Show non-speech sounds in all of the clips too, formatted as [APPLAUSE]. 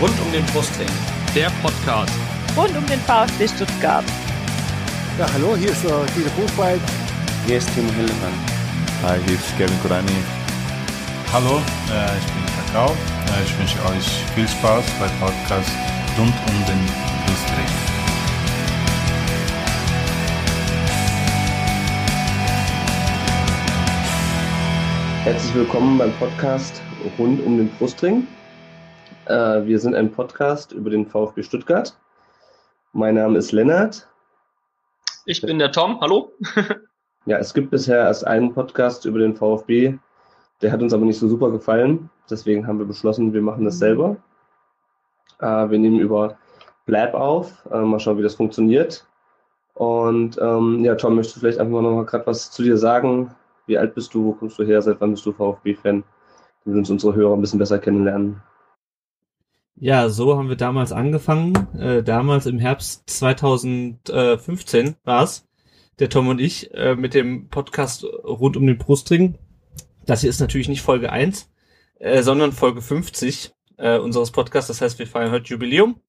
Rund um den Brustring. Der Podcast. Rund um den VfB Stuttgart. Ja, hallo, hier ist äh, Guido Buchwald. Hier ist Timo Hildebrand. Hi, hier ist Kevin Kurani. Hallo, äh, ich bin Kakao. Äh, ich wünsche euch viel Spaß beim Podcast rund um den Brustring. Herzlich willkommen beim Podcast rund um den Brustring. Äh, wir sind ein Podcast über den VfB Stuttgart. Mein Name ist Lennart. Ich bin der Tom. Hallo. [LAUGHS] ja, es gibt bisher erst einen Podcast über den VfB. Der hat uns aber nicht so super gefallen. Deswegen haben wir beschlossen, wir machen das selber. Äh, wir nehmen über Blab auf. Äh, mal schauen, wie das funktioniert. Und ähm, ja, Tom, möchtest du vielleicht einfach noch mal gerade was zu dir sagen? Wie alt bist du? Wo kommst du her? Seit wann bist du VfB-Fan? Damit uns unsere Hörer ein bisschen besser kennenlernen. Ja, so haben wir damals angefangen. Äh, damals im Herbst 2015 war's. Der Tom und ich äh, mit dem Podcast rund um den Brustring. Das hier ist natürlich nicht Folge 1, äh, sondern Folge 50 äh, unseres Podcasts. Das heißt, wir feiern heute Jubiläum.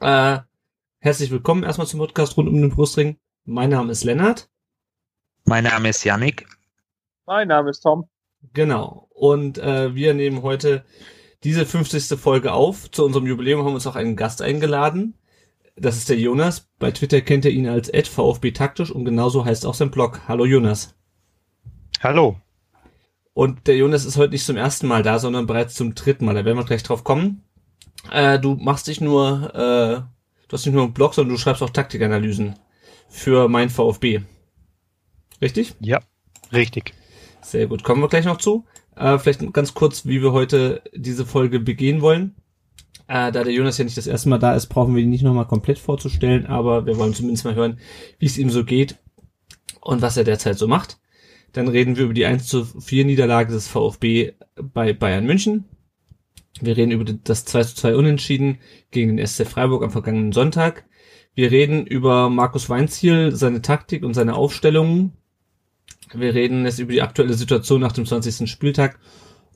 Äh, herzlich willkommen erstmal zum Podcast rund um den Brustring. Mein Name ist Lennart. Mein Name ist Yannick. Mein Name ist Tom. Genau. Und äh, wir nehmen heute diese 50. Folge auf. Zu unserem Jubiläum haben wir uns auch einen Gast eingeladen. Das ist der Jonas. Bei Twitter kennt er ihn als VfB taktisch und genauso heißt auch sein Blog. Hallo Jonas. Hallo. Und der Jonas ist heute nicht zum ersten Mal da, sondern bereits zum dritten Mal. Da werden wir gleich drauf kommen. Äh, du machst dich nur, äh, du hast nicht nur einen Blog, sondern du schreibst auch Taktikanalysen für mein VfB. Richtig? Ja, richtig. Sehr gut. Kommen wir gleich noch zu. Äh, vielleicht ganz kurz, wie wir heute diese Folge begehen wollen. Äh, da der Jonas ja nicht das erste Mal da ist, brauchen wir ihn nicht nochmal komplett vorzustellen, aber wir wollen zumindest mal hören, wie es ihm so geht und was er derzeit so macht. Dann reden wir über die 1 zu 4 Niederlage des VfB bei Bayern München. Wir reden über das 2 zu 2 Unentschieden gegen den SC Freiburg am vergangenen Sonntag. Wir reden über Markus Weinziel, seine Taktik und seine Aufstellungen. Wir reden jetzt über die aktuelle Situation nach dem 20. Spieltag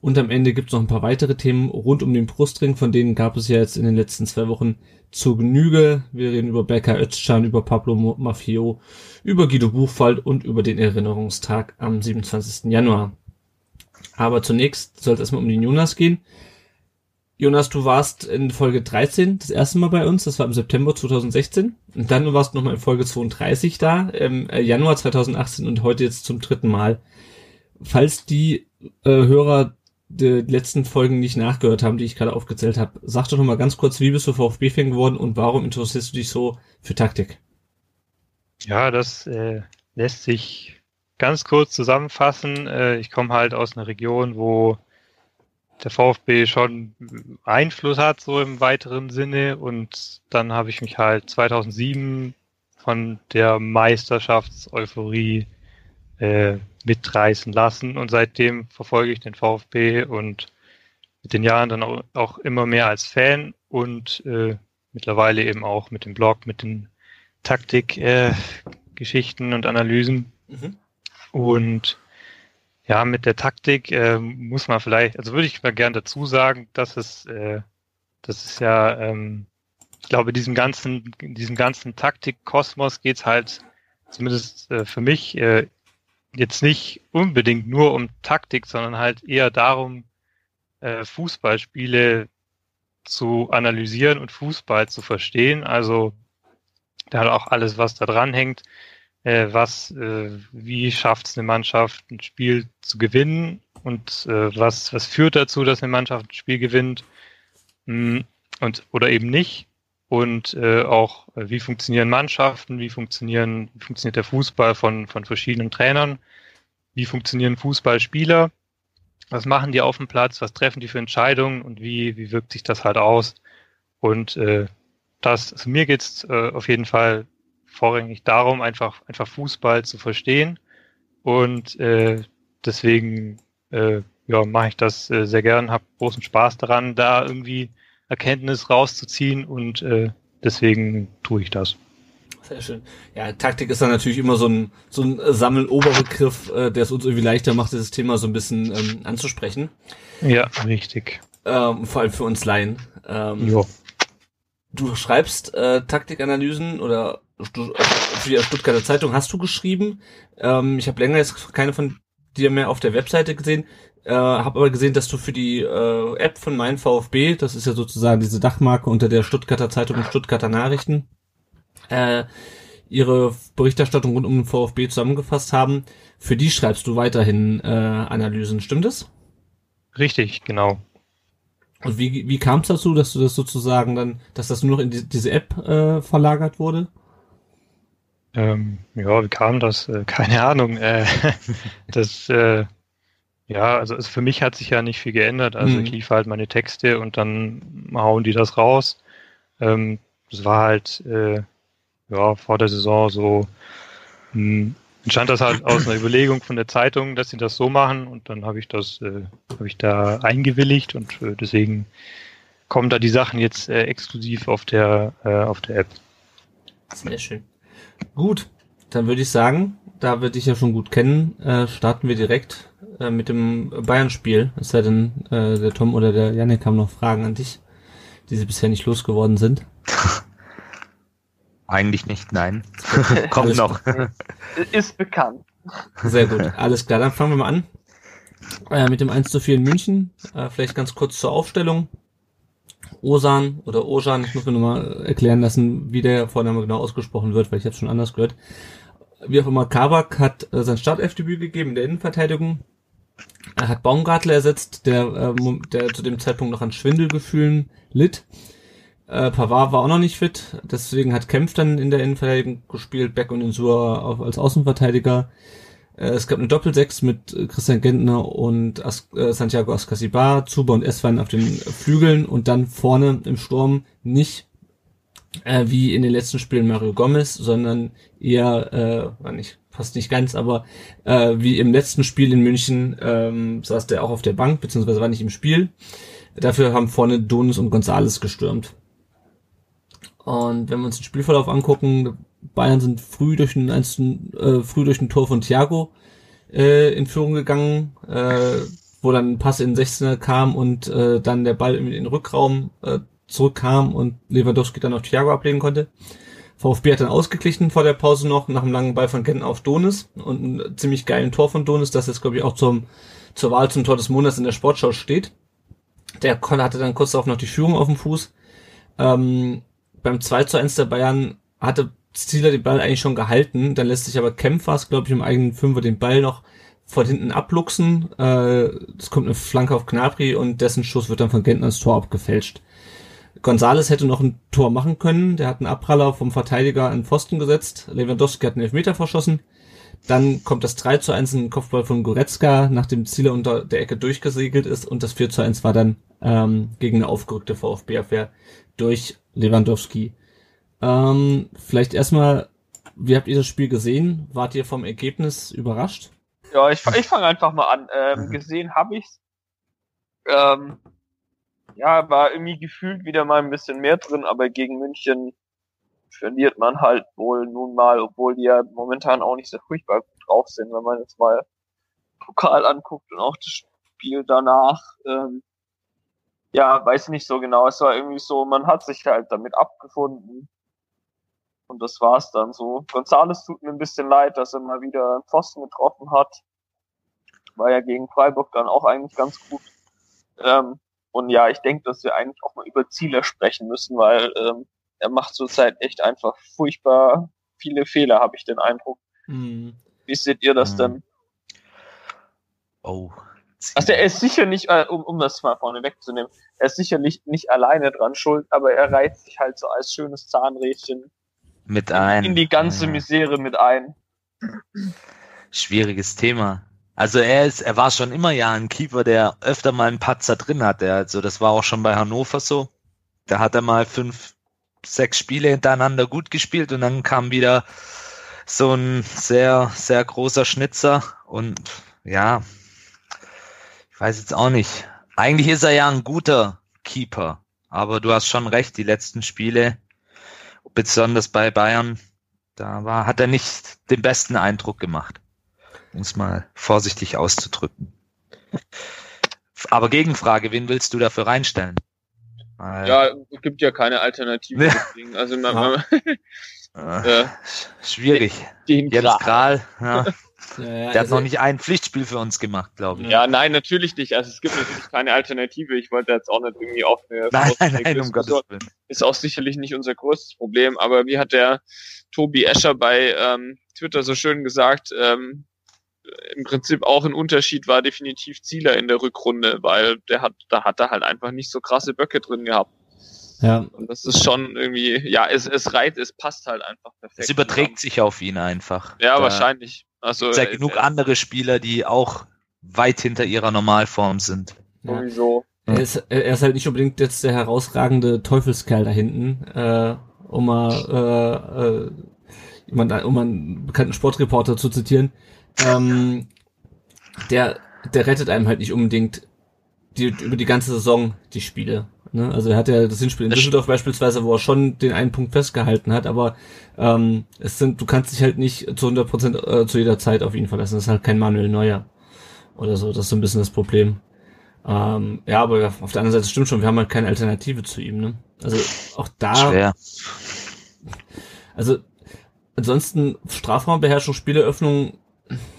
und am Ende gibt es noch ein paar weitere Themen rund um den Brustring, von denen gab es ja jetzt in den letzten zwei Wochen zu Genüge. Wir reden über Becker Özcan, über Pablo Mafio, über Guido Buchwald und über den Erinnerungstag am 27. Januar. Aber zunächst soll es erstmal um den Jonas gehen. Jonas, du warst in Folge 13 das erste Mal bei uns, das war im September 2016. Und dann warst du nochmal in Folge 32 da, im äh, Januar 2018 und heute jetzt zum dritten Mal. Falls die äh, Hörer die letzten Folgen nicht nachgehört haben, die ich gerade aufgezählt habe, sag doch nochmal ganz kurz, wie bist du VfB-Fan geworden und warum interessierst du dich so für Taktik? Ja, das äh, lässt sich ganz kurz zusammenfassen. Äh, ich komme halt aus einer Region, wo der VfB schon Einfluss hat, so im weiteren Sinne. Und dann habe ich mich halt 2007 von der Meisterschaftseuphorie äh, mitreißen lassen. Und seitdem verfolge ich den VfB und mit den Jahren dann auch, auch immer mehr als Fan und äh, mittlerweile eben auch mit dem Blog, mit den Taktikgeschichten äh, und Analysen. Mhm. Und ja, mit der Taktik äh, muss man vielleicht, also würde ich mal gern dazu sagen, dass es, äh, das ist ja, ähm, ich glaube, diesem ganzen, diesem ganzen Taktik-Kosmos geht's halt, zumindest äh, für mich, äh, jetzt nicht unbedingt nur um Taktik, sondern halt eher darum, äh, Fußballspiele zu analysieren und Fußball zu verstehen. Also da auch alles, was da dran hängt was, äh, wie schafft es eine Mannschaft, ein Spiel zu gewinnen? Und äh, was, was führt dazu, dass eine Mannschaft ein Spiel gewinnt? Hm, und oder eben nicht? Und äh, auch äh, wie funktionieren Mannschaften, wie funktionieren, wie funktioniert der Fußball von, von verschiedenen Trainern, wie funktionieren Fußballspieler, was machen die auf dem Platz, was treffen die für Entscheidungen? Und wie, wie wirkt sich das halt aus. Und äh, das, also mir geht's äh, auf jeden Fall vorrangig darum, einfach, einfach Fußball zu verstehen. Und äh, deswegen äh, ja, mache ich das äh, sehr gern, habe großen Spaß daran, da irgendwie Erkenntnis rauszuziehen und äh, deswegen tue ich das. Sehr schön. Ja, Taktik ist dann natürlich immer so ein, so ein Sammeloberbegriff, äh, der es uns irgendwie leichter macht, dieses Thema so ein bisschen ähm, anzusprechen. Ja, richtig. ähm, vor allem für uns Laien. Ähm, Jo. du schreibst äh, Taktikanalysen oder für die Stuttgarter Zeitung hast du geschrieben. Ähm, ich habe länger jetzt keine von dir mehr auf der Webseite gesehen. Äh, habe aber gesehen, dass du für die äh, App von Mein VfB, das ist ja sozusagen diese Dachmarke unter der Stuttgarter Zeitung und Stuttgarter Nachrichten, äh, ihre Berichterstattung rund um den VfB zusammengefasst haben. Für die schreibst du weiterhin äh, Analysen, stimmt es? Richtig, genau. Und wie, wie kam es dazu, dass du das sozusagen dann, dass das nur noch in die, diese App äh, verlagert wurde? Ähm, ja, wie kam das? Äh, keine Ahnung. Äh, [LAUGHS] das, äh, ja, also es, für mich hat sich ja nicht viel geändert. Also Mhm. ich lief halt meine Texte und dann hauen die das raus. Ähm, das war halt, äh, ja, vor der Saison so, mh, entstand das halt aus einer [COUGHS] Überlegung von der Zeitung, dass sie das so machen und dann habe ich das, äh, habe ich da eingewilligt und deswegen kommen da die Sachen jetzt exklusiv auf der, auf der App. Sehr schön. Gut, dann würde ich sagen, da wir dich ja schon gut kennen, äh, starten wir direkt äh, mit dem Bayern-Spiel. Es sei denn, äh, der Tom oder der Janik haben noch Fragen an dich, die sie bisher nicht losgeworden sind. [LAUGHS] Eigentlich nicht, nein. [LAUGHS] Kommt noch. [LAUGHS] Ist bekannt. Sehr gut, alles klar, dann fangen wir mal an. Äh, mit dem 1 zu 4 in München. Äh, vielleicht ganz kurz zur Aufstellung. Osan oder Ojan, ich muss mir nochmal erklären lassen, wie der Vorname genau ausgesprochen wird, weil ich jetzt schon anders gehört. Wie auch immer, Kabak hat äh, sein Startelfdebüt gegeben in der Innenverteidigung. Er hat Baumgartler ersetzt, der, äh, der zu dem Zeitpunkt noch an Schwindelgefühlen litt. Äh, Pavard war auch noch nicht fit, deswegen hat Kempf dann in der Innenverteidigung gespielt, Beck und Insua auf, als Außenverteidiger. Äh, es gab eine Doppelsechs mit äh, Christian Gentner und As äh, Santiago Ascasibar, Zuba und Eswan auf den Flügeln und dann vorne im Sturm nicht äh, wie in den letzten Spielen Mario Gomez, sondern eher, äh, war nicht, fast nicht ganz, aber äh, wie im letzten Spiel in München ähm, saß der auch auf der Bank, beziehungsweise war nicht im Spiel. Dafür haben vorne Donis und Gonzales gestürmt. Und wenn wir uns den Spielverlauf angucken, Bayern sind früh durch ein, äh, früh durch ein Tor von Thiago äh, in Führung gegangen, äh, wo dann ein Pass in den 16er kam und äh, dann der Ball in den Rückraum äh, zurückkam und Lewandowski dann auf Thiago ablegen konnte. VfB hat dann ausgeglichen vor der Pause noch, nach einem langen Ball von Genten auf Donis und einem ziemlich geilen Tor von Donis, das jetzt, glaube ich, auch zum, zur Wahl zum Tor des Monats in der Sportschau steht. Der hatte dann kurz darauf noch die Führung auf dem Fuß. Ähm, beim 2 zu 1 der Bayern hatte Zieler den Ball eigentlich schon gehalten, dann lässt sich aber Kempfers, glaube ich, im eigenen Fünfer den Ball noch von hinten abluchsen. Äh, es kommt eine Flanke auf Knapri und dessen Schuss wird dann von Gentner ins Tor abgefälscht. Gonzales hätte noch ein Tor machen können. Der hat einen Abpraller vom Verteidiger an den Pfosten gesetzt. Lewandowski hat einen Elfmeter verschossen. Dann kommt das 3 zu 1 ein Kopfball von Goretzka, nachdem Zieler unter der Ecke durchgesegelt ist. Und das 4 zu 1 war dann ähm, gegen eine aufgerückte VfB-Abwehr durch Lewandowski. Ähm, vielleicht erstmal, wie habt ihr das Spiel gesehen? Wart ihr vom Ergebnis überrascht? Ja, ich, ich fange einfach mal an. Ähm, gesehen habe ich's. Ähm, ja, war irgendwie gefühlt wieder mal ein bisschen mehr drin, aber gegen München verliert man halt wohl nun mal, obwohl die ja momentan auch nicht so furchtbar gut drauf sind, wenn man jetzt mal Pokal anguckt und auch das Spiel danach. Ähm, ja, weiß nicht so genau. Es war irgendwie so, man hat sich halt damit abgefunden. Und das war's dann so. Gonzales tut mir ein bisschen leid, dass er mal wieder einen Pfosten getroffen hat. War ja gegen Freiburg dann auch eigentlich ganz gut. Ähm, und ja, ich denke, dass wir eigentlich auch mal über Ziele sprechen müssen, weil ähm, er macht zurzeit echt einfach furchtbar viele Fehler, habe ich den Eindruck. Hm. Wie seht ihr das Hm. denn? Oh. Also er ist sicher nicht, äh, um, um das mal vorne wegzunehmen, er ist sicherlich nicht alleine dran schuld, aber er reiht sich halt so als schönes Zahnrädchen Mit ein. in die ganze Ja. Misere mit ein. Schwieriges Thema. Also er ist, er war schon immer ja ein Keeper, der öfter mal einen Patzer drin hatte. Also das war auch schon bei Hannover so. Da hat er mal fünf, sechs Spiele hintereinander gut gespielt und dann kam wieder so ein sehr, sehr großer Schnitzer und ja, ich weiß jetzt auch nicht. Eigentlich ist er ja ein guter Keeper, aber du hast schon recht, die letzten Spiele, besonders bei Bayern, da war, hat er nicht den besten Eindruck gemacht um es mal vorsichtig auszudrücken. Aber Gegenfrage, wen willst du dafür reinstellen? Weil- Ja, es gibt ja keine Alternative. Ja. Also man, man, [LAUGHS] äh, schwierig. den Jens Kral. Kral, ja, [LAUGHS] Ja, der hat also- noch nicht ein Pflichtspiel für uns gemacht, glaube ich. Ja, nein, natürlich nicht. Also es gibt natürlich keine Alternative. Ich wollte jetzt auch nicht irgendwie auf eine Nein, nein, nein, um Gottes. Willen. Ist auch sicherlich nicht unser größtes Problem. Aber wie hat der Tobi Escher bei ähm, Twitter so schön gesagt, ähm, im Prinzip auch ein Unterschied war definitiv Zieler in der Rückrunde, weil der hat, da hat er halt einfach nicht so krasse Böcke drin gehabt. ja, Und das ist schon irgendwie, ja, es, es reiht, es passt halt einfach perfekt. Es überträgt sich auf ihn einfach. Ja, Da wahrscheinlich. Also gibt's ja äh, genug äh, andere Spieler, die auch weit hinter ihrer Normalform sind. ja. sowieso. Er ist, er ist halt nicht unbedingt jetzt der herausragende Teufelskerl da hinten, äh, um mal, äh, äh, jemand, um mal einen bekannten Sportreporter zu zitieren. Ähm, der, der rettet einem halt nicht unbedingt die, über die ganze Saison die Spiele. Ne? Also er hat ja das Hinspiel in Das Düsseldorf beispielsweise, wo er schon den einen Punkt festgehalten hat, aber ähm, es sind, du kannst dich halt nicht zu 100 Prozent äh, zu jeder Zeit auf ihn verlassen. Das ist halt kein Manuel Neuer oder so. Das ist so ein bisschen das Problem. Ähm, ja, aber auf der anderen Seite stimmt schon, wir haben halt keine Alternative zu ihm, ne? Also auch da, Schwer. also ansonsten Strafraumbeherrschung, Spieleröffnung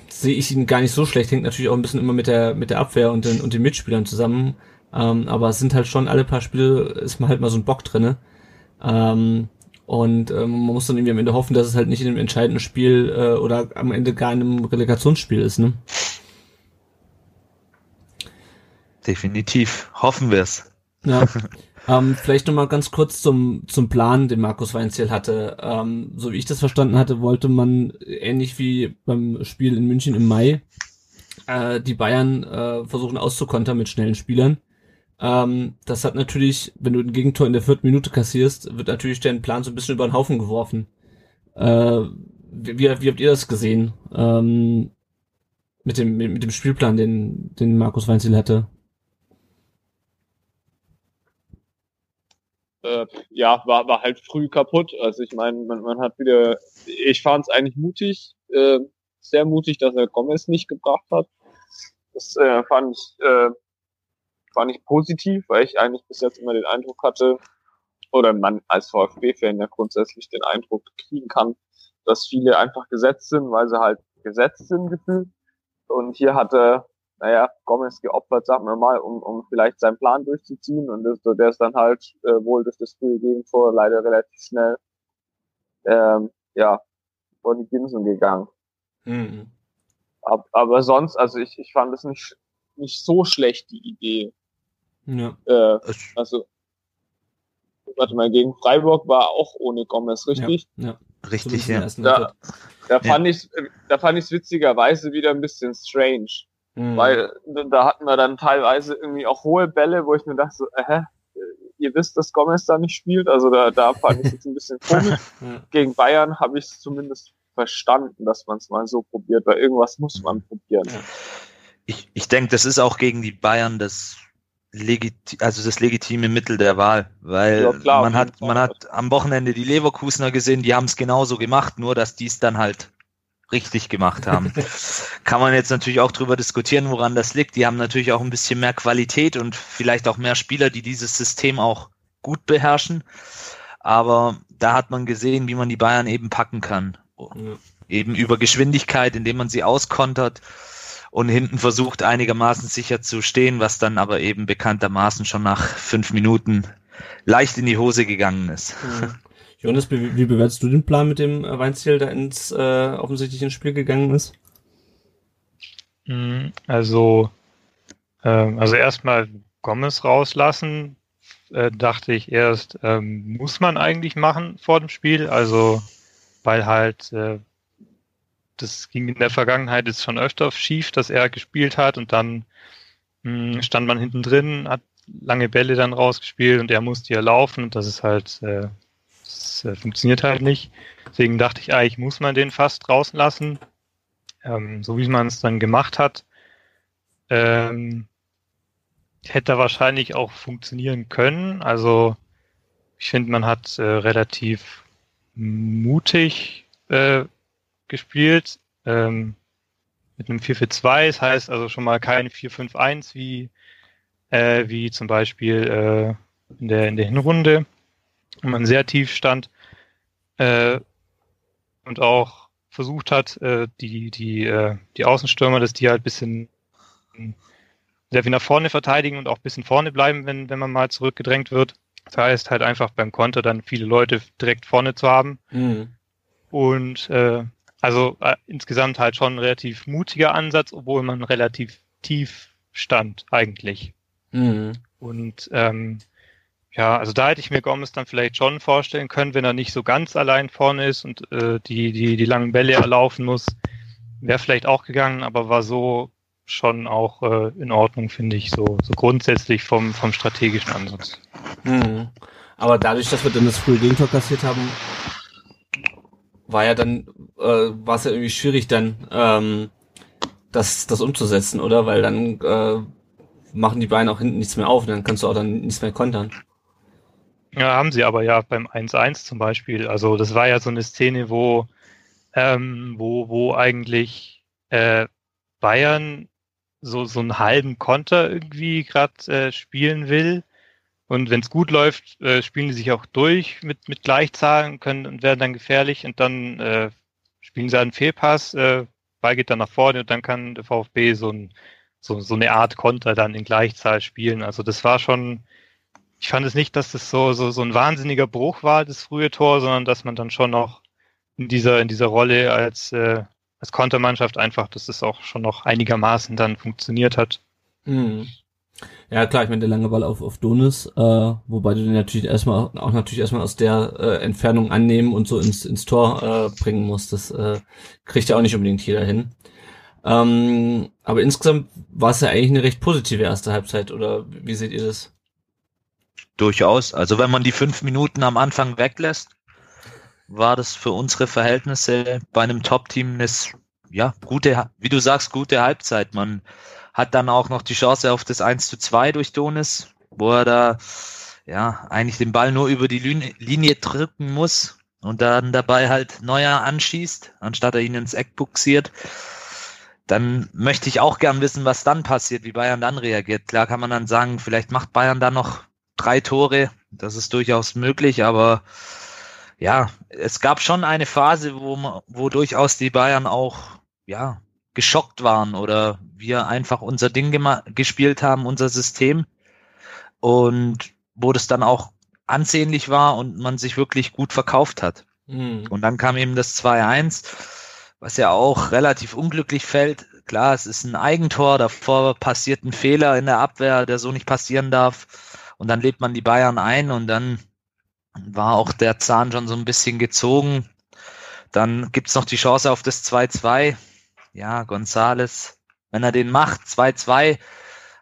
sehe ich ihn gar nicht so schlecht. Hängt natürlich auch ein bisschen immer mit der mit der Abwehr und den und den Mitspielern zusammen. Ähm, aber es sind halt schon alle paar Spiele ist mal halt mal so ein Bock drinne. Ähm, und ähm, man muss dann irgendwie am Ende hoffen, dass es halt nicht in einem entscheidenden Spiel äh, oder am Ende gar in einem Relegationsspiel ist, ne? Definitiv. Hoffen wir es. Ja. [LAUGHS] ähm, vielleicht noch mal ganz kurz zum, zum Plan, den Markus Weinziel hatte. Ähm, so wie ich das verstanden hatte, wollte man ähnlich wie beim Spiel in München im Mai äh, die Bayern äh, versuchen auszukontern mit schnellen Spielern. Ähm, das hat natürlich, wenn du ein Gegentor in der vierten Minute kassierst, wird natürlich dein Plan so ein bisschen über den Haufen geworfen. Äh, wie, wie, habt ihr das gesehen? Ähm, mit dem, mit dem Spielplan, den, den Markus Weinziel hatte? äh, ja, war, war halt früh kaputt. Also ich meine, man, man hat wieder, ich fand es eigentlich mutig, äh, sehr mutig, dass er Gomez nicht gebracht hat. Das äh, fand ich, äh, fand ich positiv, weil ich eigentlich bis jetzt immer den Eindruck hatte, oder man als VfB-Fan ja grundsätzlich den Eindruck kriegen kann, dass viele einfach gesetzt sind, weil sie halt gesetzt sind gefühlt. Und hier hatte, naja, Gomez geopfert, sagen wir mal, um, um vielleicht seinen Plan durchzuziehen. Und das, der ist dann halt äh, wohl durch das frühe Gegentor leider relativ schnell ähm, ja, vor die Ginsen gegangen. Mhm. Ab, aber sonst, also ich, ich fand es nicht, nicht so schlecht, die Idee. Ja. Äh, Es- also, warte mal, gegen Freiburg war auch ohne Gomez, richtig? Ja. Richtig, in der ja. Da, da fand ich, da fand ich witzigerweise wieder ein bisschen strange. Mhm. Weil da hatten wir dann teilweise irgendwie auch hohe Bälle, wo ich mir dachte, so, äh, hä, ihr wisst, dass Gomez da nicht spielt. Also da, da fand ich es jetzt ein bisschen [LAUGHS] komisch. Ja. Gegen Bayern habe ich es zumindest verstanden, dass man es mal so probiert, weil irgendwas muss man probieren. Ja. Ich, ich denke, das ist auch gegen die Bayern das legiti also das legitime Mittel der Wahl, weil Ja, klar, man hat man hat am Wochenende die Leverkusener gesehen, die haben es genauso gemacht, nur dass die es dann halt richtig gemacht haben. [LAUGHS] Kann man jetzt natürlich auch drüber diskutieren, woran das liegt. Die haben natürlich auch ein bisschen mehr Qualität und vielleicht auch mehr Spieler, die dieses System auch gut beherrschen. Aber da hat man gesehen, wie man die Bayern eben packen kann. Ja. Eben über Geschwindigkeit, indem man sie auskontert und hinten versucht einigermaßen sicher zu stehen, was dann aber eben bekanntermaßen schon nach fünf Minuten leicht in die Hose gegangen ist. Mhm. [LAUGHS] Jonas, wie, wie bewertest du den Plan, mit dem äh, Weinziel da ins äh, offensichtlich ins Spiel gegangen ist? Mm, Also, ähm, also erstmal Gomez rauslassen, äh, dachte ich erst, ähm, muss man eigentlich machen vor dem Spiel, also weil halt äh, das ging in der Vergangenheit jetzt schon öfter schief, dass er gespielt hat und dann mh, stand man hinten drin, hat lange Bälle dann rausgespielt und er musste ja laufen und das ist halt, äh, das äh, funktioniert halt nicht. Deswegen dachte ich, eigentlich muss man den fast draußen lassen ähm, so wie man es dann gemacht hat, ähm, hätte wahrscheinlich auch funktionieren können. Also ich finde, man hat äh, relativ mutig äh, gespielt ähm, mit einem 4-4-2. Das heißt also schon mal kein 4-5-1 wie äh, wie zum Beispiel äh, in, der, in der Hinrunde, wo man sehr tief stand äh, und auch versucht hat, äh, die, die, äh, die Außenstürmer, dass die halt bisschen sehr viel nach vorne verteidigen und auch ein bisschen vorne bleiben, wenn, wenn man mal zurückgedrängt wird. Das heißt halt einfach beim Konter dann viele Leute direkt vorne zu haben. Mhm. Und äh, also äh, insgesamt halt schon ein relativ mutiger Ansatz, obwohl man relativ tief stand eigentlich. Mhm. Und ähm, ja, also da hätte ich mir Gomez dann vielleicht schon vorstellen können, wenn er nicht so ganz allein vorne ist und äh, die, die, die langen Bälle erlaufen muss, wäre vielleicht auch gegangen, aber war so schon auch äh, in Ordnung, finde ich, so, so grundsätzlich vom, vom strategischen Ansatz. Mhm. Aber dadurch, dass wir dann das frühe Gegentor kassiert haben, war ja dann, äh, war es ja irgendwie schwierig dann, ähm, das, das umzusetzen, oder? Weil dann äh, machen die Beine auch hinten nichts mehr auf, dann kannst du auch dann nichts mehr kontern. Ja, haben sie aber ja beim 1-1 zum Beispiel. Also das war ja so eine Szene, wo, ähm, wo, wo eigentlich äh, Bayern so, so einen halben Konter irgendwie gerade äh, spielen will. Und wenn es gut läuft, äh, spielen die sich auch durch mit, mit Gleichzahlen können und werden dann gefährlich und dann äh, spielen sie einen Fehlpass, äh, Ball geht dann nach vorne und dann kann der VfB so, ein, so, so eine Art Konter dann in Gleichzahl spielen. Also das war schon, ich fand es nicht, dass das so, so, so ein wahnsinniger Bruch war, das frühe Tor, sondern dass man dann schon noch in dieser, in dieser Rolle als, äh, als Kontermannschaft einfach, dass es auch schon noch einigermaßen dann funktioniert hat. Mhm. Ja, klar, ich meine, der lange Ball auf, auf Donis, äh, wobei du den natürlich erstmal, auch natürlich erstmal aus der äh, Entfernung annehmen und so ins, ins Tor äh, bringen musst. Das äh, kriegt ja auch nicht unbedingt jeder hin. Ähm, aber insgesamt war es ja eigentlich eine recht positive erste Halbzeit, oder wie seht ihr das? Durchaus. Also wenn man die fünf Minuten am Anfang weglässt, war das für unsere Verhältnisse bei einem Top-Team eine, ja, gute, wie du sagst, gute Halbzeit. Man hat dann auch noch die Chance auf das 1 zu 2 durch Donis, wo er da ja eigentlich den Ball nur über die Linie drücken muss und dann dabei halt Neuer anschießt, anstatt er ihn ins Eck buxiert. Dann möchte ich auch gern wissen, was dann passiert, wie Bayern dann reagiert. Klar kann man dann sagen, vielleicht macht Bayern dann noch drei Tore. Das ist durchaus möglich, aber ja, es gab schon eine Phase, wo, wo durchaus die Bayern auch ja geschockt waren oder wir einfach unser Ding gespielt haben, unser System und wo das dann auch ansehnlich war und man sich wirklich gut verkauft hat. Mhm. Und dann kam eben das 2-1, was ja auch relativ unglücklich fällt. Klar, es ist ein Eigentor, davor passiert ein Fehler in der Abwehr, der so nicht passieren darf. Und dann lebt man die Bayern ein und dann war auch der Zahn schon so ein bisschen gezogen. Dann gibt's noch die Chance auf das 2-2 ja, Gonzales, wenn er den macht, 2-2,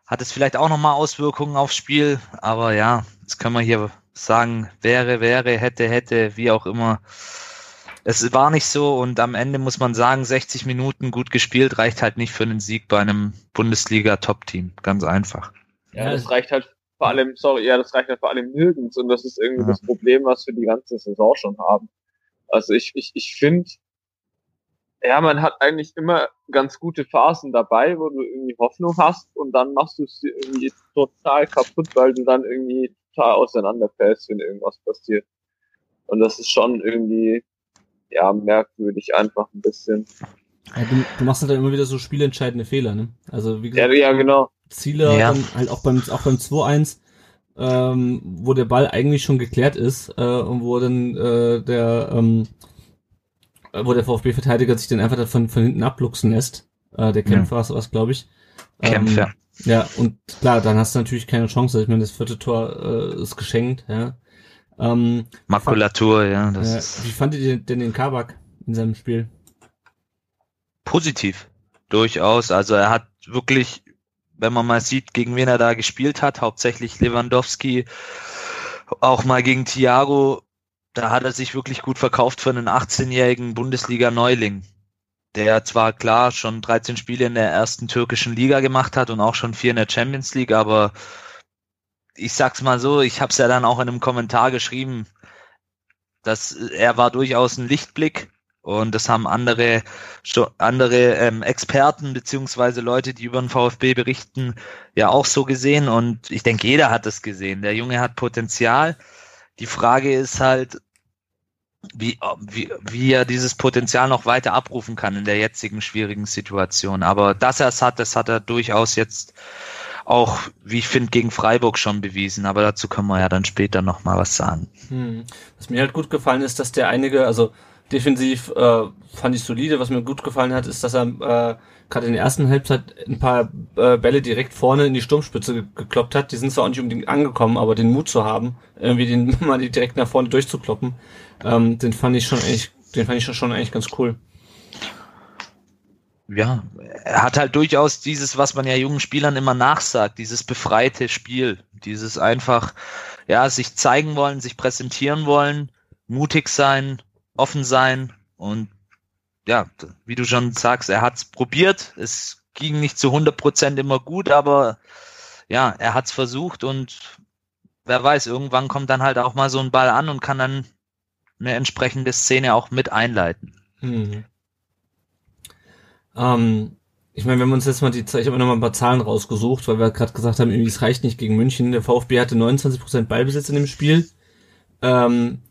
hat es vielleicht auch nochmal Auswirkungen aufs Spiel, aber ja, das können wir hier sagen, wäre, wäre, hätte, hätte, wie auch immer. Es war nicht so und am Ende muss man sagen, 60 Minuten gut gespielt reicht halt nicht für einen Sieg bei einem Bundesliga-Top-Team. Ganz einfach. Ja, das reicht halt vor allem, sorry, ja, das reicht halt vor allem nirgends und das ist irgendwie ja. das Problem, was wir die ganze Saison schon haben. Also ich, ich, ich finde, ja, man hat eigentlich immer ganz gute Phasen dabei, wo du irgendwie Hoffnung hast und dann machst du es irgendwie total kaputt, weil du dann irgendwie total auseinanderfällst, wenn irgendwas passiert. Und das ist schon irgendwie, ja, merkwürdig einfach ein bisschen. Ja, du, du, machst halt immer wieder so spielentscheidende Fehler, ne? Also wie gesagt, ja, ja genau. Ziele ja. dann halt auch beim auch beim 2-1, ähm, wo der Ball eigentlich schon geklärt ist äh, und wo dann äh, der ähm, äh, wo der VfB-Verteidiger sich dann einfach von, von hinten abluchsen lässt. Äh, der Kämpfer ja. was, glaube ich. Kämpfer. Ähm, ja, und klar, dann hast du natürlich keine Chance. Ich meine, das vierte Tor äh, ist geschenkt, ja. Ähm, Makulatur, fand, ja. Das äh, ist wie fandet ihr denn den Kabak in seinem Spiel? Positiv. Durchaus. Also er hat wirklich, wenn man mal sieht, gegen wen er da gespielt hat, hauptsächlich Lewandowski, auch mal gegen Thiago, da hat er sich wirklich gut verkauft für einen 18-jährigen Bundesliga-Neuling, der zwar klar schon 13 Spiele in der ersten türkischen Liga gemacht hat und auch schon vier in der Champions League, aber ich sag's mal so, ich habe es ja dann auch in einem Kommentar geschrieben, dass er war durchaus ein Lichtblick Und das haben andere, andere ähm, Experten beziehungsweise Leute, die über den VfB berichten, ja auch so gesehen. Und ich denke, jeder hat das gesehen. Der Junge hat Potenzial. Die Frage ist halt, wie, wie, wie er dieses Potenzial noch weiter abrufen kann in der jetzigen schwierigen Situation. Aber dass er es hat, das hat er durchaus jetzt auch, wie ich finde, gegen Freiburg schon bewiesen. Aber dazu können wir ja dann später noch mal was sagen. Hm. Was mir halt gut gefallen ist, dass der einige, also defensiv äh, fand ich solide. Was mir gut gefallen hat, ist, dass er äh, gerade in der ersten Halbzeit ein paar äh, Bälle direkt vorne in die Sturmspitze ge gekloppt hat. Die sind zwar auch nicht unbedingt angekommen, aber den Mut zu haben, irgendwie den [LAUGHS] mal direkt nach vorne durchzukloppen, ähm, den fand ich schon eigentlich, den fand ich schon eigentlich ganz cool. Ja, er hat halt durchaus dieses, was man ja jungen Spielern immer nachsagt, dieses befreite Spiel, dieses einfach, ja, sich zeigen wollen, sich präsentieren wollen, mutig sein, offen sein und ja, wie du schon sagst, er hat's probiert. Es ging nicht zu 100 Prozent immer gut, aber ja, er hat's versucht und wer weiß, irgendwann kommt dann halt auch mal so ein Ball an und kann dann eine entsprechende Szene auch mit einleiten. Hm. Ähm, ich meine, wenn wir uns jetzt mal die, ich habe noch mal ein paar Zahlen rausgesucht, weil wir gerade gesagt haben, irgendwie es reicht nicht gegen München. Der VfB hatte 29% Ballbesitz in dem Spiel. Ähm,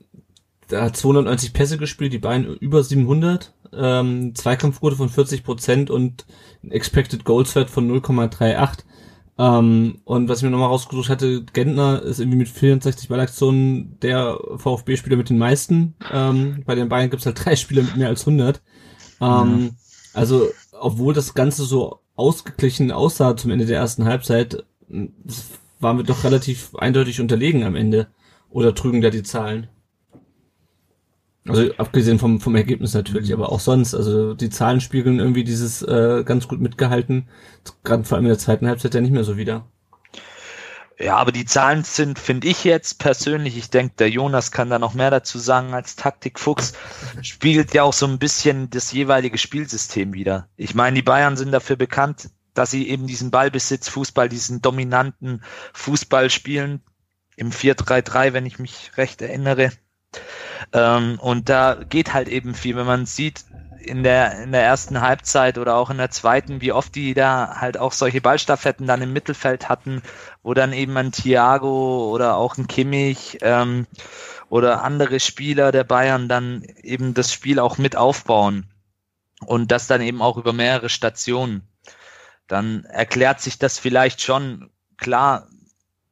da hat 290 Pässe gespielt, die beiden über 700, ähm, Zweikampfquote von 40 Prozent und Expected Goals Wert von 0,38. Ähm, und was ich mir nochmal rausgesucht hatte, Gentner ist irgendwie mit 64 Ballaktionen der VfB-Spieler mit den meisten. Ähm, bei den Bayern gibt's halt drei Spieler mit mehr als 100. Ähm, ja. Also, obwohl das Ganze so ausgeglichen aussah zum Ende der ersten Halbzeit, waren wir doch relativ eindeutig unterlegen am Ende. Oder trügen da die Zahlen? Also abgesehen vom, vom Ergebnis natürlich, aber auch sonst. Also die Zahlen spiegeln irgendwie dieses äh, ganz gut mitgehalten. Gerade vor allem in der zweiten Halbzeit ja nicht mehr so wieder. Ja, aber die Zahlen sind, finde ich jetzt persönlich, ich denke, der Jonas kann da noch mehr dazu sagen als Taktikfuchs, spiegelt ja auch so ein bisschen das jeweilige Spielsystem wieder. Ich meine, die Bayern sind dafür bekannt, dass sie eben diesen Ballbesitz, Fußball, diesen dominanten Fußball spielen. Im 4-3-3, wenn ich mich recht erinnere. Ähm, und da geht halt eben viel, wenn man sieht, in der, in der ersten Halbzeit oder auch in der zweiten, wie oft die da halt auch solche Ballstaffetten dann im Mittelfeld hatten, wo dann eben ein Thiago oder auch ein Kimmich ähm, oder andere Spieler der Bayern dann eben das Spiel auch mit aufbauen. Und das dann eben auch über mehrere Stationen. Dann erklärt sich das vielleicht schon. Klar,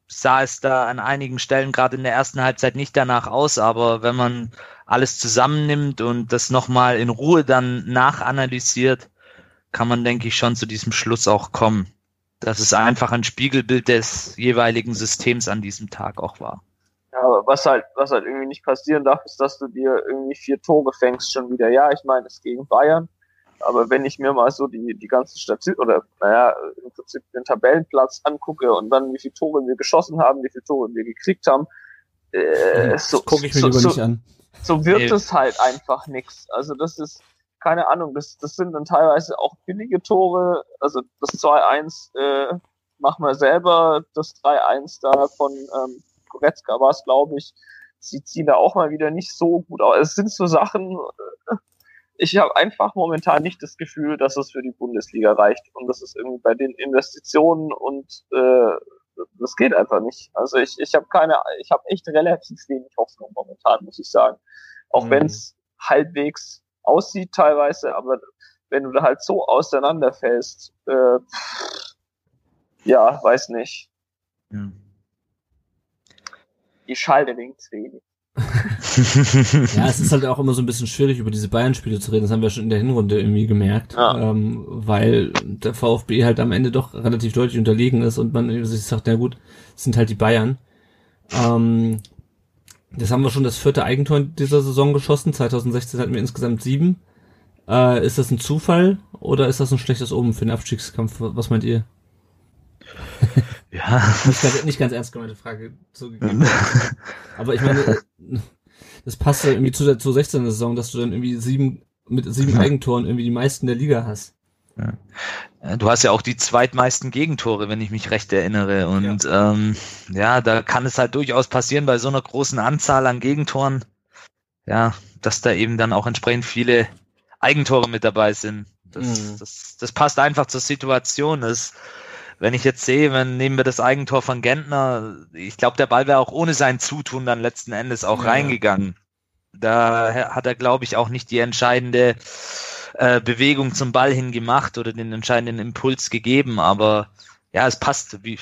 sah es da an einigen Stellen gerade in der ersten Halbzeit nicht danach aus, aber wenn man alles zusammennimmt und das nochmal in Ruhe dann nachanalysiert, kann man, denke ich, schon zu diesem Schluss auch kommen, dass es einfach ein Spiegelbild des jeweiligen Systems an diesem Tag auch war. Ja, aber was halt, was halt irgendwie nicht passieren darf, ist, dass du dir irgendwie vier Tore fängst schon wieder. Ja, ich meine, es gegen Bayern, aber wenn ich mir mal so die, die ganze Statistik oder naja, im Prinzip den Tabellenplatz angucke und dann wie viele Tore wir geschossen haben, wie viele Tore wir gekriegt haben, äh, das so, gucke ich mir so, lieber so, nicht an. So wird es halt einfach nix. Also das ist, keine Ahnung, das, das sind dann teilweise auch billige Tore. Also das 2-1 äh, machen wir selber, das 3-1 da von ähm, Goretzka war es, glaube ich, sieht sie da auch mal wieder nicht so gut aus. Es sind so Sachen, äh, ich habe einfach momentan nicht das Gefühl, dass es für die Bundesliga reicht. Und das ist irgendwie bei den Investitionen und äh, das geht einfach nicht. Also ich, ich habe keine, ich habe echt relativ wenig Hoffnung momentan, muss ich sagen. Auch mhm. wenn es halbwegs aussieht teilweise, aber wenn du da halt so auseinanderfällst, äh, ja, weiß nicht. Ja. Ich schalte links wenig. [LAUGHS] [LAUGHS] ja, es ist halt auch immer so ein bisschen schwierig, über diese Bayern-Spiele zu reden. Das haben wir schon in der Hinrunde irgendwie gemerkt, ja. ähm, weil der VfB halt am Ende doch relativ deutlich unterlegen ist und man sich sagt, na gut, es sind halt die Bayern. Ähm, das haben wir schon das vierte Eigentor in dieser Saison geschossen. 2016 hatten wir insgesamt sieben. Äh, ist das ein Zufall oder ist das ein schlechtes Omen für den Abstiegskampf? Was meint ihr? [LAUGHS] Ja. nicht, ganz, nicht ganz ernst gemeinte Frage zugegeben. [LAUGHS] Aber ich meine, das passt ja irgendwie zu der zu 16. Saison, dass du dann irgendwie sieben mit sieben Eigentoren irgendwie die meisten der Liga hast. Ja. Du hast ja auch die zweitmeisten Gegentore, wenn ich mich recht erinnere. Und ja. Ähm, ja, da kann es halt durchaus passieren bei so einer großen Anzahl an Gegentoren. ja, dass da eben dann auch entsprechend viele Eigentore mit dabei sind. Das, Mhm. das, das passt einfach zur Situation. Das, wenn ich jetzt sehe, wenn nehmen wir das Eigentor von Gentner, ich glaube, der Ball wäre auch ohne sein Zutun dann letzten Endes auch Ja. reingegangen. Da hat er, glaube ich, auch nicht die entscheidende äh, Bewegung zum Ball hin gemacht oder den entscheidenden Impuls gegeben, aber ja, es passt. Wie,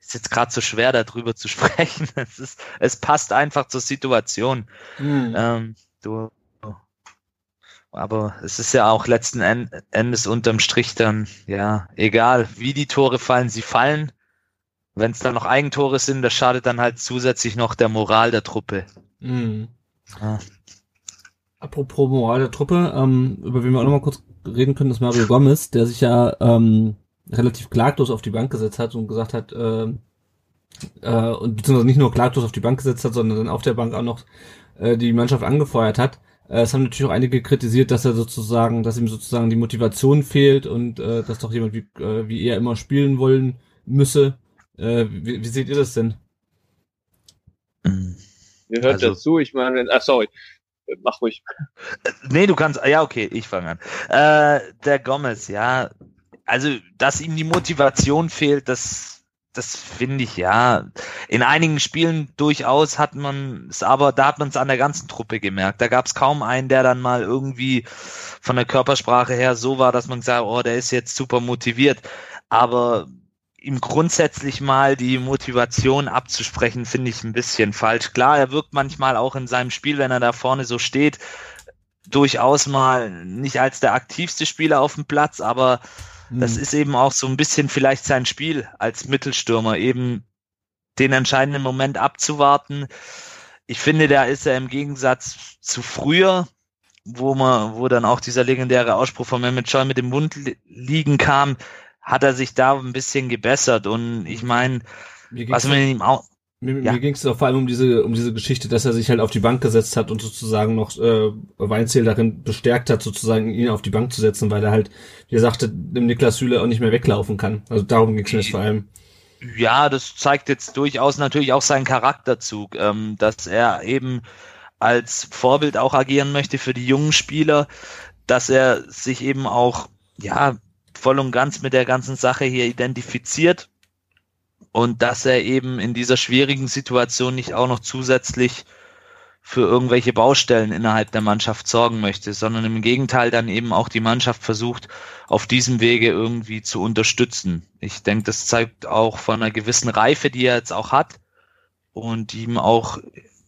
ist jetzt gerade so schwer, darüber zu [LAUGHS] sprechen. Es, ist, es passt einfach zur Situation. Mhm. Ähm, du, aber es ist ja auch letzten En- Endes unterm Strich dann, ja, egal wie die Tore fallen, sie fallen. Wenn es dann noch Eigentore sind, das schadet dann halt zusätzlich noch der Moral der Truppe. Mhm. Ja. Apropos Moral der Truppe, ähm, über wen wir auch noch mal kurz reden können, ist Mario Gomez, der sich ja ähm, relativ klaglos auf die Bank gesetzt hat und gesagt hat, ähm, äh, und beziehungsweise nicht nur klaglos auf die Bank gesetzt hat, sondern dann auf der Bank auch noch äh, die Mannschaft angefeuert hat. Äh, es haben natürlich auch einige kritisiert, dass er sozusagen, dass ihm sozusagen die Motivation fehlt und äh, dass doch jemand wie, äh, wie er immer spielen wollen müsse. Äh, wie, wie seht ihr das denn? Mhm. Mir hört Also- dazu, ich meine, wenn, ah, sorry, mach ruhig. Nee, du kannst, ja, okay, ich fange an. Äh, der Gomez, ja, also, dass ihm die Motivation fehlt, das, das finde ich, ja. In einigen Spielen durchaus hat man es, aber da hat man es an der ganzen Truppe gemerkt. Da gab es kaum einen, der dann mal irgendwie von der Körpersprache her so war, dass man gesagt, oh, der ist jetzt super motiviert. Aber ihm grundsätzlich mal die Motivation abzusprechen, finde ich ein bisschen falsch. Klar, er wirkt manchmal auch in seinem Spiel, wenn er da vorne so steht, durchaus mal nicht als der aktivste Spieler auf dem Platz, aber das Hm. ist eben auch so ein bisschen vielleicht sein Spiel als Mittelstürmer, eben den entscheidenden Moment abzuwarten. Ich finde, da ist er im Gegensatz zu früher, wo man, wo dann auch dieser legendäre Ausspruch von Mehmet Scholl mit dem Mund li- liegen kam, hat er sich da ein bisschen gebessert. Und ich meine, Mir was man ihm auch, Mir, Ja. mir ging es vor allem um diese um diese Geschichte, dass er sich halt auf die Bank gesetzt hat und sozusagen noch äh, Weinzel darin bestärkt hat, sozusagen ihn auf die Bank zu setzen, weil er halt, wie er sagte, dem Niklas Süle auch nicht mehr weglaufen kann. Also darum ging es mir jetzt vor allem. Ja, das zeigt jetzt durchaus natürlich auch seinen Charakterzug, ähm, dass er eben als Vorbild auch agieren möchte für die jungen Spieler, dass er sich eben auch, ja, voll und ganz mit der ganzen Sache hier identifiziert und dass er eben in dieser schwierigen Situation nicht auch noch zusätzlich für irgendwelche Baustellen innerhalb der Mannschaft sorgen möchte, sondern im Gegenteil dann eben auch die Mannschaft versucht, auf diesem Wege irgendwie zu unterstützen. Ich denke, das zeigt auch von einer gewissen Reife, die er jetzt auch hat und die ihm auch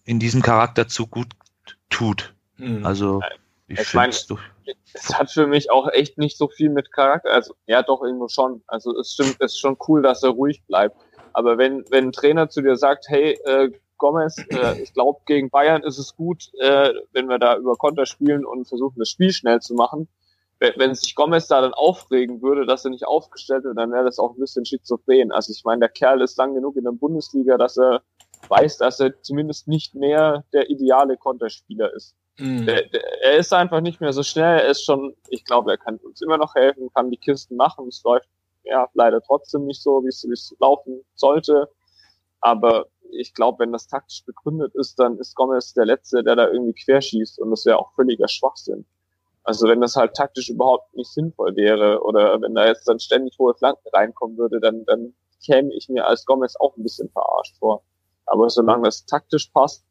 in diesem Charakterzug gut tut. Mhm. Also ich, Ich finde meine, es durch. es hat für mich auch echt nicht so viel mit Charakter, also ja doch irgendwo schon. Also es stimmt, es ist schon cool, dass er ruhig bleibt. Aber wenn, wenn ein Trainer zu dir sagt, hey, äh, Gomez, äh, ich glaube, gegen Bayern ist es gut, äh, wenn wir da über Konter spielen und versuchen, das Spiel schnell zu machen. Wenn, sich Gomez da dann aufregen würde, dass er nicht aufgestellt wird, dann wäre das auch ein bisschen schizophren. Also ich meine, der Kerl ist lang genug in der Bundesliga, dass er weiß, dass er zumindest nicht mehr der ideale Konterspieler ist. Mhm. Der, der, er ist einfach nicht mehr so schnell. Er ist schon, ich glaube, er kann uns immer noch helfen, kann die Kisten machen. Es läuft ja leider trotzdem nicht so, wie es, laufen sollte. Aber ich glaube, wenn das taktisch begründet ist, dann ist Gomez der Letzte, der da irgendwie querschießt. Und das wäre auch völliger Schwachsinn. Also wenn das halt taktisch überhaupt nicht sinnvoll wäre oder wenn da jetzt dann ständig hohe Flanken reinkommen würde, dann, dann käme ich mir als Gomez auch ein bisschen verarscht vor. Aber solange das taktisch passt,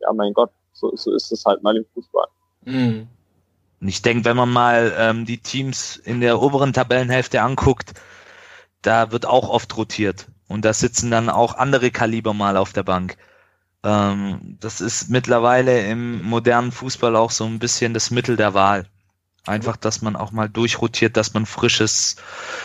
ja mein Gott, so, so ist es halt mal im Fußball. Mhm. Und ich denke, wenn man mal ähm, die Teams in der oberen Tabellenhälfte anguckt, da wird auch oft rotiert. Und da sitzen dann auch andere Kaliber mal auf der Bank. Ähm, das ist mittlerweile im modernen Fußball auch so ein bisschen das Mittel der Wahl. Einfach, dass man auch mal durchrotiert, dass man frisches,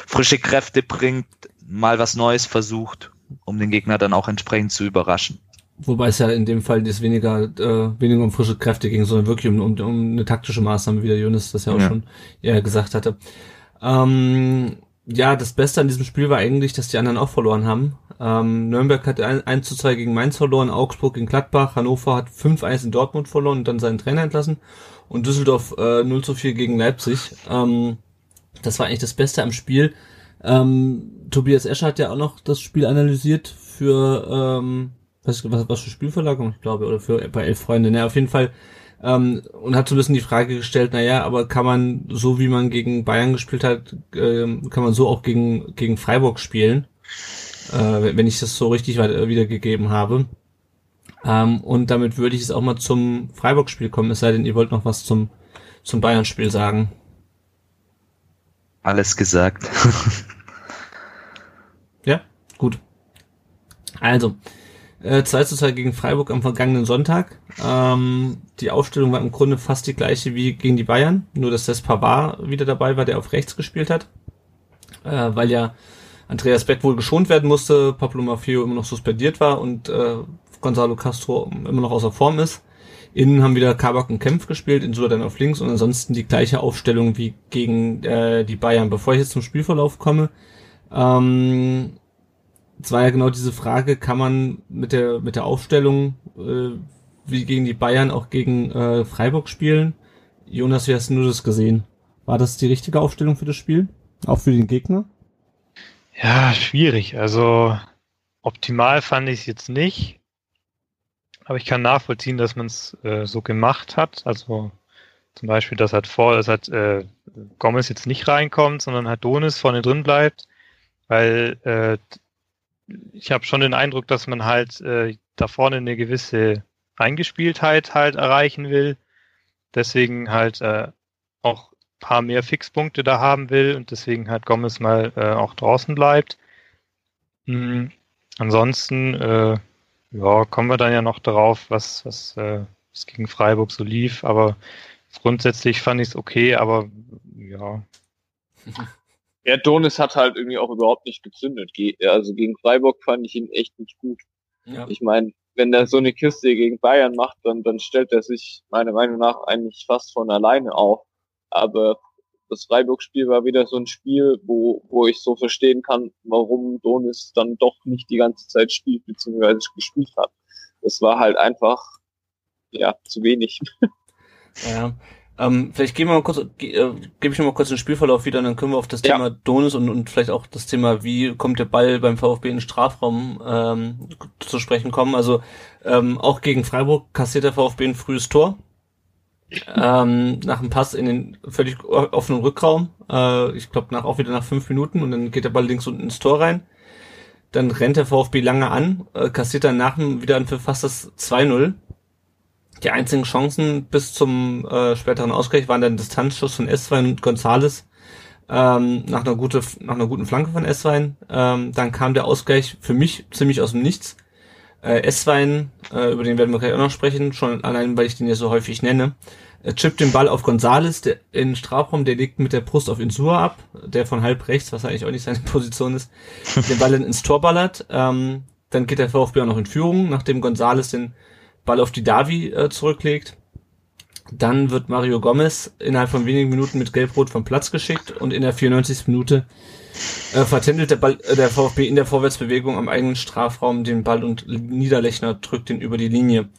frische Kräfte bringt, mal was Neues versucht, um den Gegner dann auch entsprechend zu überraschen. Wobei es ja in dem Fall jetzt weniger, äh, weniger um frische Kräfte ging, sondern wirklich um, um, um eine taktische Maßnahme, wie der Jonas das ja auch Ja. schon ja, gesagt hatte. Ähm, ja, das Beste an diesem Spiel war eigentlich, dass die anderen auch verloren haben. Ähm, Nürnberg hat ein- 1 zu 2 gegen Mainz verloren, Augsburg gegen Gladbach, Hannover hat 5-1 in Dortmund verloren und dann seinen Trainer entlassen und Düsseldorf äh, 0 zu 4 gegen Leipzig. Ähm, das war eigentlich das Beste am Spiel. Ähm, Tobias Escher hat ja auch noch das Spiel analysiert für, ähm, was, was, was für Spielverlagerung, ich glaube, oder für bei elf Freunde, ne, auf jeden Fall, ähm, und hat so ein bisschen die Frage gestellt, naja, aber kann man, so wie man gegen Bayern gespielt hat, ähm, kann man so auch gegen, gegen Freiburg spielen, äh, wenn ich das so richtig wiedergegeben habe. Ähm, und damit würde ich es auch mal zum Freiburg-Spiel kommen, es sei denn, ihr wollt noch was zum, zum Bayern-Spiel sagen. Alles gesagt. ja, gut. Also, äh, 2 zu 2 gegen Freiburg am vergangenen Sonntag. Ähm, die Aufstellung war im Grunde fast die gleiche wie gegen die Bayern, nur dass das Pavard wieder dabei war, der auf rechts gespielt hat. Äh, weil ja Andreas Beck wohl geschont werden musste, Pablo Maffeo immer noch suspendiert war und äh, Gonzalo Castro immer noch außer Form ist. Innen haben wieder Kabak und Kempf gespielt, Insula dann auf links und ansonsten die gleiche Aufstellung wie gegen äh, die Bayern. Bevor ich jetzt zum Spielverlauf komme, ähm, es war ja genau diese Frage, kann man mit der mit der Aufstellung äh, wie gegen die Bayern auch gegen äh, Freiburg spielen? Jonas, wie hast du das gesehen? War das die richtige Aufstellung für das Spiel? Auch für den Gegner? Ja, schwierig. Also optimal fand ich es jetzt nicht. Aber ich kann nachvollziehen, dass man es äh, so gemacht hat. Also zum Beispiel, dass halt vor, dass halt äh, Gomez jetzt nicht reinkommt, sondern halt Donis vorne drin bleibt, weil äh, ich habe schon den Eindruck, dass man halt äh, da vorne eine gewisse Eingespieltheit halt erreichen will. Deswegen halt äh, auch paar mehr Fixpunkte da haben will und deswegen halt Gomez mal äh, auch draußen bleibt. Mhm. Ansonsten äh, ja, kommen wir dann ja noch darauf, was, was, äh, was gegen Freiburg so lief, aber grundsätzlich fand ich es okay, aber ja. [LAUGHS] Ja, Donis hat halt irgendwie auch überhaupt nicht gezündet. Also gegen Freiburg fand ich ihn echt nicht gut. Ja. Ich meine, wenn er so eine Kiste gegen Bayern macht, dann, dann stellt er sich meiner Meinung nach eigentlich fast von alleine auf. Aber das Freiburg-Spiel war wieder so ein Spiel, wo, wo ich so verstehen kann, warum Donis dann doch nicht die ganze Zeit spielt, beziehungsweise gespielt hat. Das war halt einfach, ja, zu wenig. Ja. Ähm, vielleicht gehen wir mal kurz, äh, gebe ich noch mal kurz den Spielverlauf wieder, und dann können wir auf das ja. Thema Donis und, und vielleicht auch das Thema, wie kommt der Ball beim VfB in den Strafraum ähm, zu sprechen kommen. Also ähm, auch gegen Freiburg kassiert der VfB ein frühes Tor ähm, nach dem Pass in den völlig offenen Rückraum. Äh, ich glaube nach auch wieder nach fünf Minuten und dann geht der Ball links unten ins Tor rein. Dann rennt der VfB lange an, äh, kassiert dann nach dem wieder für fast das 2-0. Die einzigen Chancen bis zum äh, späteren Ausgleich waren dann Distanzschuss von Esswein und Gonzales ähm, nach einer gute, nach einer guten Flanke von Esswein. Ähm, dann kam der Ausgleich für mich ziemlich aus dem Nichts. Äh, Esswein, äh, über den werden wir gleich auch noch sprechen, schon allein, weil ich den ja so häufig nenne, äh, chippt den Ball auf Gonzales, der in den Strafraum, der legt mit der Brust auf Insua ab, der von halb rechts, was eigentlich auch nicht seine [LAUGHS] Position ist, den Ball ins Tor ballert. Ähm, dann geht der VfB auch noch in Führung, nachdem Gonzales den Ball auf die Davi äh, zurücklegt. Dann wird Mario Gomez innerhalb von wenigen Minuten mit Gelb-Rot vom Platz geschickt und in der 94. Minute äh, vertändelt der, Ball, äh, der VfB in der Vorwärtsbewegung am eigenen Strafraum den Ball und Niederlechner drückt ihn über die Linie.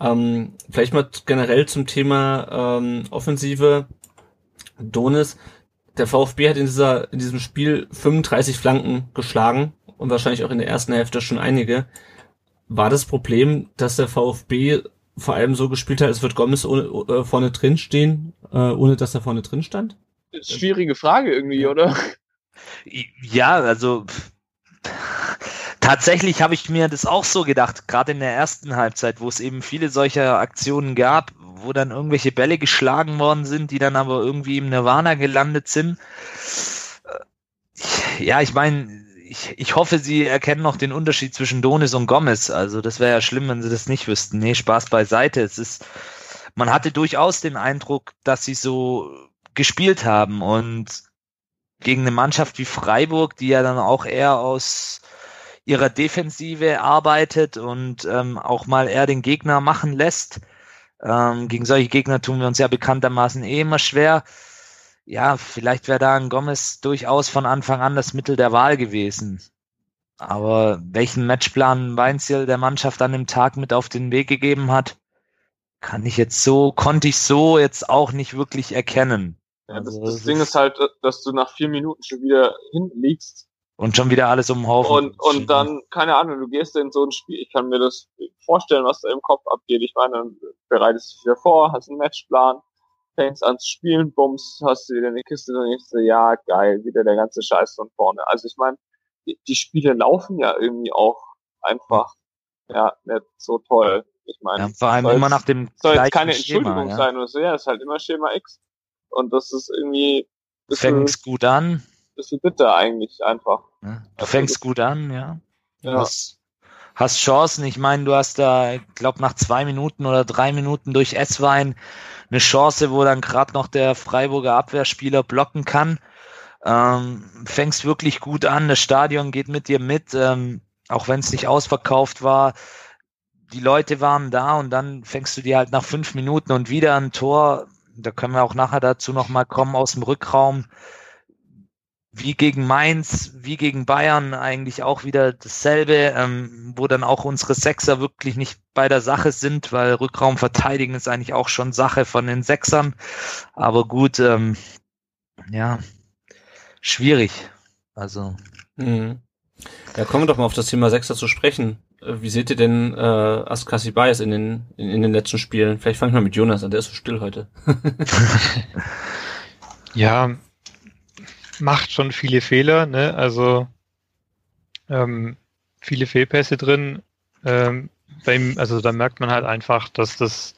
Ähm, vielleicht mal generell zum Thema ähm, Offensive. Donis, der VfB hat in, dieser, in diesem Spiel 35 Flanken geschlagen und wahrscheinlich auch in der ersten Hälfte schon einige. War das Problem, dass der VfB vor allem so gespielt hat, es wird Gomez ohne, äh, vorne drin stehen, äh, ohne dass er vorne drin stand? Schwierige Frage irgendwie, oder? Ja, also tatsächlich habe ich mir das auch so gedacht, gerade in der ersten Halbzeit, wo es eben viele solcher Aktionen gab, wo dann irgendwelche Bälle geschlagen worden sind, die dann aber irgendwie im Nirvana gelandet sind. Äh, ja, ich meine, ich, ich hoffe, Sie erkennen noch den Unterschied zwischen Donis und Gomez. Also das wäre ja schlimm, wenn Sie das nicht wüssten. Nee, Spaß beiseite. Es ist, man hatte durchaus den Eindruck, dass sie so gespielt haben und gegen eine Mannschaft wie Freiburg, die ja dann auch eher aus ihrer Defensive arbeitet und ähm, auch mal eher den Gegner machen lässt. Ähm, gegen solche Gegner tun wir uns ja bekanntermaßen eh immer schwer. Ja, vielleicht wäre da ein Gomez durchaus von Anfang an das Mittel der Wahl gewesen. Aber welchen Matchplan Weinziel der Mannschaft an dem Tag mit auf den Weg gegeben hat, kann ich jetzt so, konnte ich so jetzt auch nicht wirklich erkennen. Ja, das, also, das, Ding ist halt, dass du nach vier Minuten schon wieder hinten liegst Und schon wieder alles um den Haufen. Und, und dann, keine Ahnung, du gehst in so ein Spiel, ich kann mir das vorstellen, was da im Kopf abgeht. Ich meine, dann bereitest du dich wieder vor, hast einen Matchplan, fängst an zu spielen, bums, hast du wieder eine Kiste, dann denkst du, ja, geil, wieder der ganze Scheiß von vorne. Also ich meine, die, die Spiele laufen ja irgendwie auch einfach, ja, nicht so toll. Ich meine, ja, vor allem immer nach dem soll jetzt keine Schema, Entschuldigung ja. sein oder so, ja, ist halt immer Schema X. Und das ist irgendwie, bisschen, Fängst gut an. bisschen bitter eigentlich einfach. Ja. Du fängst gut an, ja. Ja. Hast, hast Chancen. Ich meine, du hast da, ich glaube, nach zwei Minuten oder drei Minuten durch Esswein eine Chance, wo dann gerade noch der Freiburger Abwehrspieler blocken kann. Ähm, fängst wirklich gut an. Das Stadion geht mit dir mit, ähm, auch wenn es nicht ausverkauft war. Die Leute waren da und dann fängst du dir halt nach fünf Minuten und wieder ein Tor. Da können wir auch nachher dazu nochmal kommen aus dem Rückraum wie gegen Mainz, wie gegen Bayern eigentlich auch wieder dasselbe, ähm, wo dann auch unsere Sechser wirklich nicht bei der Sache sind, weil Rückraum verteidigen ist eigentlich auch schon Sache von den Sechsern. Aber gut, ähm, ja, schwierig. Also Mhm. Ja, kommen wir doch mal auf das Thema Sechser zu sprechen. Äh, Wie seht ihr denn äh, Askasi Bias in den, in, in den letzten Spielen? Vielleicht fange ich mal mit Jonas an, der ist so still heute. [LAUGHS] Ja, macht schon viele Fehler, ne? Also ähm, viele Fehlpässe drin. Ähm, beim, also da merkt man halt einfach, dass das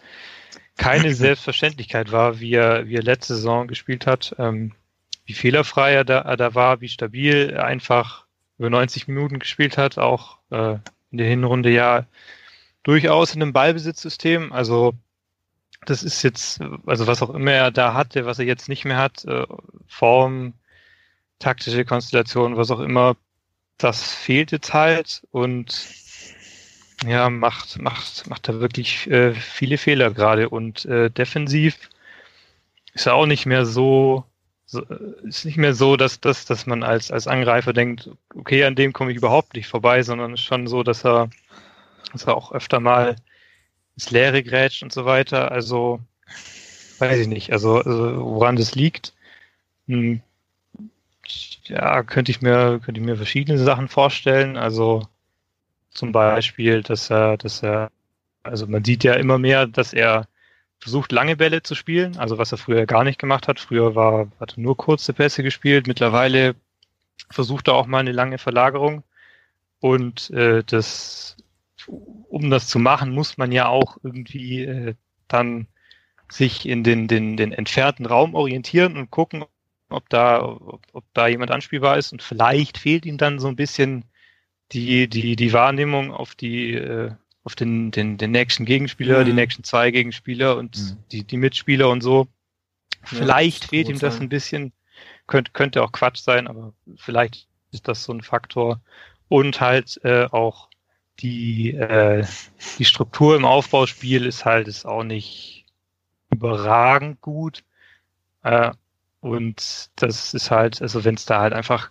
keine [LAUGHS] Selbstverständlichkeit war, wie er, wie er letzte Saison gespielt hat. Ähm, wie fehlerfrei er da, er da war, wie stabil er einfach über 90 Minuten gespielt hat, auch äh, in der Hinrunde ja durchaus in einem Ballbesitzsystem. Also das ist jetzt, also was auch immer er da hatte, was er jetzt nicht mehr hat, äh, Form, taktische Konstellation, was auch immer, das fehlt jetzt halt und ja, macht, macht, macht da wirklich äh, viele Fehler gerade und äh, defensiv ist er auch nicht mehr so, so äh, ist nicht mehr so, dass, dass, dass man als, als Angreifer denkt, okay, an dem komme ich überhaupt nicht vorbei, sondern ist schon so, dass er, dass er auch öfter mal ins Leere grätscht und so weiter. Also, weiß ich nicht, also, also woran das liegt. Hm, ja, könnte ich mir, könnte ich mir verschiedene Sachen vorstellen. Also zum Beispiel, dass er, dass er, also man sieht ja immer mehr, dass er versucht, lange Bälle zu spielen, also was er früher gar nicht gemacht hat. Früher war, hat er nur kurze Pässe gespielt. Mittlerweile versucht er auch mal eine lange Verlagerung. Und äh, das, um das zu machen, muss man ja auch irgendwie äh, dann sich in den, den, den entfernten Raum orientieren und gucken, ob da, ob, ob da jemand anspielbar ist. Und vielleicht fehlt ihm dann so ein bisschen die, die, die Wahrnehmung auf die, äh, auf den, den, den nächsten Gegenspieler, Mhm. die nächsten zwei Gegenspieler und Mhm. die, die Mitspieler und so. Ja, Vielleicht das fehlt ihm das sein. ein bisschen. Könnte, könnte auch Quatsch sein, aber vielleicht ist das so ein Faktor. Und halt äh, auch die, äh, die Struktur im Aufbauspiel ist halt ist auch nicht überragend gut. Äh, und das ist halt, also wenn es da halt einfach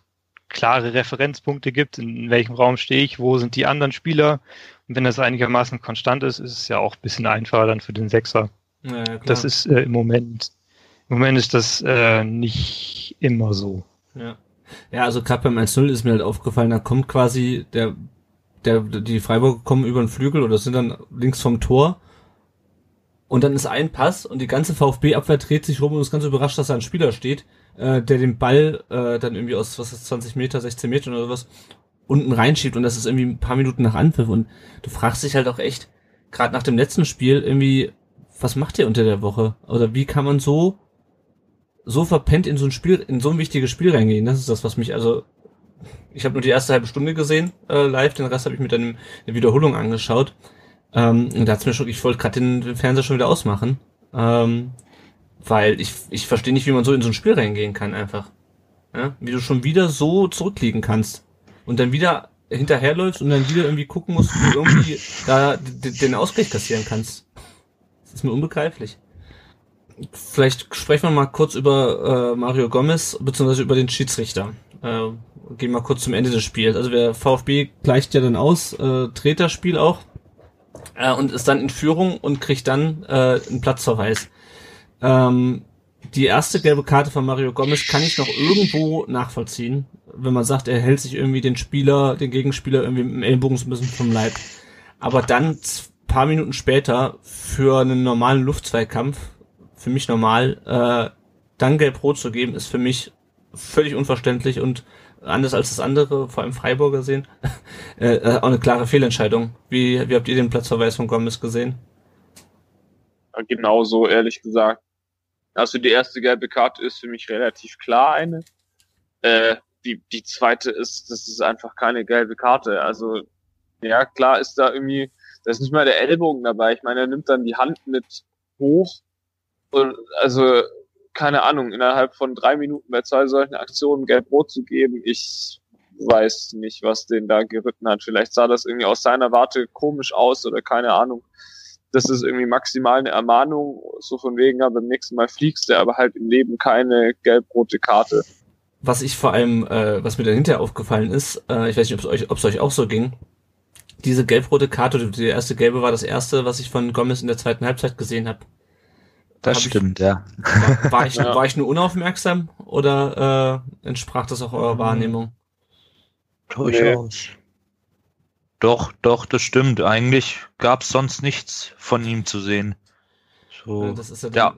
klare Referenzpunkte gibt, in welchem Raum stehe ich, wo sind die anderen Spieler. Und wenn das einigermaßen konstant ist, ist es ja auch ein bisschen einfacher dann für den Sechser. Ja. Das ist äh, im Moment, im Moment ist das äh, nicht immer so. Ja. Ja, also gerade beim 1-0 ist mir halt aufgefallen, da kommt quasi der, der, die Freiburger kommen über den Flügel oder sind dann links vom Tor und dann ist ein Pass und die ganze VfB-Abwehr dreht sich rum und ist ganz überrascht, dass da ein Spieler steht, äh, der den Ball äh, dann irgendwie aus, was ist 20 Meter, 16 Meter oder sowas unten reinschiebt und das ist irgendwie ein paar Minuten nach Anpfiff und du fragst dich halt auch echt, gerade nach dem letzten Spiel irgendwie, was macht ihr unter der Woche? Oder wie kann man so so verpennt in so ein Spiel, in so ein wichtiges Spiel reingehen. Das ist das, was mich also. Ich habe nur die erste halbe Stunde gesehen äh, live, den Rest habe ich mir dann in der Wiederholung angeschaut. Ähm, und da hat's mir schon, ich wollte gerade den, den Fernseher schon wieder ausmachen, ähm, weil ich ich verstehe nicht, wie man so in so ein Spiel reingehen kann einfach. Ja? Wie du schon wieder so zurückliegen kannst und dann wieder hinterherläufst und dann wieder irgendwie gucken musst, wie du irgendwie da den Ausgleich kassieren kannst. Das ist mir unbegreiflich. Vielleicht sprechen wir mal kurz über äh, Mario Gomez beziehungsweise über den Schiedsrichter. Äh, gehen wir kurz zum Ende des Spiels. Also der VfB gleicht ja dann aus, äh, dreht das Spiel auch äh, und ist dann in Führung und kriegt dann äh, einen Platzverweis. Ähm, die erste gelbe Karte von Mario Gomez kann ich noch irgendwo nachvollziehen. wenn man sagt, er hält sich irgendwie den Spieler, den Gegenspieler irgendwie mit dem Ellbogen so ein bisschen vom Leib. Aber dann paar Minuten später für einen normalen Luftzweikampf, für mich normal, äh, dann gelb-rot zu geben, ist für mich völlig unverständlich und anders als das andere, vor allem Freiburger sehen, [LAUGHS] äh, äh, auch eine klare Fehlentscheidung. Wie, wie habt ihr den Platzverweis von Gomez gesehen? Genauso, ehrlich gesagt. Also die erste gelbe Karte ist für mich relativ klar eine. Äh, die, die zweite ist, das ist einfach keine gelbe Karte. Also ja, klar ist da irgendwie, da ist nicht mal der Ellbogen dabei. Ich meine, er nimmt dann die Hand mit hoch und also keine Ahnung, innerhalb von drei Minuten bei zwei solchen Aktionen gelb-rot zu geben, ich weiß nicht, was den da geritten hat. Vielleicht sah das irgendwie aus seiner Warte komisch aus oder keine Ahnung. Das ist irgendwie maximal eine Ermahnung, so von wegen, ja, beim nächsten Mal fliegst du, aber halt im Leben keine gelb-rote Karte. Was ich vor allem, äh, was mir dahinter aufgefallen ist, äh, ich weiß nicht, ob es euch, euch auch so ging, diese gelb-rote Karte, die erste gelbe war das erste, was ich von Gomez in der zweiten Halbzeit gesehen habe. Das stimmt, ich, ja. War, war, ich, [LAUGHS] ja. war ich nur unaufmerksam oder äh, entsprach das auch eurer Wahrnehmung? Durchaus. Nee. Doch, doch, das stimmt. Eigentlich gab es sonst nichts von ihm zu sehen. So, ja, ja der,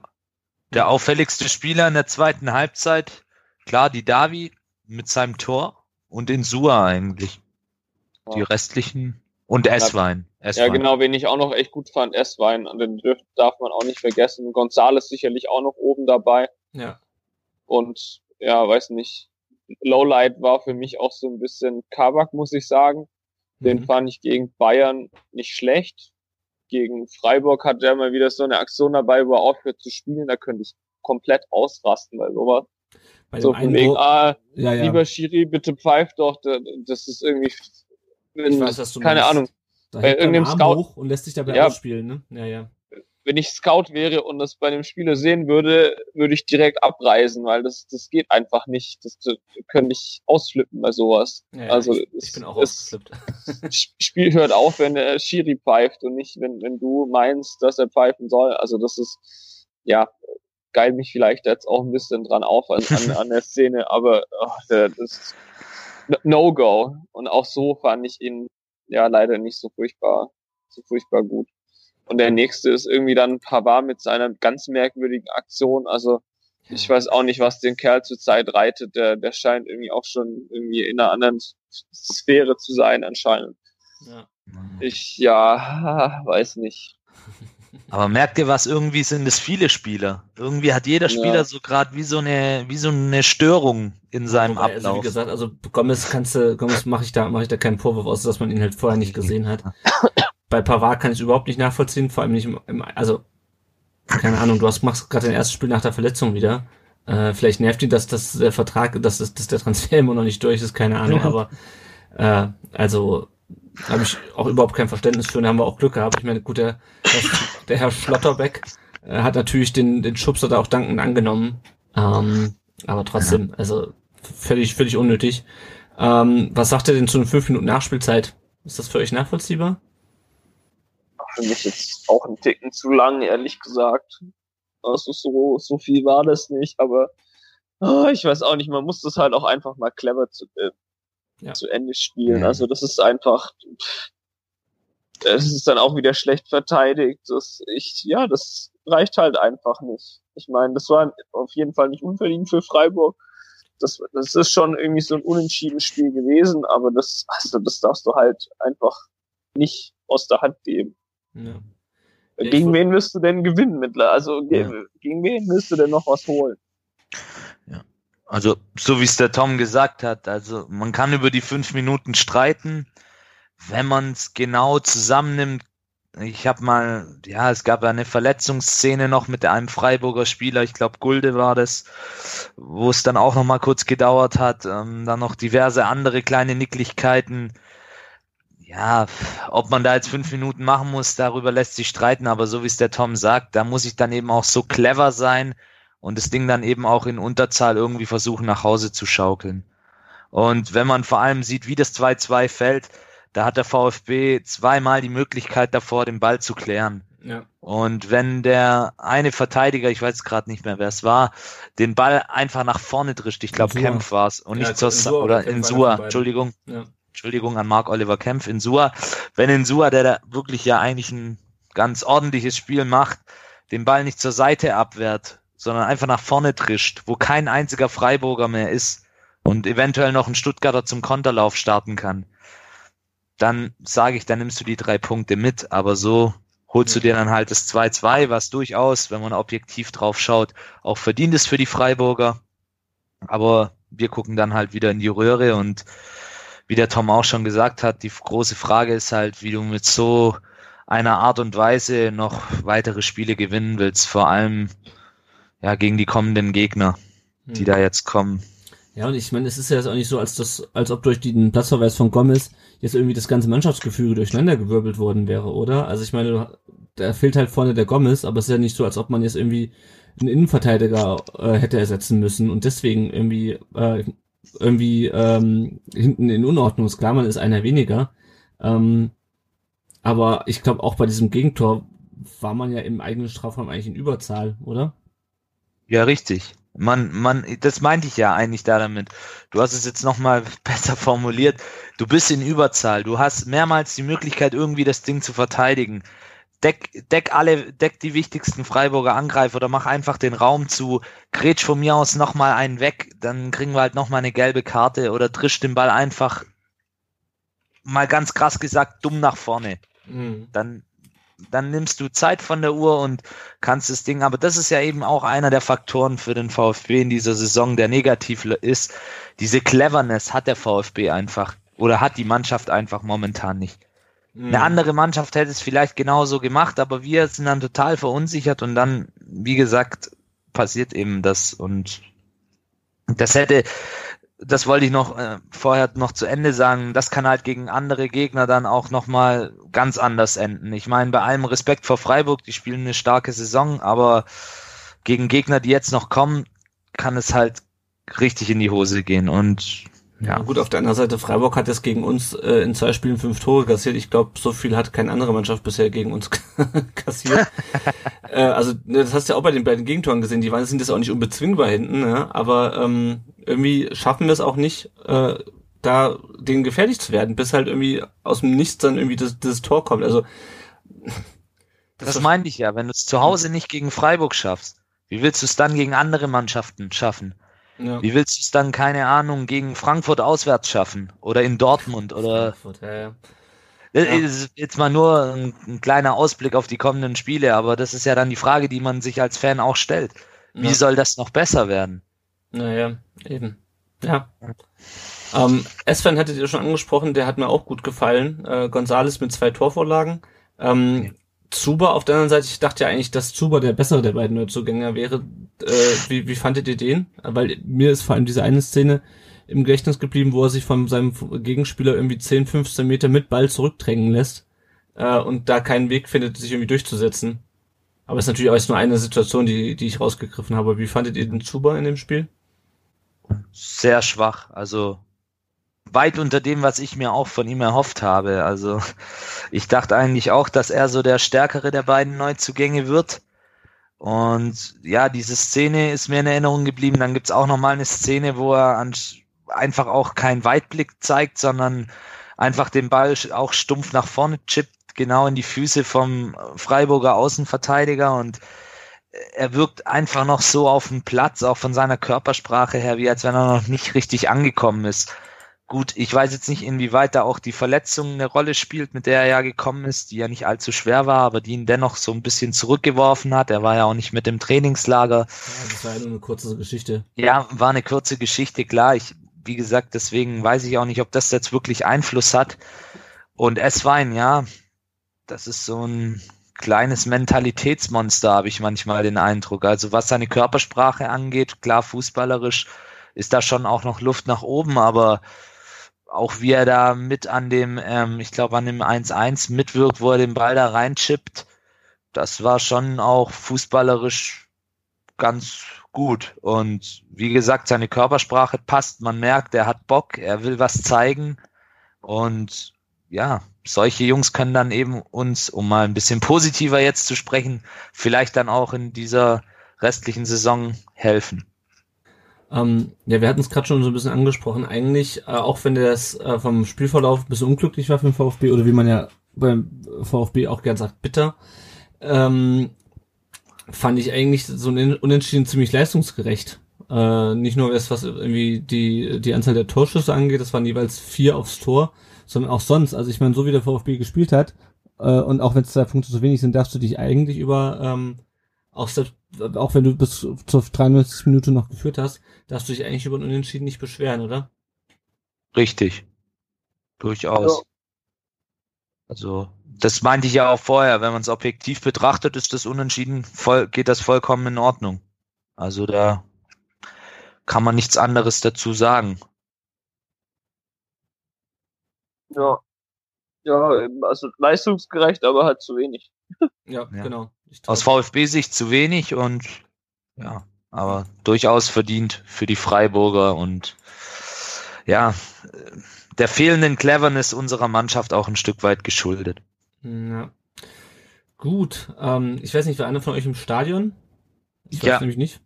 der auffälligste Spieler in der zweiten Halbzeit, klar, die Davi mit seinem Tor und den Sua eigentlich. Die restlichen und S-Wein. Ja, genau, wen ich auch noch echt gut fand, S-Wein. Den darf man auch nicht vergessen. Gonzales sicherlich auch noch oben dabei. Ja. Und ja, weiß nicht. Lowlight war für mich auch so ein bisschen Kabak, muss ich sagen. Den mhm. fand ich gegen Bayern nicht schlecht. Gegen Freiburg hat er mal wieder so eine Aktion dabei, wo er aufhört zu spielen. Da könnte ich komplett ausrasten bei sowas. Bei so von wegen, ah, ja, ja. lieber Schiri, bitte pfeif doch. Das ist irgendwie wenn, weiß, keine meinst. Ahnung. Da bei irgendeinem Scout hoch und lässt sich dabei ja, ausspielen, ne? Ja, ja. Wenn ich Scout wäre und das bei einem Spieler sehen würde, würde ich direkt abreisen, weil das, das geht einfach nicht. Das, das können nicht ausflippen bei sowas. Ja, also ich, ich bin auch ausgeflippt. [LAUGHS] Spiel hört auf, wenn der Schiri pfeift und nicht, wenn, wenn du meinst, dass er pfeifen soll. Also das ist, ja, geil mich vielleicht jetzt auch ein bisschen dran auf an, an, an der Szene, aber oh, das ist No-Go. Und auch so fand ich ihn ja leider nicht so furchtbar, so furchtbar gut. Und der nächste ist irgendwie dann Pavard mit seiner ganz merkwürdigen Aktion. Also ich weiß auch nicht, was den Kerl zurzeit reitet. Der, der scheint irgendwie auch schon irgendwie in einer anderen Sphäre zu sein anscheinend. Ja. Ich ja, [LAUGHS] weiß nicht. [LAUGHS] Aber merkt ihr was, irgendwie sind es viele Spieler. Irgendwie hat jeder Spieler ja. so gerade wie so eine, wie so eine Störung in seinem Wobei, Ablauf. Also wie gesagt, also Gomez kannst du, Gomez mache ich da, mache ich da keinen Vorwurf aus, dass man ihn halt vorher nicht gesehen hat. [LAUGHS] Bei Pavard kann ich überhaupt nicht nachvollziehen, vor allem nicht im, im also, keine Ahnung, du hast, machst gerade dein erstes Spiel nach der Verletzung wieder. Äh, vielleicht nervt ihn, dass, dass der Vertrag, dass, dass der Transfer [LAUGHS] immer noch nicht durch ist, keine Ahnung, aber äh, also habe ich auch überhaupt kein Verständnis für und haben wir auch Glück gehabt. Ich meine, gut, der, der Herr Schlotterbeck äh, hat natürlich den, den Schubser da auch dankend angenommen. Ähm, aber trotzdem, also völlig, völlig unnötig. Ähm, was sagt ihr denn zu einer 5 Minuten Nachspielzeit? Ist das für euch nachvollziehbar? Für mich jetzt auch ein Ticken zu lang, ehrlich gesagt. Also so, so viel war das nicht, aber oh, ich weiß auch nicht, man muss das halt auch einfach mal clever zu, äh, ja. zu Ende spielen. Ja. Also das ist einfach, es ist dann auch wieder schlecht verteidigt. Das, ich, ja, das reicht halt einfach nicht. Ich meine, das war auf jeden Fall nicht unverdient für Freiburg. Das, das ist schon irgendwie so ein unentschieden Spiel gewesen, aber das, also das darfst du halt einfach nicht aus der Hand geben. Ja. Gegen wen wirst du denn gewinnen mittlerweile? Also ja. gegen wen wirst du denn noch was holen? Also, so wie es der Tom gesagt hat, also man kann über die fünf Minuten streiten. Wenn man es genau zusammennimmt, ich habe mal, ja, es gab eine Verletzungsszene noch mit einem Freiburger Spieler, ich glaube Gulde war das, wo es dann auch noch mal kurz gedauert hat. Ähm, dann noch diverse andere kleine Nicklichkeiten. Ja, ob man da jetzt fünf Minuten machen muss, darüber lässt sich streiten, aber so wie es der Tom sagt, da muss ich dann eben auch so clever sein, und das Ding dann eben auch in Unterzahl irgendwie versuchen nach Hause zu schaukeln. Und wenn man vor allem sieht, wie das 2-2 fällt, da hat der VfB zweimal die Möglichkeit davor, den Ball zu klären. Ja. Und wenn der eine Verteidiger, ich weiß gerade nicht mehr, wer es war, den Ball einfach nach vorne drischt, ich glaube. Kempf war es und Ja, nicht zur Insua, oder Insua. Entschuldigung, Ja. Entschuldigung an Mark Oliver Kempf, Insua. Wenn Insua, der da wirklich ja eigentlich ein ganz ordentliches Spiel macht, den Ball nicht zur Seite abwehrt, sondern einfach nach vorne trischt, wo kein einziger Freiburger mehr ist und eventuell noch ein Stuttgarter zum Konterlauf starten kann, dann sage ich, dann nimmst du die drei Punkte mit, aber so holst du dir dann halt das 2-2, was durchaus, wenn man objektiv drauf schaut, auch verdient ist für die Freiburger. Aber wir gucken dann halt wieder in die Röhre und wie der Tom auch schon gesagt hat, die große Frage ist halt, wie du mit so einer Art und Weise noch weitere Spiele gewinnen willst, vor allem ja gegen die kommenden Gegner, die da jetzt kommen. Ja, und ich meine, es ist ja jetzt auch nicht so, als das, als ob durch den Platzverweis von Gomez jetzt irgendwie das ganze Mannschaftsgefüge durcheinandergewirbelt worden wäre, oder? Also ich meine, da fehlt halt vorne der Gomez, aber es ist ja nicht so, als ob man jetzt irgendwie einen Innenverteidiger äh, hätte ersetzen müssen und deswegen irgendwie äh, irgendwie ähm, hinten in Unordnung ist. Klar, man ist einer weniger. Ähm, aber ich glaube, auch bei diesem Gegentor war man ja im eigenen Strafraum eigentlich in Überzahl, oder? Ja, richtig. Man, man, das meinte ich ja eigentlich da damit. Du hast es jetzt nochmal [LAUGHS] besser formuliert. Du bist in Überzahl. Du hast mehrmals die Möglichkeit, irgendwie das Ding zu verteidigen. Deck, deck alle, deck die wichtigsten Freiburger Angreifer oder mach einfach den Raum zu. Grätsch von mir aus nochmal einen weg, dann kriegen wir halt nochmal eine gelbe Karte oder trisch den Ball einfach mal ganz krass gesagt dumm nach vorne Mhm. dann, dann nimmst du Zeit von der Uhr und kannst das Ding, aber das ist ja eben auch einer der Faktoren für den VfB in dieser Saison, der negativ ist. Diese Cleverness hat der VfB einfach oder hat die Mannschaft einfach momentan nicht. Eine andere Mannschaft hätte es vielleicht genauso gemacht, aber wir sind dann total verunsichert und dann, wie gesagt, passiert eben das und das hätte, das wollte ich noch äh, vorher noch zu Ende sagen, das kann halt gegen andere Gegner dann auch nochmal ganz anders enden. Ich meine, bei allem Respekt vor Freiburg, die spielen eine starke Saison, aber gegen Gegner, die jetzt noch kommen, kann es halt richtig in die Hose gehen und Ja, gut, auf der anderen Seite, Freiburg hat jetzt gegen uns äh, in zwei Spielen fünf Tore kassiert. Ich glaube, so viel hat keine andere Mannschaft bisher gegen uns [LAUGHS] kassiert. [LAUGHS] äh, also, ne, das hast du ja auch bei den beiden Gegentoren gesehen. Die waren sind jetzt auch nicht unbezwingbar hinten, ja? aber ähm, irgendwie schaffen wir es auch nicht, äh, da denen gefährlich zu werden, bis halt irgendwie aus dem Nichts dann irgendwie das, das Tor kommt. Also [LAUGHS] das, meinte ich ja, wenn du es zu Hause nicht gegen Freiburg schaffst, wie willst du es dann gegen andere Mannschaften schaffen? Ja. Wie willst du es dann, keine Ahnung, gegen Frankfurt auswärts schaffen? Oder in Dortmund? Oder Frankfurt, ja, ja. Das ist jetzt mal nur ein, ein kleiner Ausblick auf die kommenden Spiele, aber das ist ja dann die Frage, die man sich als Fan auch stellt. Wie Ja. soll das noch besser werden? Naja, eben. Ja. Ähm, Sven hattet ihr schon angesprochen, der hat mir auch gut gefallen. Äh, Gonzales mit zwei Torvorlagen. Ähm, Zuber auf der anderen Seite, ich dachte ja eigentlich, dass Zuber der bessere der beiden Neuzugänger wäre. Äh, wie, wie fandet ihr den? Weil mir ist vor allem diese eine Szene im Gedächtnis geblieben, wo er sich von seinem Gegenspieler irgendwie 10, 15 Meter mit Ball zurückdrängen lässt äh, und da keinen Weg findet, sich irgendwie durchzusetzen. Aber es ist natürlich auch nur eine Situation, die, die ich rausgegriffen habe. Wie fandet ihr den Zuber in dem Spiel? Sehr schwach, also weit unter dem, was ich mir auch von ihm erhofft habe. Also ich dachte eigentlich auch, dass er so der stärkere der beiden Neuzugänge wird. Und ja, diese Szene ist mir in Erinnerung geblieben. Dann gibt's auch nochmal eine Szene, wo er an, einfach auch keinen Weitblick zeigt, sondern einfach den Ball auch stumpf nach vorne chippt, genau in die Füße vom Freiburger Außenverteidiger und er wirkt einfach noch so auf dem Platz, auch von seiner Körpersprache her, wie als wenn er noch nicht richtig angekommen ist. Gut, ich weiß jetzt nicht, inwieweit da auch die Verletzung eine Rolle spielt, mit der er ja gekommen ist, die ja nicht allzu schwer war, aber die ihn dennoch so ein bisschen zurückgeworfen hat. Er war ja auch nicht mit im Trainingslager. Ja, das war ja nur eine kurze Geschichte. Ja, war eine kurze Geschichte, klar. Ich, wie gesagt, deswegen weiß ich auch nicht, ob das jetzt wirklich Einfluss hat. Und Esswein, ja, das ist so ein kleines Mentalitätsmonster, habe ich manchmal den Eindruck. Also was seine Körpersprache angeht, klar, fußballerisch ist da schon auch noch Luft nach oben, aber auch wie er da mit an dem, ähm, ich glaube, an dem 1-1 mitwirkt, wo er den Ball da reinchippt, das war schon auch fußballerisch ganz gut. Und wie gesagt, seine Körpersprache passt. Man merkt, er hat Bock, er will was zeigen. Und ja, solche Jungs können dann eben uns, um mal ein bisschen positiver jetzt zu sprechen, vielleicht dann auch in dieser restlichen Saison helfen. Ähm, ja, wir hatten es gerade schon so ein bisschen angesprochen. Eigentlich, äh, auch wenn das äh, vom Spielverlauf ein bisschen unglücklich war für den VfB oder wie man ja beim VfB auch gern sagt, bitter, ähm, fand ich eigentlich so ein Unentschieden ziemlich leistungsgerecht. Äh, nicht nur was, was irgendwie die, die Anzahl der Torschüsse angeht, das waren jeweils vier aufs Tor, sondern auch sonst. Also ich meine, so wie der VfB gespielt hat, äh, und auch wenn es zwei Punkte zu wenig sind, darfst du dich eigentlich über, ähm, auch, selbst, auch wenn du bis zur 93. Minute noch geführt hast, darfst du dich eigentlich über ein Unentschieden nicht beschweren, oder? Richtig. Durchaus. Ja. Also, das meinte ich ja auch vorher, wenn man es objektiv betrachtet, ist das Unentschieden voll, geht das vollkommen in Ordnung. Also da kann man nichts anderes dazu sagen. Ja. Ja, also leistungsgerecht, aber halt zu wenig. Ja, ja. genau. Aus VfB-Sicht zu wenig und ja, aber durchaus verdient für die Freiburger und ja, der fehlenden Cleverness unserer Mannschaft auch ein Stück weit geschuldet. Ja. Gut, ähm, ich weiß nicht, war einer von euch im Stadion? Ich weiß ja. nämlich nicht.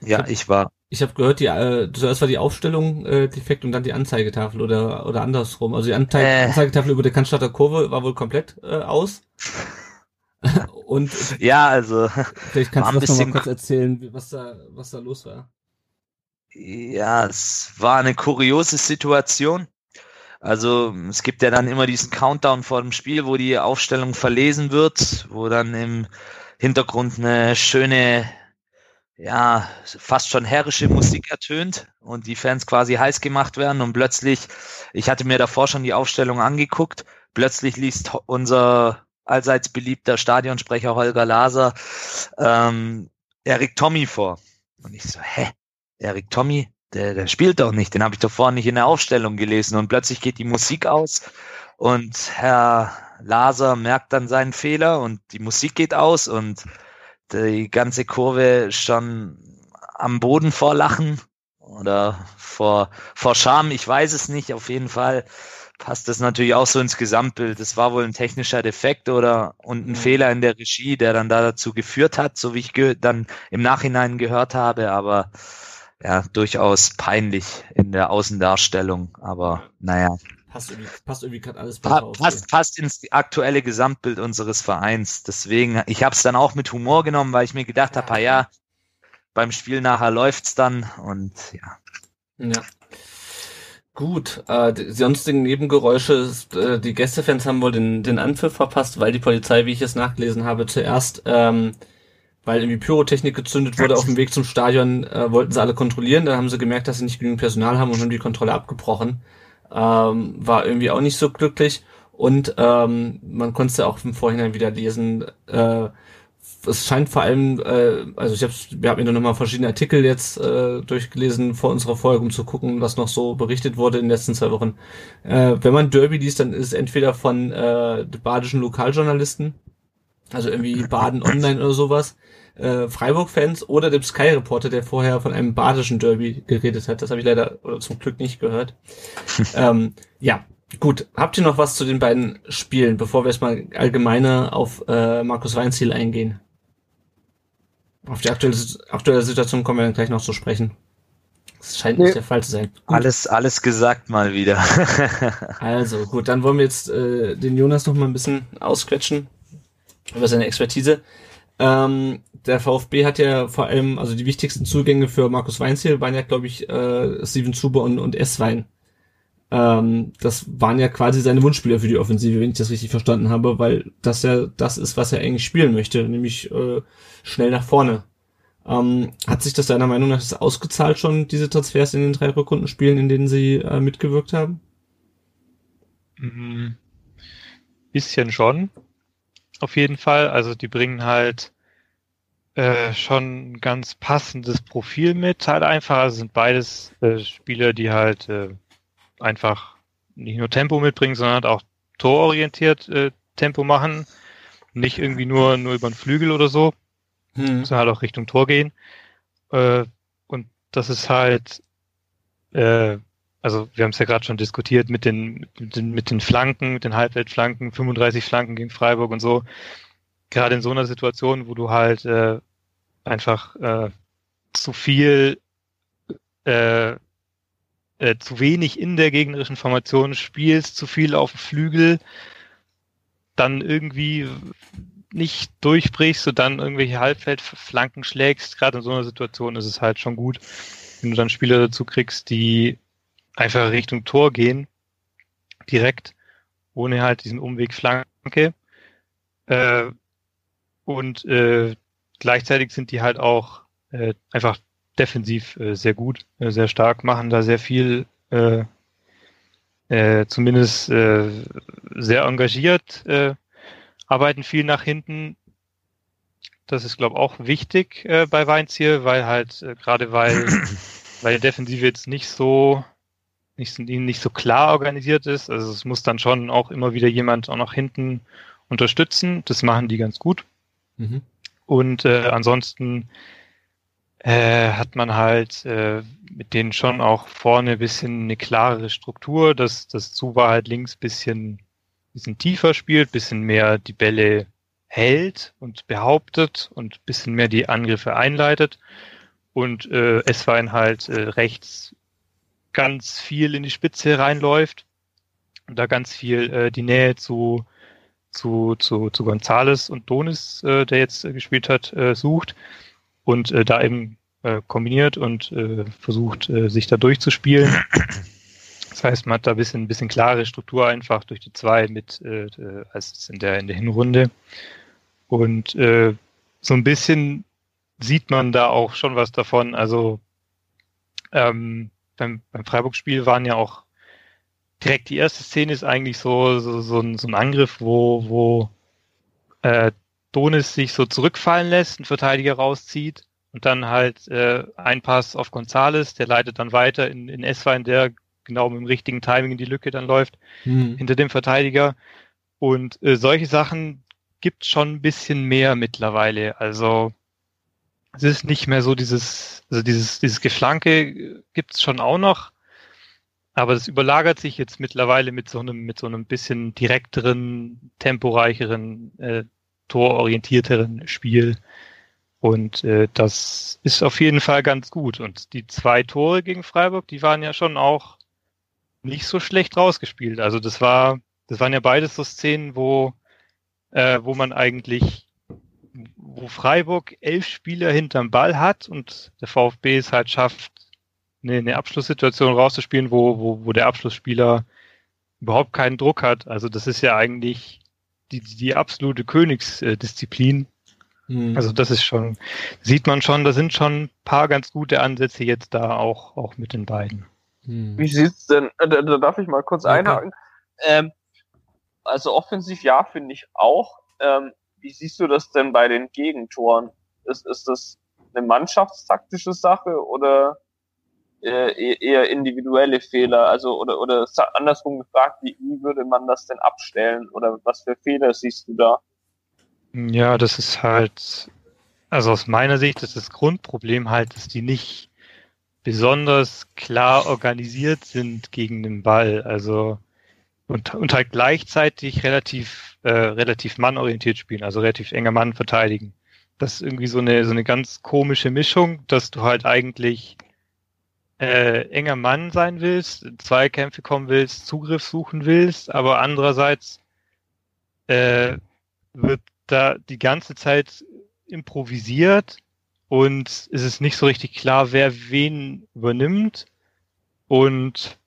Ja, ich, hab, ich war. Ich habe gehört, die äh, zuerst war die Aufstellung äh, defekt und dann die Anzeigetafel oder oder andersrum. Also die Anzeige, äh. Anzeigetafel über der Cannstatter Kurve war wohl komplett äh, aus. Und ja, also vielleicht kannst du das nochmal kurz erzählen, was da was da los war. Ja, es war eine kuriose Situation. Also es gibt ja dann immer diesen Countdown vor dem Spiel, wo die Aufstellung verlesen wird, wo dann im Hintergrund eine schöne ja, fast schon herrische Musik ertönt und die Fans quasi heiß gemacht werden und plötzlich, ich hatte mir davor schon die Aufstellung angeguckt, plötzlich liest unser allseits beliebter Stadionsprecher Holger Laser ähm, Erik Tommy vor. Und ich so, hä? Erik Tommy? Der, der spielt doch nicht, den habe ich doch vorhin nicht in der Aufstellung gelesen und plötzlich geht die Musik aus und Herr Laser merkt dann seinen Fehler und die Musik geht aus und die ganze Kurve schon am Boden vor Lachen oder vor, vor Scham, ich weiß es nicht. Auf jeden Fall passt das natürlich auch so ins Gesamtbild. Es war wohl ein technischer Defekt oder und ein mhm. Fehler in der Regie, der dann da dazu geführt hat, so wie ich dann im Nachhinein gehört habe, aber ja, durchaus peinlich in der Außendarstellung. Aber naja, passt irgendwie, passt irgendwie gerade alles pa passt, passt ins aktuelle Gesamtbild unseres Vereins. Deswegen, ich habe es dann auch mit Humor genommen, weil ich mir gedacht habe, ja, beim Spiel nachher läuft's dann und ja. Ja. Gut, äh, die sonstigen Nebengeräusche, äh, die Gästefans haben wohl den, den Anpfiff verpasst, weil die Polizei, wie ich es nachgelesen habe, zuerst, ähm, weil irgendwie Pyrotechnik gezündet wurde auf dem Weg zum Stadion, äh, wollten sie alle kontrollieren, dann haben sie gemerkt, dass sie nicht genügend Personal haben und haben die Kontrolle abgebrochen ähm, war irgendwie auch nicht so glücklich. Und ähm, man konnte ja auch im Vorhinein wieder lesen. Äh, es scheint vor allem, äh, also ich hab's, wir haben ja nochmal verschiedene Artikel jetzt äh, durchgelesen vor unserer Folge, um zu gucken, was noch so berichtet wurde in den letzten zwei Wochen. Äh, wenn man Derby liest, dann ist es entweder von äh, badischen Lokaljournalisten, also irgendwie Baden [CLEARS THROAT] Online oder sowas, äh, Freiburg-Fans oder dem Sky-Reporter, der vorher von einem badischen Derby geredet hat. Das habe ich leider oder zum Glück nicht gehört. [LAUGHS] ähm, ja, gut. Habt ihr noch was zu den beiden Spielen, bevor wir erstmal allgemeiner auf äh, Markus Weinziel eingehen? Auf die aktuelle, aktuelle Situation kommen wir dann gleich noch zu sprechen. Das scheint nee. nicht der Fall zu sein. Gut. Alles, alles gesagt mal wieder. [LAUGHS] also gut, dann wollen wir jetzt äh, den Jonas noch mal ein bisschen ausquetschen über seine Expertise. Ähm, der VfB hat ja vor allem, also die wichtigsten Zugänge für Markus Weinziel waren ja, glaube ich, äh, Steven Zuber und, und S-Wein. Ähm, das waren ja quasi seine Wunschspieler für die Offensive, wenn ich das richtig verstanden habe, weil das ja das ist, was er eigentlich spielen möchte, nämlich äh, schnell nach vorne. Ähm, hat sich das deiner Meinung nach ausgezahlt schon, diese Transfers in den drei Rückrundenspielen, in denen sie äh, mitgewirkt haben? Mhm. Bisschen schon. Auf jeden Fall. Also die bringen halt äh, schon ein ganz passendes Profil mit, halt einfach. Also sind beides äh, Spieler, die halt äh, einfach nicht nur Tempo mitbringen, sondern auch tororientiert äh, Tempo machen. Nicht irgendwie nur, nur über den Flügel oder so, hm. sondern halt auch Richtung Tor gehen. Äh, und das ist halt, äh, also wir haben es ja gerade schon diskutiert mit den, mit den, mit den Flanken, mit den Halbfeldflanken, 35 Flanken gegen Freiburg und so. Gerade in so einer Situation, wo du halt äh, einfach äh, zu viel, äh, äh, zu wenig in der gegnerischen Formation spielst, zu viel auf dem Flügel, dann irgendwie nicht durchbrichst und dann irgendwelche Halbfeldflanken schlägst. Gerade in so einer Situation ist es halt schon gut, wenn du dann Spieler dazu kriegst, die einfach Richtung Tor gehen, direkt, ohne halt diesen Umweg Flanke. Äh, und äh, gleichzeitig sind die halt auch äh, einfach defensiv äh, sehr gut, äh, sehr stark, machen da sehr viel, äh, äh, zumindest äh, sehr engagiert, äh, arbeiten viel nach hinten. Das ist, glaube ich, auch wichtig äh, bei Weinz hier, weil halt, äh, gerade weil, [COUGHS] weil die Defensive jetzt nicht so nicht, nicht so klar organisiert ist. Also es muss dann schon auch immer wieder jemand auch nach hinten unterstützen. Das machen die ganz gut. Mhm. Und äh, ansonsten äh, hat man halt äh, mit denen schon auch vorne ein bisschen eine klarere Struktur, dass das Zuba halt links bisschen, bisschen tiefer spielt, bisschen mehr die Bälle hält und behauptet und bisschen mehr die Angriffe einleitet. Und äh, Eswein halt äh, rechts ganz viel in die Spitze reinläuft und da ganz viel äh, die Nähe zu zu, zu, zu Gonzales und Donis, äh, der jetzt äh, gespielt hat, äh, sucht und äh, da eben äh, kombiniert und äh, versucht, äh, sich da durchzuspielen. Das heißt, man hat da ein bisschen, bisschen klare Struktur einfach durch die zwei mit äh, äh als in der in der Hinrunde. Und äh, so ein bisschen sieht man da auch schon was davon. Also ähm, beim, beim Freiburg-Spiel waren ja auch direkt die erste Szene ist eigentlich so, so, so, ein, so ein Angriff, wo, wo äh, Donis sich so zurückfallen lässt, einen Verteidiger rauszieht und dann halt äh, ein Pass auf Gonzales, der leitet dann weiter in, in Esswein, der genau mit dem richtigen Timing in die Lücke dann läuft, mhm. hinter dem Verteidiger. Und äh, solche Sachen gibt schon ein bisschen mehr mittlerweile. Also es ist nicht mehr so dieses, also dieses, dieses Geflanke gibt's schon auch noch, aber das überlagert sich jetzt mittlerweile mit so einem, mit so einem bisschen direkteren, temporeicheren, äh, tororientierteren Spiel. Und äh, das ist auf jeden Fall ganz gut. Und die zwei Tore gegen Freiburg, die waren ja schon auch nicht so schlecht rausgespielt. Also das war, das waren ja beides so Szenen, wo, äh, wo man eigentlich wo Freiburg elf Spieler hinterm Ball hat und der VfB es halt schafft, eine, eine Abschlusssituation rauszuspielen, wo, wo, wo der Abschlussspieler überhaupt keinen Druck hat. Also das ist ja eigentlich die, die absolute Königsdisziplin. Mhm. Also das ist schon, sieht man schon, da sind schon ein paar ganz gute Ansätze jetzt da auch, auch mit den beiden. Mhm. Wie sieht's denn, äh, da, da darf ich mal kurz okay. einhaken. Ähm, also offensiv ja, finde ich auch. Ähm, wie siehst du das denn bei den Gegentoren? Ist, ist das eine mannschaftstaktische Sache oder äh, eher individuelle Fehler? Also oder oder andersrum gefragt, wie, wie würde man das denn abstellen oder was für Fehler siehst du da? Ja, das ist halt, also aus meiner Sicht ist das Grundproblem halt, dass die nicht besonders klar organisiert sind gegen den Ball. Also und, und halt gleichzeitig relativ, äh, relativ mannorientiert spielen, also relativ enger Mann verteidigen. Das ist irgendwie so eine, so eine ganz komische Mischung, dass du halt eigentlich äh, enger Mann sein willst, Zweikämpfe kommen willst, Zugriff suchen willst, aber andererseits äh, wird da die ganze Zeit improvisiert und es ist nicht so richtig klar, wer wen übernimmt. Und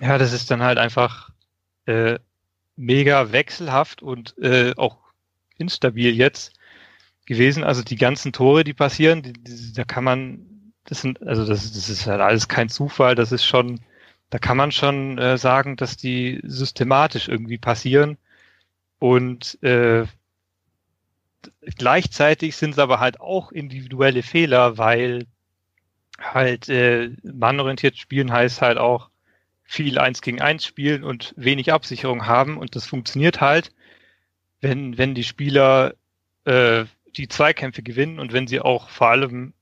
ja, das ist dann halt einfach äh, mega wechselhaft und äh, auch instabil jetzt gewesen. Also die ganzen Tore, die passieren, die, die, da kann man, das sind, also das, das ist halt alles kein Zufall, das ist schon, da kann man schon äh, sagen, dass die systematisch irgendwie passieren. Und äh, gleichzeitig sind es aber halt auch individuelle Fehler, weil halt äh, mannorientiert spielen heißt halt auch, viel eins gegen eins spielen und wenig Absicherung haben und das funktioniert halt, wenn, wenn die Spieler äh, die Zweikämpfe gewinnen und wenn sie auch vor allem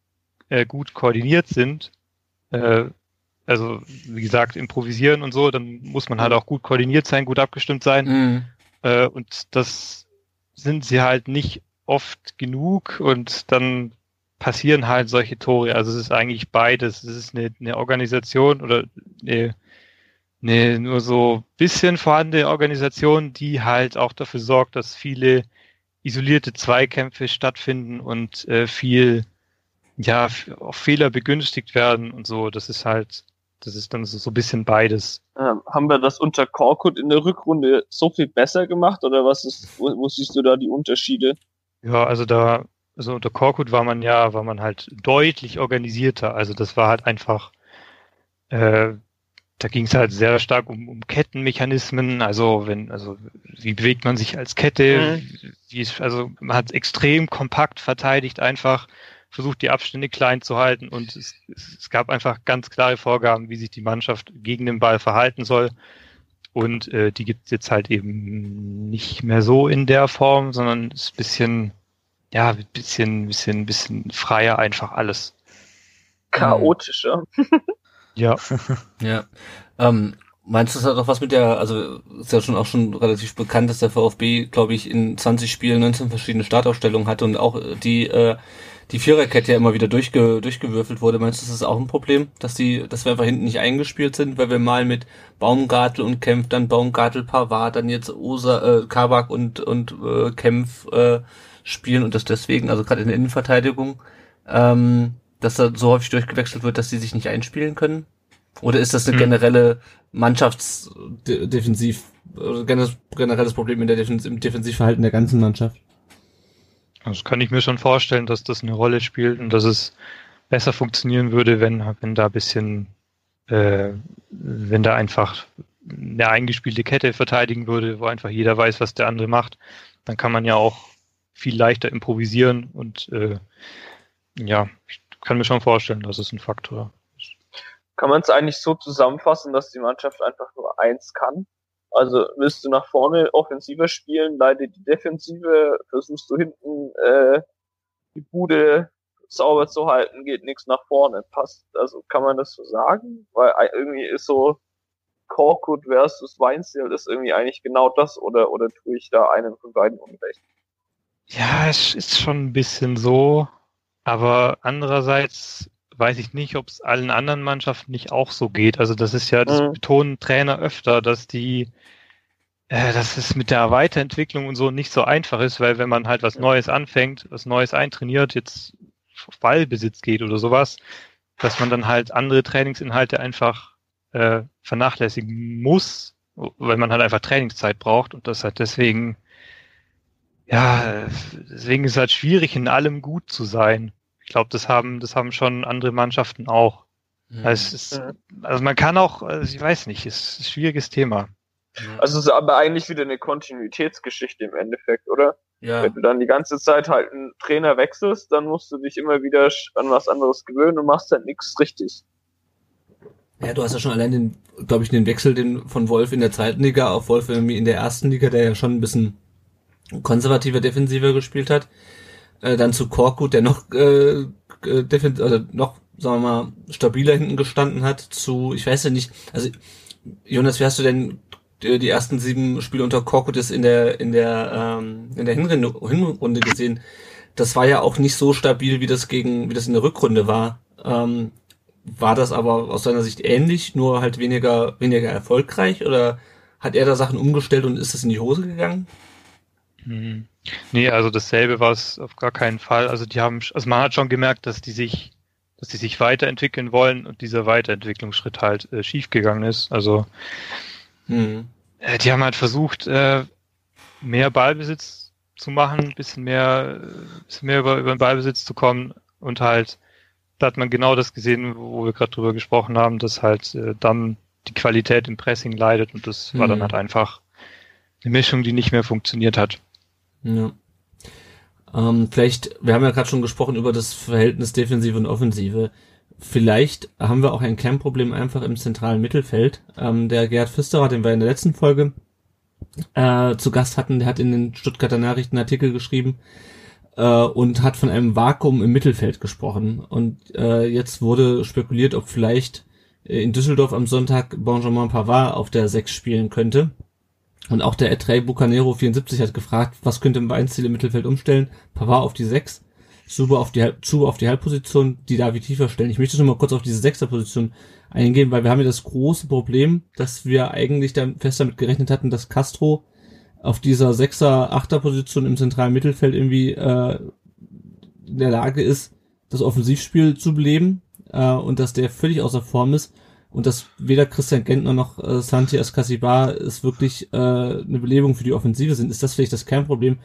äh, gut koordiniert sind, äh, also wie gesagt, improvisieren und so, dann muss man halt auch gut koordiniert sein, gut abgestimmt sein. Mhm. Äh, und das sind sie halt nicht oft genug und dann passieren halt solche Tore. Also es ist eigentlich beides. Es ist eine, eine Organisation oder eine, eine nur so bisschen vorhandene Organisation, die halt auch dafür sorgt, dass viele isolierte Zweikämpfe stattfinden und äh, viel ja auch Fehler begünstigt werden und so. Das ist halt, das ist dann so, so ein bisschen beides. Ähm, haben wir das unter Korkut in der Rückrunde so viel besser gemacht oder was ist, wo, wo siehst du da die Unterschiede? Ja, also da, also unter Korkut war man ja, war man halt deutlich organisierter. Also das war halt einfach, äh, da ging es halt sehr stark um, um Kettenmechanismen, also wenn, also wie bewegt man sich als Kette, Mhm. wie ist, also man hat extrem kompakt verteidigt, einfach versucht die Abstände klein zu halten und es, es, gab einfach ganz klare Vorgaben, wie sich die Mannschaft gegen den Ball verhalten soll. Und äh, die gibt es jetzt halt eben nicht mehr so in der Form, sondern ist ein bisschen, ja, ein bisschen, bisschen, bisschen freier einfach alles. Chaotischer. [LAUGHS] Ja. [LAUGHS] Ja. Ähm, meinst du, das hat auch was mit der, also ist ja schon auch schon relativ bekannt, dass der VfB, glaube ich, in 20 Spielen 19 verschiedene Startaufstellungen hatte und auch die äh, die Viererkette ja immer wieder durchge, durchgewürfelt wurde. Meinst du, das ist auch ein Problem, dass die, dass wir einfach hinten nicht eingespielt sind, weil wir mal mit Baumgartel und Kempf, dann Baumgartel, Pavard, dann jetzt Osa, äh, Kabak und und äh, Kempf äh, spielen und das deswegen, also gerade in der Innenverteidigung, ähm, dass da so häufig durchgewechselt wird, dass sie sich nicht einspielen können? Oder ist das eine Hm. generelle Mannschaftsdefensiv, generelles Problem in der Defens im Defensivverhalten der ganzen Mannschaft? Das kann ich mir schon vorstellen, dass das eine Rolle spielt und dass es besser funktionieren würde, wenn, wenn da ein bisschen, äh, wenn da einfach eine eingespielte Kette verteidigen würde, wo einfach jeder weiß, was der andere macht. Dann kann man ja auch viel leichter improvisieren und äh, ja, ich kann mir schon vorstellen, dass es ein Faktor Kann man es eigentlich so zusammenfassen, dass die Mannschaft einfach nur eins kann? Also willst du nach vorne offensiver spielen, leidet die Defensive, versuchst du hinten äh, die Bude sauber zu halten, geht nichts nach vorne. Passt, also kann man das so sagen? Weil ei- irgendwie ist so Korkut versus Weinziel ist irgendwie eigentlich genau das oder oder tue ich da einen von beiden unrecht? Ja, es ist schon ein bisschen so, aber andererseits weiß ich nicht, ob es allen anderen Mannschaften nicht auch so geht. Also das ist ja, das Mhm. betonen Trainer öfter, dass die, äh, dass es mit der Weiterentwicklung und so nicht so einfach ist, weil wenn man halt was Neues anfängt, was Neues eintrainiert, jetzt auf Ballbesitz geht oder sowas, dass man dann halt andere Trainingsinhalte einfach äh, vernachlässigen muss, weil man halt einfach Trainingszeit braucht und das halt deswegen ja, deswegen ist es halt schwierig, in allem gut zu sein. Ich glaube, das haben, das haben schon andere Mannschaften auch. Also, es ist, also man kann auch, also ich weiß nicht, es ist ein schwieriges Thema. Also es ist aber eigentlich wieder eine Kontinuitätsgeschichte im Endeffekt, oder? Ja. Wenn du dann die ganze Zeit halt einen Trainer wechselst, dann musst du dich immer wieder an was anderes gewöhnen und machst halt nichts richtig. Ja, du hast ja schon allein den, glaube ich, den Wechsel den von Wolf in der zweiten Liga auf Wolf irgendwie in der ersten Liga, der ja schon ein bisschen konservativer, defensiver gespielt hat. Äh, dann zu Korkut, der noch äh, äh, defen also noch, sagen wir mal, stabiler hinten gestanden hat, zu, ich weiß ja nicht, also Jonas, wie hast du denn die ersten sieben Spiele unter Korkut jetzt in der in der ähm, in der Hinrunde, Hinrunde gesehen? Das war ja auch nicht so stabil, wie das gegen wie das in der Rückrunde war. Ähm, war das aber aus seiner Sicht ähnlich, nur halt weniger, weniger erfolgreich oder hat er da Sachen umgestellt und ist es in die Hose gegangen? Hm. Nee, also dasselbe war es auf gar keinen Fall. Also die haben, also man hat schon gemerkt, dass die sich, dass die sich weiterentwickeln wollen und dieser Weiterentwicklungsschritt halt äh, schiefgegangen ist. Also Hm. äh, die haben halt versucht, äh, mehr Ballbesitz zu machen, ein bisschen mehr, äh, bisschen mehr über, über den Ballbesitz zu kommen und halt, da hat man genau das gesehen, wo wir gerade drüber gesprochen haben, dass halt äh, dann die Qualität im Pressing leidet und das war dann Mhm. halt einfach eine Mischung, die nicht mehr funktioniert hat. Ja. Ähm, vielleicht, wir haben ja gerade schon gesprochen über das Verhältnis Defensive und Offensive. Vielleicht haben wir auch ein Kernproblem einfach im zentralen Mittelfeld. Ähm, der Gerhard Pfisterer, den wir in der letzten Folge äh, zu Gast hatten, der hat in den Stuttgarter Nachrichten Artikel geschrieben äh, und hat von einem Vakuum im Mittelfeld gesprochen. Und äh, jetzt wurde spekuliert, ob vielleicht in Düsseldorf am Sonntag Benjamin Pavard auf der 6 spielen könnte. Und auch der Etrey Bucanero 74 hat gefragt, was könnte im Weinziel im Mittelfeld umstellen? Pavard auf die 6, Zuber auf die, Zuber auf die Halbposition, die Davi tiefer stellen. Ich möchte nur mal kurz auf diese Sechserposition eingehen, weil wir haben ja das große Problem, dass wir eigentlich dann fest damit gerechnet hatten, dass Castro auf dieser Sechser, Achter Position im zentralen Mittelfeld irgendwie äh, in der Lage ist, das Offensivspiel zu beleben äh, und dass der völlig außer Form ist und dass weder Christian Gentner noch äh, Santi Ascasibar es wirklich äh, eine Belebung für die Offensive sind, ist das vielleicht das Kernproblem,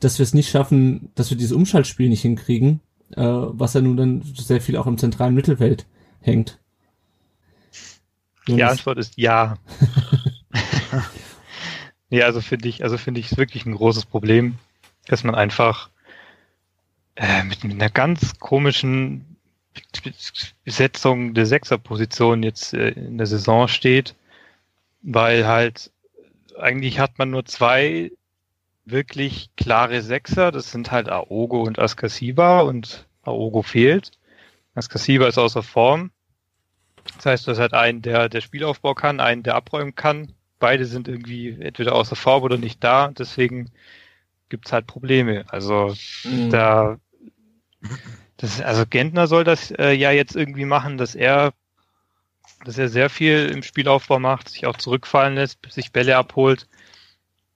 dass wir es nicht schaffen, dass wir dieses Umschaltspiel nicht hinkriegen, äh, was ja nun dann sehr viel auch im zentralen Mittelfeld hängt. Die? Antwort ist ja. [LAUGHS] ja, also finde ich, also finde ich es wirklich ein großes Problem, dass man einfach äh, mit, mit einer ganz komischen Besetzung der Sechserposition jetzt äh, in der Saison steht, weil halt eigentlich hat man nur zwei wirklich klare Sechser, das sind halt Aogo und Askasiba und Aogo fehlt. Askasiba ist außer Form. Das heißt, du hast halt einen, der der Spielaufbau kann, einen, der abräumen kann. Beide sind irgendwie entweder außer Form oder nicht da. Deswegen gibt's halt Probleme. Also Mhm. da, das, also Gentner soll das äh, ja jetzt irgendwie machen, dass er, dass er sehr viel im Spielaufbau macht, sich auch zurückfallen lässt, sich Bälle abholt.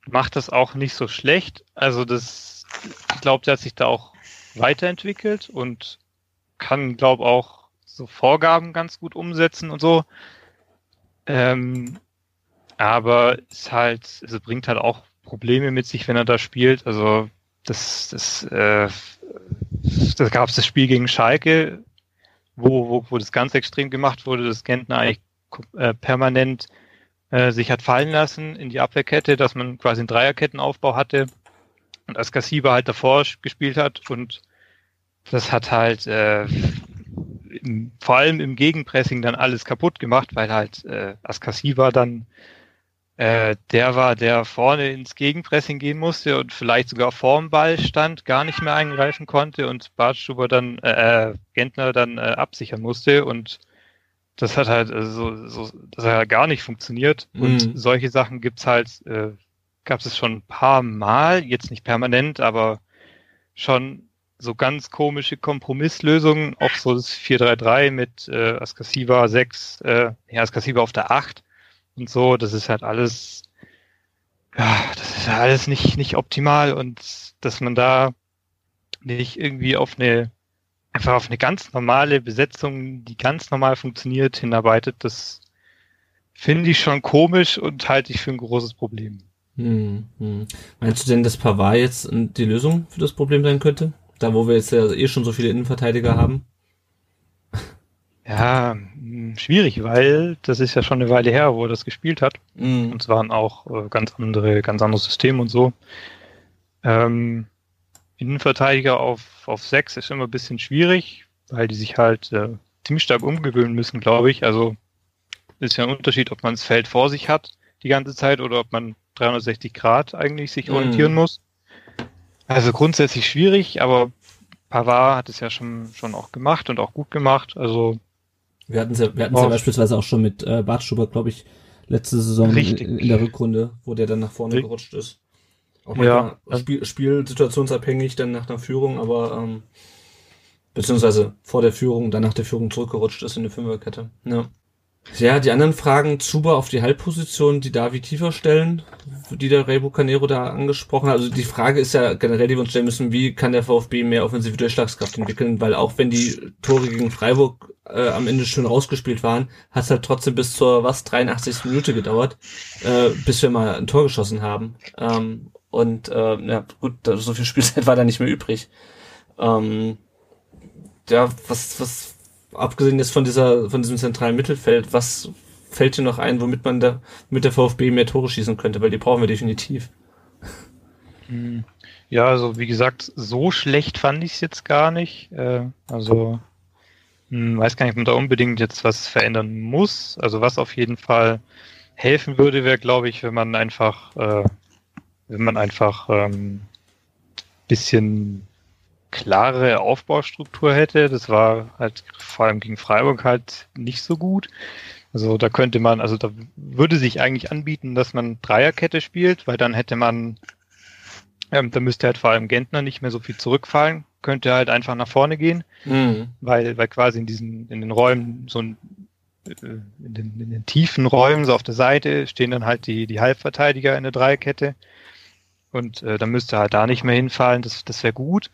Macht das auch nicht so schlecht. Also das, ich glaube, der hat sich da auch weiterentwickelt und kann, glaube auch so Vorgaben ganz gut umsetzen und so. Ähm, aber es halt, es bringt halt auch Probleme mit sich, wenn er da spielt. Also das, das, äh, da gab es das Spiel gegen Schalke, wo, wo, wo das ganz extrem gemacht wurde, dass Gentner eigentlich äh, permanent äh, sich hat fallen lassen in die Abwehrkette, dass man quasi einen Dreierkettenaufbau hatte und Askasiba halt davor gespielt hat und das hat halt äh, im, vor allem im Gegenpressing dann alles kaputt gemacht, weil halt äh, Askasiba dann äh, der war, der vorne ins Gegenpressing gehen musste und vielleicht sogar vorm Ball stand, gar nicht mehr eingreifen konnte und Bartstuber dann, äh, äh, Gentner dann äh, absichern musste und das hat halt äh, so, so, das hat halt gar nicht funktioniert. Und Mhm. solche Sachen gibt's halt, äh, gab es schon ein paar Mal, jetzt nicht permanent, aber schon so ganz komische Kompromisslösungen, auch so das 4-3-3 mit äh, Askasiba 6, äh, ja, Askasiba auf der 8 und so, das ist halt alles, ja, das ist ja alles nicht, nicht optimal und dass man da nicht irgendwie auf eine, einfach auf eine ganz normale Besetzung, die ganz normal funktioniert, hinarbeitet, das finde ich schon komisch und halte ich für ein großes Problem. Hm, hm. Meinst du denn, dass Pavard jetzt die Lösung für das Problem sein könnte? Da, wo wir jetzt ja eh schon so viele Innenverteidiger haben? Ja, mh, schwierig, weil das ist ja schon eine Weile her, wo er das gespielt hat. Mhm. Und es waren auch äh, ganz andere, ganz anderes System und so. Ähm, Innenverteidiger auf, auf sechs ist immer ein bisschen schwierig, weil die sich halt äh, ziemlich stark umgewöhnen müssen, glaube ich. Also ist ja ein Unterschied, ob man das Feld vor sich hat die ganze Zeit oder ob man 360 Grad eigentlich sich Mhm. orientieren muss. Also grundsätzlich schwierig, aber Pavard hat es ja schon, schon auch gemacht und auch gut gemacht. Also Wir hatten es ja, wir ja beispielsweise auch schon mit äh, Bartstuber, glaube ich, letzte Saison in, Richtig. in der Rückrunde, wo der dann nach vorne Ri- gerutscht ist. Auch Ja. manchmal Spiel, spielsituationsabhängig dann nach der Führung, aber ähm, beziehungsweise vor der Führung, dann nach der Führung zurückgerutscht ist in die Fünferkette. Ja. Ja, die anderen Fragen, Zuba auf die Halbposition, die Davi tiefer stellen, die der Rey Bucanero da angesprochen hat. Also die Frage ist ja generell, die wir uns stellen müssen, wie kann der VfB mehr offensive Durchschlagskraft entwickeln, weil auch wenn die Tore gegen Freiburg äh, am Ende schön rausgespielt waren, hat es halt trotzdem bis zur was 83. Minute gedauert, äh, bis wir mal ein Tor geschossen haben. Ähm, und äh, ja gut, so viel Spielzeit war da nicht mehr übrig. Ähm, ja, was, was, abgesehen jetzt von dieser, von diesem zentralen Mittelfeld, was fällt dir noch ein, womit man da mit der VfB mehr Tore schießen könnte, weil die brauchen wir definitiv. Hm. Ja, also wie gesagt, so schlecht fand ich es jetzt gar nicht. Äh, also hm, weiß gar nicht, ob man da unbedingt jetzt was verändern muss. Also was auf jeden Fall helfen würde, wäre, glaube ich, wenn man einfach, äh, wenn man einfach ähm, bisschen klare Aufbaustruktur hätte. Das war halt vor allem gegen Freiburg halt nicht so gut. Also da könnte man, also da würde sich eigentlich anbieten, dass man Dreierkette spielt, weil dann hätte man, ähm, da müsste halt vor allem Gentner nicht mehr so viel zurückfallen, könnte halt einfach nach vorne gehen, Mhm. weil, weil quasi in diesen, in den Räumen so ein äh, in den, in den tiefen Räumen, so auf der Seite, stehen dann halt die, die Halbverteidiger in der Dreierkette. Und äh, dann müsste halt da nicht mehr hinfallen, das, das wäre gut.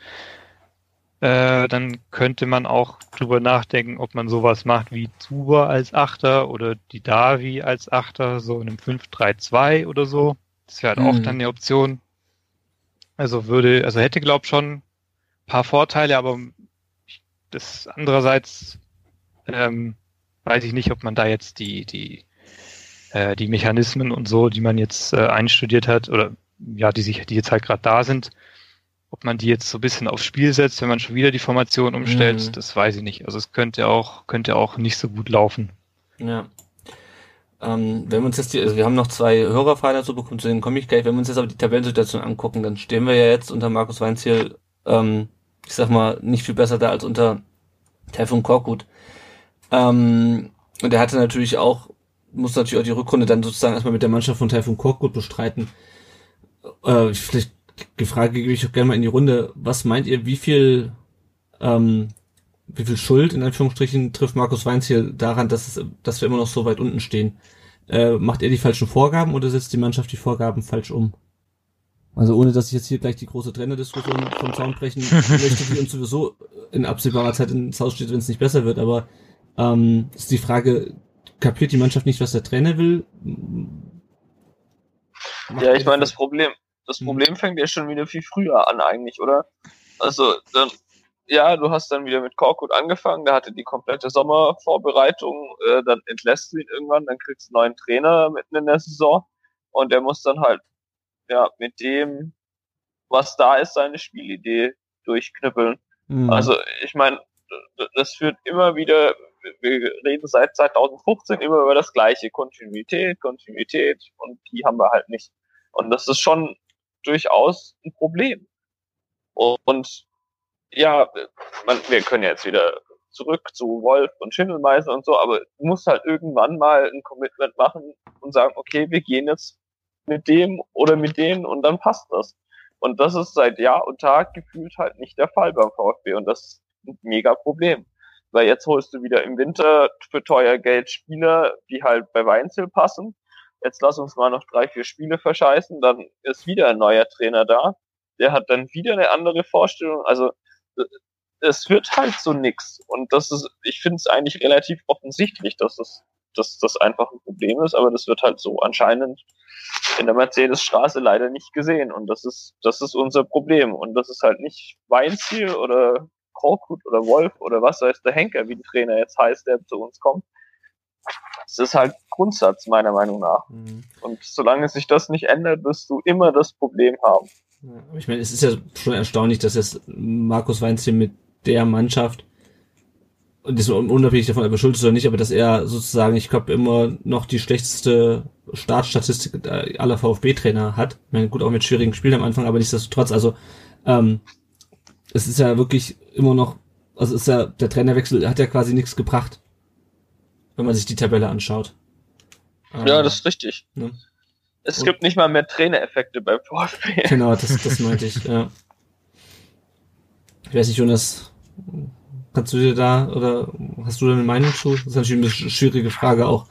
Äh, dann könnte man auch drüber nachdenken, ob man sowas macht wie Zuber als Achter oder die Davi als Achter, so in einem 5-3-2 oder so. Das wäre halt auch Mhm. dann eine Option. Also würde, also hätte glaub schon ein paar Vorteile, aber das andererseits ähm, weiß ich nicht, ob man da jetzt die, die, äh, die Mechanismen und so, die man jetzt äh, einstudiert hat, oder ja, die sich, die jetzt halt gerade da sind, ob man die jetzt so ein bisschen aufs Spiel setzt, wenn man schon wieder die Formation umstellt, Mhm. das weiß ich nicht. Also es könnte auch, könnte auch nicht so gut laufen. Ja. Ähm, wenn wir uns jetzt die, also wir haben noch zwei Hörerfragen dazu bekommen, zu denen komme ich gleich. Wenn wir uns jetzt aber die Tabellensituation angucken, dann stehen wir ja jetzt unter Markus Weinziel, ähm, ich sag mal, nicht viel besser da als unter Taifun Korkut. Ähm, und er hatte natürlich auch, muss natürlich auch die Rückrunde dann sozusagen erstmal mit der Mannschaft von Taifun Korkut bestreiten. Äh, vielleicht die Frage gebe ich auch gerne mal in die Runde. Was meint ihr, wie viel, ähm, wie viel Schuld in Anführungsstrichen trifft Markus Weinz hier daran, dass, es, dass wir immer noch so weit unten stehen? Äh, macht er die falschen Vorgaben oder setzt die Mannschaft die Vorgaben falsch um? Also ohne, dass ich jetzt hier gleich die große Trainerdiskussion vom Zaun brechen [LAUGHS] möchte, die uns sowieso in absehbarer Zeit ins Haus steht, wenn es nicht besser wird. Aber ähm, ist die Frage, kapiert die Mannschaft nicht, was der Trainer will? Macht Ja, ich meine, das Problem, das Hm. Problem fängt ja schon wieder viel früher an eigentlich, oder? Also, dann, ja, du hast dann wieder mit Korkut angefangen, der hatte die komplette Sommervorbereitung, äh, dann entlässt du ihn irgendwann, dann kriegst du einen neuen Trainer mitten in der Saison und der muss dann halt, ja, mit dem, was da ist, seine Spielidee durchknüppeln. Mhm. Also, ich meine, das führt immer wieder, wir reden seit 2015 immer über das gleiche, Kontinuität, Kontinuität und die haben wir halt nicht. Und das ist schon durchaus ein Problem. Und ja, man, wir können jetzt wieder zurück zu Wolf und Schindelmeister und so, aber du musst halt irgendwann mal ein Commitment machen und sagen, okay, wir gehen jetzt mit dem oder mit denen und dann passt das. Und das ist seit Jahr und Tag gefühlt halt nicht der Fall beim VfB und das ist ein mega Problem. Weil jetzt holst du wieder im Winter für teuer Geld Spieler, die halt bei Weinzel passen. Jetzt lass uns mal noch drei, vier Spiele verscheißen, dann ist wieder ein neuer Trainer da. Der hat dann wieder eine andere Vorstellung. Also äh, es wird halt so nix. Und das ist, ich finde es eigentlich relativ offensichtlich, dass es, dass das einfach ein Problem ist, aber das wird halt so anscheinend in der Mercedesstraße leider nicht gesehen. Und das ist, das ist unser Problem. Und das ist halt nicht Weinziel oder Korkut oder Wolf oder was weiß der Henker, wie der Trainer jetzt heißt, der zu uns kommt. Es ist halt Grundsatz, meiner Meinung nach. Mhm. Und solange sich das nicht ändert, wirst du immer das Problem haben. Ich meine, es ist ja schon erstaunlich, dass jetzt Markus Weinz hier mit der Mannschaft, und das ist unabhängig davon, ob er schuld ist oder nicht, aber dass er sozusagen, ich glaube, immer noch die schlechteste Startstatistik aller VfB-Trainer hat. Ich meine, gut, auch mit schwierigen Spielen am Anfang, aber nichtsdestotrotz, also ähm, es ist ja wirklich immer noch, also ist ja, der Trainerwechsel hat ja quasi nichts gebracht, wenn man sich die Tabelle anschaut. Ja, Ähm, das ist richtig. ne? Es Und- gibt nicht mal mehr Trainereffekte beim VfB. [LAUGHS] Genau, das, das meinte ich, [LAUGHS] ja. Ich weiß nicht, Jonas, kannst du dir da oder hast du da eine Meinung zu? Das ist natürlich eine sch- schwierige Frage auch.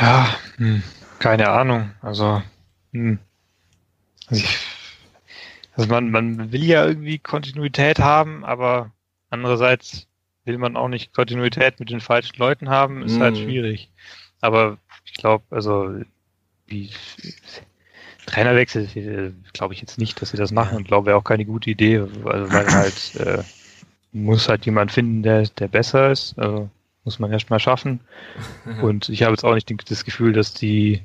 Ja, hm, keine Ahnung. Also, hm. also, ich, also man, man will ja irgendwie Kontinuität haben, aber andererseits will man auch nicht Kontinuität mit den falschen Leuten haben, ist halt Mhm. schwierig. Aber ich glaube, also wie Trainerwechsel äh, glaube ich jetzt nicht, dass sie das machen und glaube wäre auch keine gute Idee, also weil [CLEARS THROAT] halt äh, muss halt jemand finden, der, der besser ist. Also muss man erst mal schaffen. [LAUGHS] Und ich habe jetzt auch nicht das Gefühl, dass die,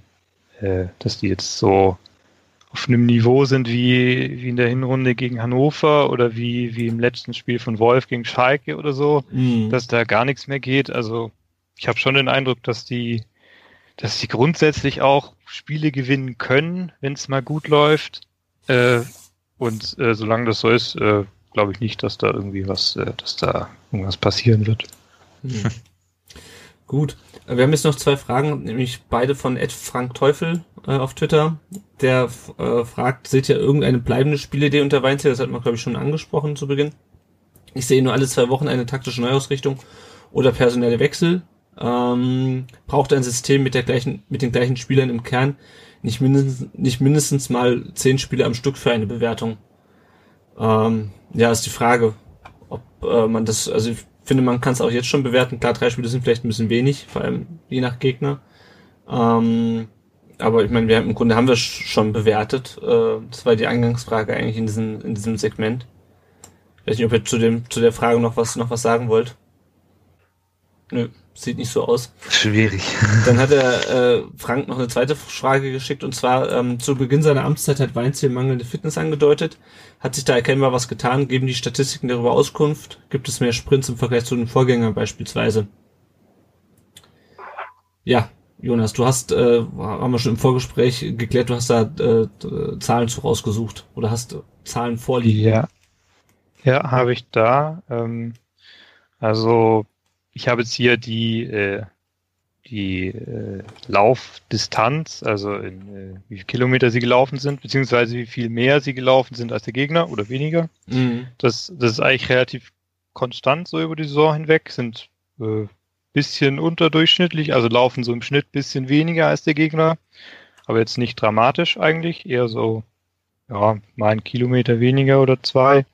äh, dass die jetzt so auf einem Niveau sind wie, wie in der Hinrunde gegen Hannover oder wie, wie im letzten Spiel von Wolf gegen Schalke oder so, Mhm. dass da gar nichts mehr geht. Also ich habe schon den Eindruck, dass die, dass die grundsätzlich auch Spiele gewinnen können, wenn es mal gut läuft. Äh, Und äh, solange das so ist, äh, glaube ich nicht, dass da irgendwie was, äh, dass da irgendwas passieren wird. Hm. Gut. Wir haben jetzt noch zwei Fragen, nämlich beide von Ed Frank Teufel äh, auf Twitter. Der äh, fragt, seht ihr irgendeine bleibende Spielidee unter Weinzel? Das hat man, glaube ich, schon angesprochen zu Beginn. Ich sehe nur alle zwei Wochen eine taktische Neuausrichtung oder personelle Wechsel. Ähm, braucht ein System mit der gleichen, mit den gleichen Spielern im Kern nicht mindestens, nicht mindestens mal zehn Spiele am Stück für eine Bewertung. Ähm, ja, ist die Frage, ob äh, man das, also finde, man kann es auch jetzt schon bewerten. Klar, drei Spiele sind vielleicht ein bisschen wenig, vor allem je nach Gegner. Ähm, aber ich meine, wir haben, im Grunde haben wir schon bewertet. Äh, das war die Eingangsfrage eigentlich in diesem, in diesem Segment. Ich weiß nicht, ob ihr zu dem, zu der Frage noch was, noch was sagen wollt. Nö, sieht nicht so aus. Schwierig. [LAUGHS] Dann hat er äh, Frank noch eine zweite Frage geschickt und zwar ähm, zu Beginn seiner Amtszeit hat Weinziel mangelnde Fitness angedeutet. Hat sich da erkennbar was getan? Geben die Statistiken darüber Auskunft? Gibt es mehr Sprints im Vergleich zu den Vorgängern beispielsweise? Ja, Jonas, du hast, äh, haben wir schon im Vorgespräch geklärt, du hast da äh, Zahlen zu rausgesucht oder hast Zahlen vorliegen. Ja, ja habe ich da. Ähm, also ich habe jetzt hier die, äh, die äh, Laufdistanz, also in, äh, wie viele Kilometer sie gelaufen sind, beziehungsweise wie viel mehr sie gelaufen sind als der Gegner oder weniger. Mhm. Das, das ist eigentlich relativ konstant so über die Saison hinweg, sind äh, bisschen unterdurchschnittlich, also laufen so im Schnitt bisschen weniger als der Gegner, aber jetzt nicht dramatisch eigentlich, eher so, ja, mal ein Kilometer weniger oder zwei.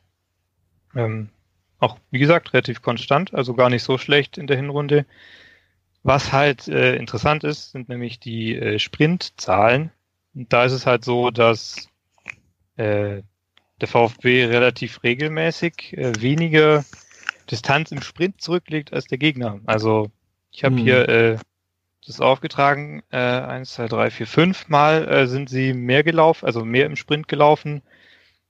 Ähm, auch, wie gesagt, relativ konstant, also gar nicht so schlecht in der Hinrunde. Was halt äh, interessant ist, sind nämlich die äh, Sprintzahlen. Und da ist es halt so, dass äh, der VfB relativ regelmäßig äh, weniger Distanz im Sprint zurücklegt als der Gegner. Also ich habe Mhm. hier äh, das aufgetragen, äh, eins, zwei, drei, vier, fünf Mal äh, sind sie mehr gelaufen, also mehr im Sprint gelaufen,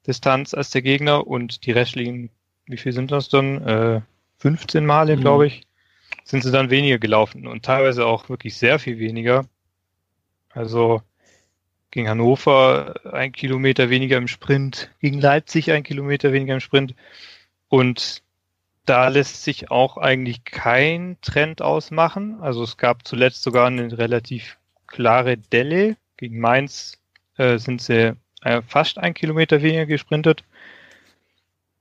Distanz als der Gegner und die restlichen, wie viel sind das dann? Äh, 15 Male, Mhm. glaube ich, sind sie dann weniger gelaufen und teilweise auch wirklich sehr viel weniger. Also gegen Hannover ein Kilometer weniger im Sprint, gegen Leipzig ein Kilometer weniger im Sprint. Und da lässt sich auch eigentlich kein Trend ausmachen. Also es gab zuletzt sogar eine relativ klare Delle. Gegen Mainz äh, sind sie äh, fast ein Kilometer weniger gesprintet.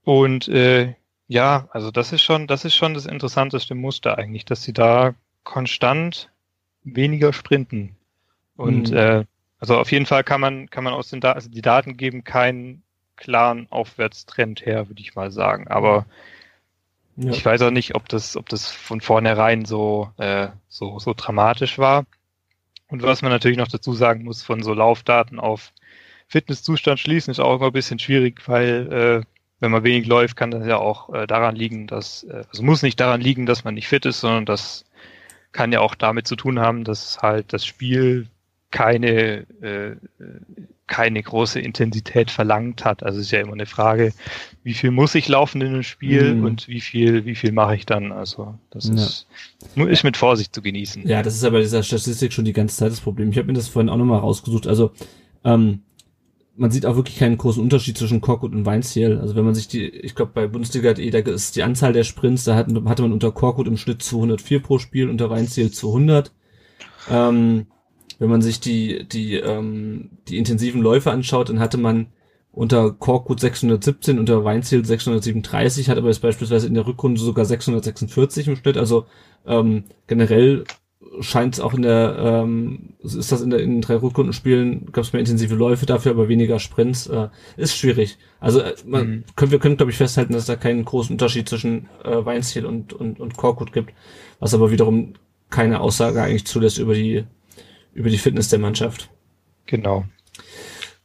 Und äh, ja, also das ist schon, das ist schon das interessanteste Muster eigentlich, dass sie da konstant weniger sprinten. Und Mhm. äh, also auf jeden Fall kann man, kann man aus den Daten, also die Daten geben keinen klaren Aufwärtstrend her, würde ich mal sagen. Aber Ja. ich weiß auch nicht, ob das, ob das von vornherein so, äh, so, so dramatisch war. Und was man natürlich noch dazu sagen muss, von so Laufdaten auf Fitnesszustand schließen, ist auch immer ein bisschen schwierig, weil äh, wenn man wenig läuft, kann das ja auch äh, daran liegen, dass, äh, also muss nicht daran liegen, dass man nicht fit ist, sondern das kann ja auch damit zu tun haben, dass halt das Spiel keine, äh, keine große Intensität verlangt hat. Also es ist ja immer eine Frage, wie viel muss ich laufen in einem Spiel Mhm. und wie viel, wie viel mache ich dann? Also das Ja. ist, ist mit Vorsicht zu genießen. Ja, das ist aber dieser Statistik schon die ganze Zeit das Problem. Ich habe mir das vorhin auch nochmal rausgesucht. Also, ähm, man sieht auch wirklich keinen großen Unterschied zwischen Korkut und Weinziel. Also wenn man sich die, ich glaube bei Bundesliga da ist die Anzahl der Sprints, da hat, hatte man unter Korkut im Schnitt 204 pro Spiel, unter Weinziel 200. Ähm, wenn man sich die, die, ähm, die intensiven Läufe anschaut, dann hatte man unter Korkut 617, unter Weinziel 637, hat aber jetzt beispielsweise in der Rückrunde sogar 646 im Schnitt. Also ähm, generell scheint es auch in der, ähm, ist das in, der, in den drei Rückrundenspielen, gab es mehr intensive Läufe, dafür aber weniger Sprints. Äh, ist schwierig. Also äh, man, Mhm. können, wir können, glaube ich, festhalten, dass es da keinen großen Unterschied zwischen äh, Weinziel und, und, und Korkut gibt, was aber wiederum keine Aussage eigentlich zulässt über die, über die Fitness der Mannschaft. Genau.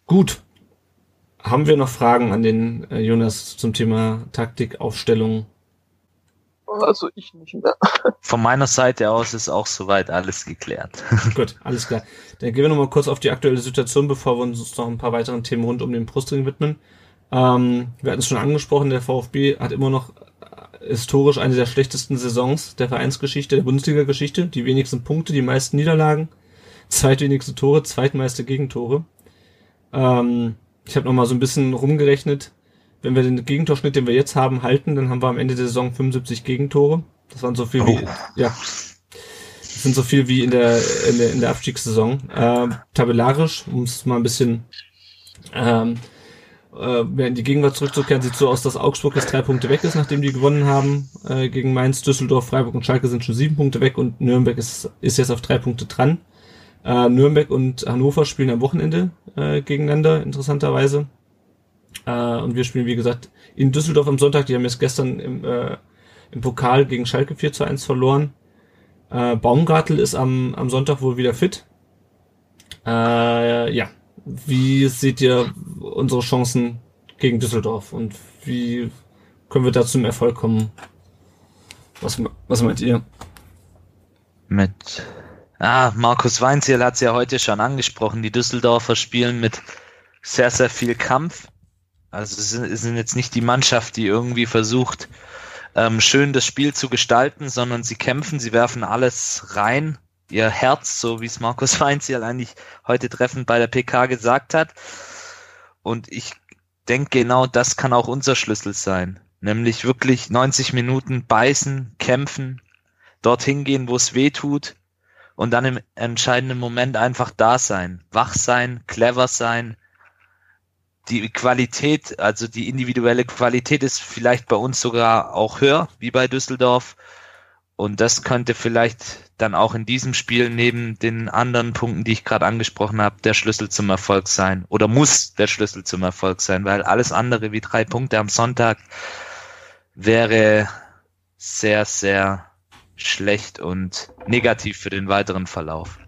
Gut. Haben wir noch Fragen an den äh, Jonas zum Thema Taktik, Aufstellung? Also ich nicht mehr. [LAUGHS] Von meiner Seite aus ist auch soweit alles geklärt. [LAUGHS] Gut, alles klar. Dann gehen wir noch mal kurz auf die aktuelle Situation, bevor wir uns noch ein paar weiteren Themen rund um den Brustring widmen. Ähm, wir hatten es schon angesprochen, der VfB hat immer noch äh, historisch eine der schlechtesten Saisons der Vereinsgeschichte, der Bundesliga-Geschichte. Die wenigsten Punkte, die meisten Niederlagen, zweitwenigste Tore, zweitmeiste Gegentore. Ähm, ich habe noch mal so ein bisschen rumgerechnet. Wenn wir den Gegentorschnitt, den wir jetzt haben, halten, dann haben wir am Ende der Saison 75 Gegentore. Das waren so viel wie, Oh. ja. Das sind so viel wie in der, in der, in der Abstiegssaison. Ähm, tabellarisch, um es mal ein bisschen ähm, äh, mehr in die Gegenwart zurückzukehren, sieht so aus, dass Augsburg jetzt drei Punkte weg ist, nachdem die gewonnen haben äh, gegen Mainz, Düsseldorf, Freiburg und Schalke sind schon sieben Punkte weg und Nürnberg ist, ist jetzt auf drei Punkte dran. Äh, Nürnberg und Hannover spielen am Wochenende äh, gegeneinander, interessanterweise. Äh, und wir spielen, wie gesagt, in Düsseldorf am Sonntag. Die haben jetzt gestern im, äh, im Pokal gegen Schalke 4 zu 1 verloren. Äh, Baumgartel ist am, am Sonntag wohl wieder fit. Äh, ja, wie seht ihr unsere Chancen gegen Düsseldorf und wie können wir da zum Erfolg kommen? Was, was meint ihr? Mit Ah, Markus Weinziel hat es ja heute schon angesprochen. Die Düsseldorfer spielen mit sehr, sehr viel Kampf. Also sind, sind jetzt nicht die Mannschaft, die irgendwie versucht, ähm, schön das Spiel zu gestalten, sondern sie kämpfen, sie werfen alles rein, ihr Herz, so wie es Markus [LAUGHS] Weinziel eigentlich heute treffend bei der PK gesagt hat. Und ich denke, genau das kann auch unser Schlüssel sein. Nämlich wirklich 90 Minuten beißen, kämpfen, dorthin gehen, wo es weh tut und dann im entscheidenden Moment einfach da sein, wach sein, clever sein. Die Qualität, also die individuelle Qualität ist vielleicht bei uns sogar auch höher, wie bei Düsseldorf. Und das könnte vielleicht dann auch in diesem Spiel neben den anderen Punkten, die ich gerade angesprochen habe, der Schlüssel zum Erfolg sein. Oder muss der Schlüssel zum Erfolg sein, weil alles andere wie drei Punkte am Sonntag wäre sehr, sehr schlecht und negativ für den weiteren Verlauf.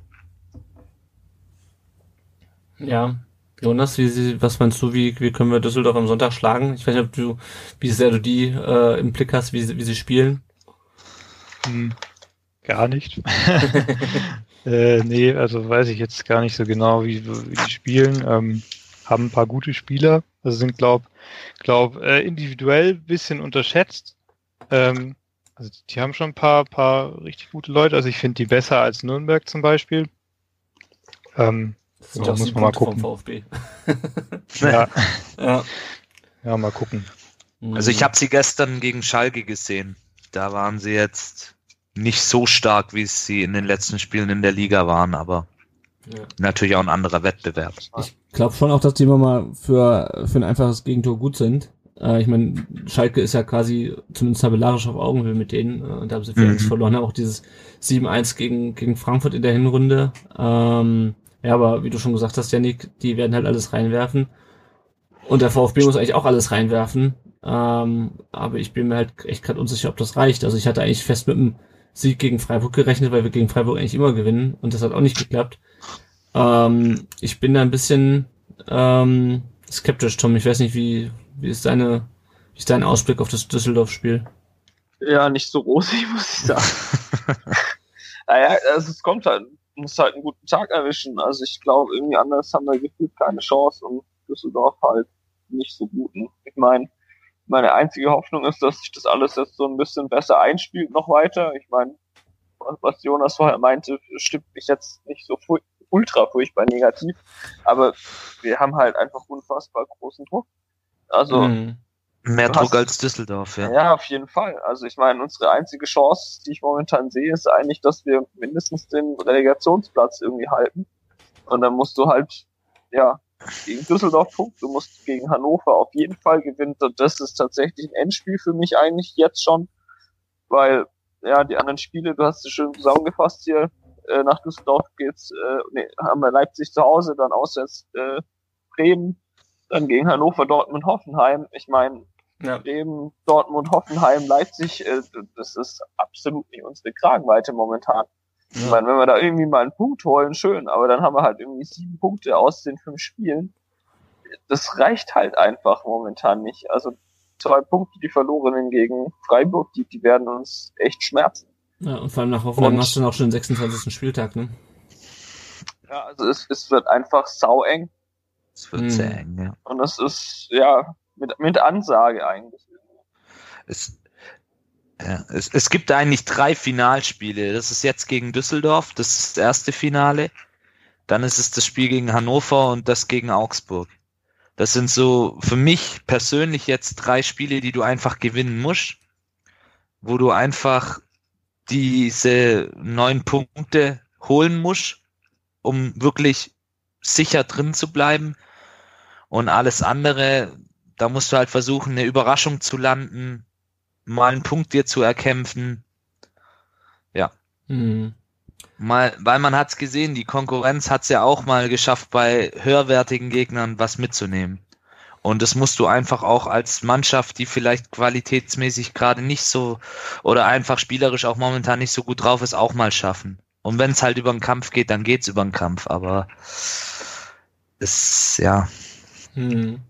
Ja, Jonas, wie, sie- was meinst du, wie, wie können wir Düsseldorf am Sonntag schlagen? Ich weiß nicht, ob du, wie sehr du die äh, im Blick hast, wie, sie- wie sie spielen. Hm, gar nicht. [LAUGHS] äh, nee, also weiß ich jetzt gar nicht so genau, wie, wie die spielen. Ähm, haben ein paar gute Spieler, also sind glaub, glaub äh, individuell bisschen unterschätzt. Ähm, also die haben schon ein paar, paar richtig gute Leute. Also ich finde die besser als Nürnberg zum Beispiel. Ähm, Das sind ja, auch muss man mal Punkte vom gucken. VfB. [LAUGHS] Ja, Ja. ja, mal gucken. Also ich habe sie gestern gegen Schalke gesehen. Da waren sie jetzt nicht so stark, wie sie in den letzten Spielen in der Liga waren, aber Ja. natürlich auch ein anderer Wettbewerb. Ich glaube schon auch, dass die immer mal für, für ein einfaches Gegentor gut sind. Äh, ich meine, Schalke ist ja quasi zumindest tabellarisch auf Augenhöhe mit denen. Äh, und da haben sie 4-1 Mhm. verloren. Haben auch dieses 7-1 gegen, gegen Frankfurt in der Hinrunde. Ähm, ja, aber wie du schon gesagt hast, Janik, die werden halt alles reinwerfen. Und der VfB muss eigentlich auch alles reinwerfen. Ähm, aber ich bin mir halt echt gerade unsicher, ob das reicht. Also ich hatte eigentlich fest mit dem Sieg gegen Freiburg gerechnet, weil wir gegen Freiburg eigentlich immer gewinnen. Und das hat auch nicht geklappt. Ähm, ich bin da ein bisschen ähm, skeptisch, Tom. Ich weiß nicht, wie, wie ist deine, wie ist dein Ausblick auf das Düsseldorf-Spiel? Ja, nicht so rosig, muss ich sagen. [LAUGHS] naja, also es kommt halt, muss halt einen guten Tag erwischen. Also ich glaube, irgendwie anders haben wir gefühlt keine Chance und Düsseldorf halt nicht so guten. Ich meine, meine einzige Hoffnung ist, dass sich das alles jetzt so ein bisschen besser einspielt noch weiter. Ich meine, was Jonas vorher meinte, stimmt mich jetzt nicht so fu ultra furchtbar negativ, aber wir haben halt einfach unfassbar großen Druck. Also Mhm. Mehr Druck als Düsseldorf, ja. ja, auf jeden Fall. Also ich meine, unsere einzige Chance, die ich momentan sehe, ist eigentlich, dass wir mindestens den Relegationsplatz irgendwie halten. Und dann musst du halt, ja, gegen Düsseldorf punkten, du musst gegen Hannover auf jeden Fall gewinnen. Und das ist tatsächlich ein Endspiel für mich eigentlich jetzt schon, weil, ja, die anderen Spiele, du hast es schön zusammengefasst hier, äh, nach Düsseldorf geht's, äh, nee, haben wir Leipzig zu Hause, dann auswärts äh, Bremen, dann gegen Hannover, Dortmund, Hoffenheim. Ich meine, Ja. Bremen, Dortmund, Hoffenheim, Leipzig, äh, das ist absolut nicht unsere Kragenweite momentan. Ich meine, wenn wir da irgendwie mal einen Punkt holen, schön, aber dann haben wir halt irgendwie sieben Punkte aus den fünf Spielen. Das reicht halt einfach momentan nicht. Also zwei Punkte, die verlorenen gegen Freiburg, die, die werden uns echt schmerzen. Ja, und vor allem nach Hoffenheim Und- hast du dann auch schon den 26. Spieltag, ne? Ja, also es, es wird einfach saueng Es wird Mhm. sehr eng, ja. und das ist, ja, mit, mit Ansage eigentlich. Es, ja, es, es gibt eigentlich drei Finalspiele. Das ist jetzt gegen Düsseldorf, das ist das erste Finale. Dann ist es das Spiel gegen Hannover und das gegen Augsburg. Das sind so für mich persönlich jetzt drei Spiele, die du einfach gewinnen musst, wo du einfach diese neun Punkte holen musst, um wirklich sicher drin zu bleiben. Und alles andere, da musst du halt versuchen, eine Überraschung zu landen, mal einen Punkt dir zu erkämpfen. Ja. Mhm. Mal, weil man hat's gesehen, die Konkurrenz hat's ja auch mal geschafft, bei höherwertigen Gegnern was mitzunehmen. Und das musst du einfach auch als Mannschaft, die vielleicht qualitätsmäßig gerade nicht so oder einfach spielerisch auch momentan nicht so gut drauf ist, auch mal schaffen. Und wenn es halt über den Kampf geht, dann geht's über den Kampf. Aber es, ja. Hm.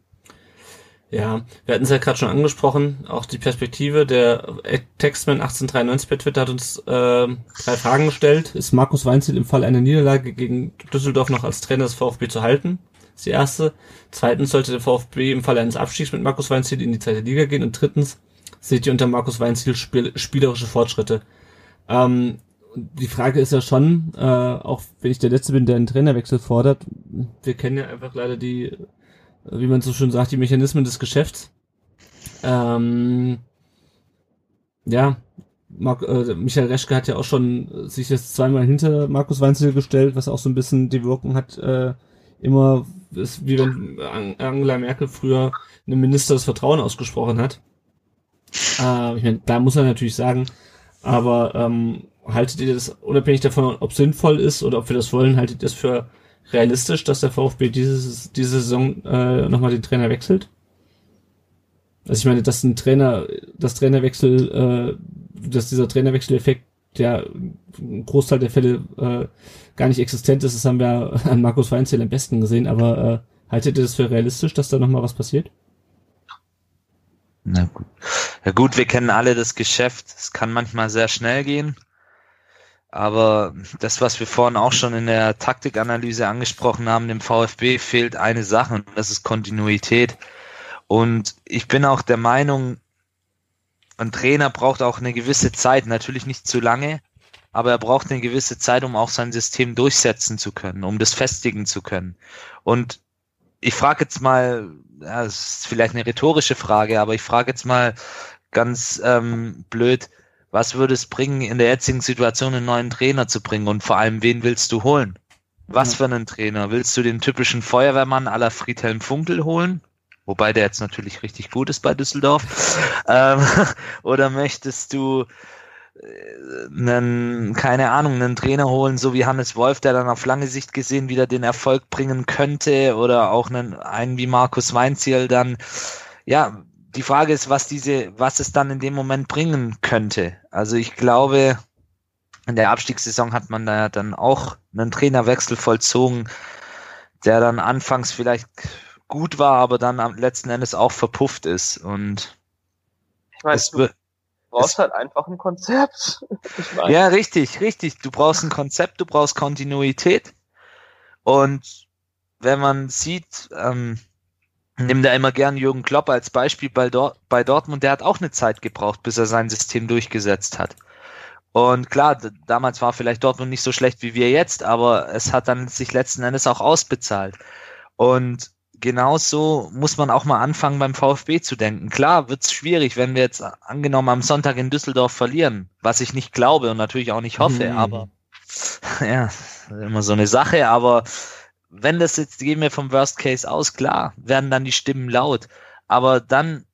Ja, wir hatten es ja gerade schon angesprochen, auch die Perspektive. Der Textman 1893 bei Twitter hat uns äh, drei Fragen gestellt. Ist Markus Weinziel im Fall einer Niederlage gegen Düsseldorf noch als Trainer des VfB zu halten? Das ist die erste. Zweitens sollte der VfB im Falle eines Abstiegs mit Markus Weinziel in die zweite Liga gehen. Und drittens seht ihr unter Markus Weinziel spiel spielerische Fortschritte. Ähm, die Frage ist ja schon, äh, auch wenn ich der Letzte bin, der einen Trainerwechsel fordert, wir kennen ja einfach leider die, wie man so schön sagt, die Mechanismen des Geschäfts. Ähm, ja, Mark, äh, Michael Reschke hat ja auch schon sich jetzt zweimal hinter Markus Weinzel gestellt, was auch so ein bisschen die Wirkung hat, äh, immer ist wie wenn Angela Merkel früher einem Minister das Vertrauen ausgesprochen hat. Äh, ich meine, da muss er natürlich sagen, aber ähm, haltet ihr das unabhängig davon, ob sinnvoll ist oder ob wir das wollen, haltet ihr das für realistisch, dass der VfB dieses, diese Saison äh, nochmal den Trainer wechselt? Also ich meine, dass ein Trainer, das Trainerwechsel, äh, dass dieser Trainerwechseleffekt, der ein Großteil der Fälle äh, gar nicht existent ist, das haben wir [LAUGHS] an Markus Weinzel am besten gesehen, aber äh, haltet ihr das für realistisch, dass da nochmal was passiert? Na gut. Ja gut, wir kennen alle das Geschäft. Es kann manchmal sehr schnell gehen. Aber das, was wir vorhin auch schon in der Taktikanalyse angesprochen haben, dem VfB fehlt eine Sache und das ist Kontinuität. Und ich bin auch der Meinung, ein Trainer braucht auch eine gewisse Zeit, natürlich nicht zu lange, aber er braucht eine gewisse Zeit, um auch sein System durchsetzen zu können, um das festigen zu können. Und ich frage jetzt mal, ja, das ist vielleicht eine rhetorische Frage, aber ich frage jetzt mal ganz ähm, blöd, was würde es bringen, in der jetzigen Situation einen neuen Trainer zu bringen und vor allem, wen willst du holen? Was für einen Trainer? Willst du den typischen Feuerwehrmann aller Friedhelm Funkel holen? Wobei der jetzt natürlich richtig gut ist bei Düsseldorf. [LAUGHS] ähm, [LAUGHS] oder möchtest du äh, einen, keine Ahnung, einen Trainer holen, so wie Hannes Wolf, der dann auf lange Sicht gesehen wieder den Erfolg bringen könnte oder auch einen, einen wie Markus Weinziel dann, ja, die Frage ist, was diese, was es dann in dem Moment bringen könnte. Also ich glaube, in der Abstiegssaison hat man da dann auch einen Trainerwechsel vollzogen, der dann anfangs vielleicht gut war, aber dann am letzten Endes auch verpufft ist. Und ich meine, du brauchst halt einfach ein Konzept. [LAUGHS] Ja, richtig, richtig. Du brauchst ein Konzept, du brauchst Kontinuität. Und wenn man sieht, ähm, Nimm da immer gern Jürgen Klopp als Beispiel bei, Dort bei Dortmund. Der hat auch eine Zeit gebraucht, bis er sein System durchgesetzt hat. Und klar, damals war vielleicht Dortmund nicht so schlecht wie wir jetzt, aber es hat dann sich letzten Endes auch ausbezahlt. Und genauso muss man auch mal anfangen, beim VfB zu denken. Klar wird's schwierig, wenn wir jetzt angenommen am Sonntag in Düsseldorf verlieren, was ich nicht glaube und natürlich auch nicht hoffe, mhm. aber [LAUGHS] ja, immer so eine Sache, aber wenn das jetzt, gehen wir vom Worst Case aus, klar, werden dann die Stimmen laut. Aber dann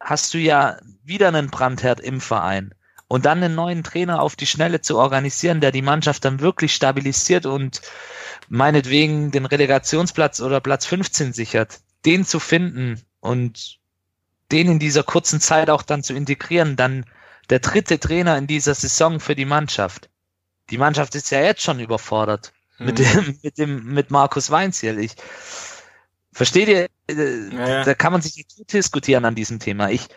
hast du ja wieder einen Brandherd im Verein. Und dann einen neuen Trainer auf die Schnelle zu organisieren, der die Mannschaft dann wirklich stabilisiert und meinetwegen den Relegationsplatz oder Platz 15 sichert, den zu finden und den in dieser kurzen Zeit auch dann zu integrieren, dann der dritte Trainer in dieser Saison für die Mannschaft. Die Mannschaft ist ja jetzt schon überfordert mit dem, mhm. mit dem, mit Markus Weinziel. Ich versteht ihr, äh, ja. da kann man sich nicht diskutieren an diesem Thema. Ich,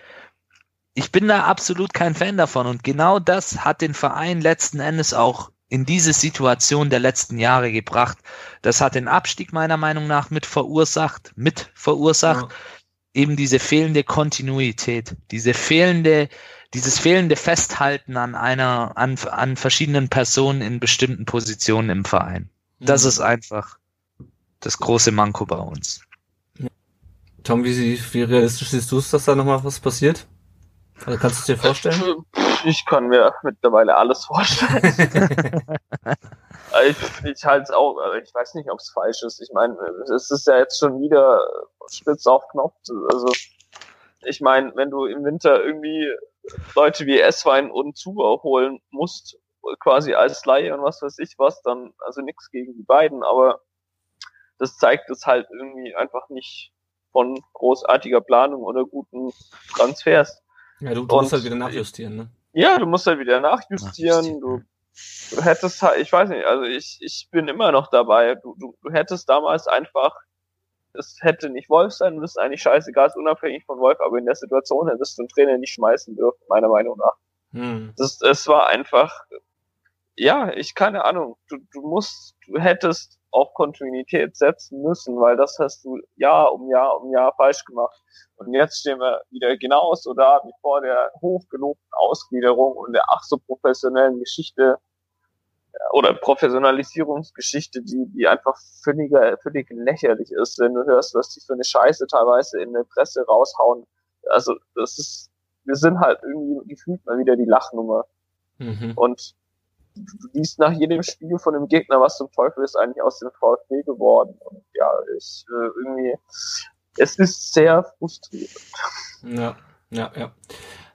ich bin da absolut kein Fan davon und genau das hat den Verein letzten Endes auch in diese Situation der letzten Jahre gebracht. Das hat den Abstieg meiner Meinung nach mit verursacht, mit verursacht. Ja. Eben diese fehlende Kontinuität, diese fehlende dieses fehlende Festhalten an einer, an, an verschiedenen Personen in bestimmten Positionen im Verein. Das mhm. ist einfach das große Manko bei uns. Tom, wie, sie- wie realistisch siehst du es, dass da nochmal was passiert? Also kannst du es dir vorstellen? Ich kann mir mittlerweile alles vorstellen. [LAUGHS] Also ich ich halte es auch, also ich weiß nicht, ob es falsch ist. Ich meine, es ist ja jetzt schon wieder spitz auf Knopf. Also ich meine, wenn du im Winter irgendwie Leute wie Esswein und Zuber holen musst, quasi als Laie und was weiß ich was, dann, also nichts gegen die beiden, aber das zeigt es halt irgendwie einfach nicht von großartiger Planung oder guten Transfers. Ja, du, du Und- musst halt wieder nachjustieren, ne? Ja, du musst halt wieder nachjustieren. Du, du hättest halt, ich weiß nicht, also ich, ich bin immer noch dabei. Du, du, du hättest damals einfach, es hätte nicht Wolf sein müssen, eigentlich scheißegal, ist unabhängig von Wolf, aber in der Situation hättest du den Trainer nicht schmeißen dürfen, meiner Meinung nach. Hm. Das, es war einfach, ja, ich keine Ahnung. Du, du musst, du hättest auf Kontinuität setzen müssen, weil das hast du Jahr um Jahr um Jahr falsch gemacht. Und jetzt stehen wir wieder genauso da wie vor der hochgelobten Ausgliederung und der ach so professionellen Geschichte oder Professionalisierungsgeschichte, die, die einfach völliger, völlig lächerlich ist, wenn du hörst, was die für eine Scheiße teilweise in der Presse raushauen. Also, das ist, wir sind halt irgendwie gefühlt mal wieder die Lachnummer. Mhm. Und du du liest nach jedem Spiel von dem Gegner, was zum Teufel ist eigentlich aus dem VfB geworden. Und ja, ich äh, irgendwie, es ist sehr frustrierend. Ja, ja, ja.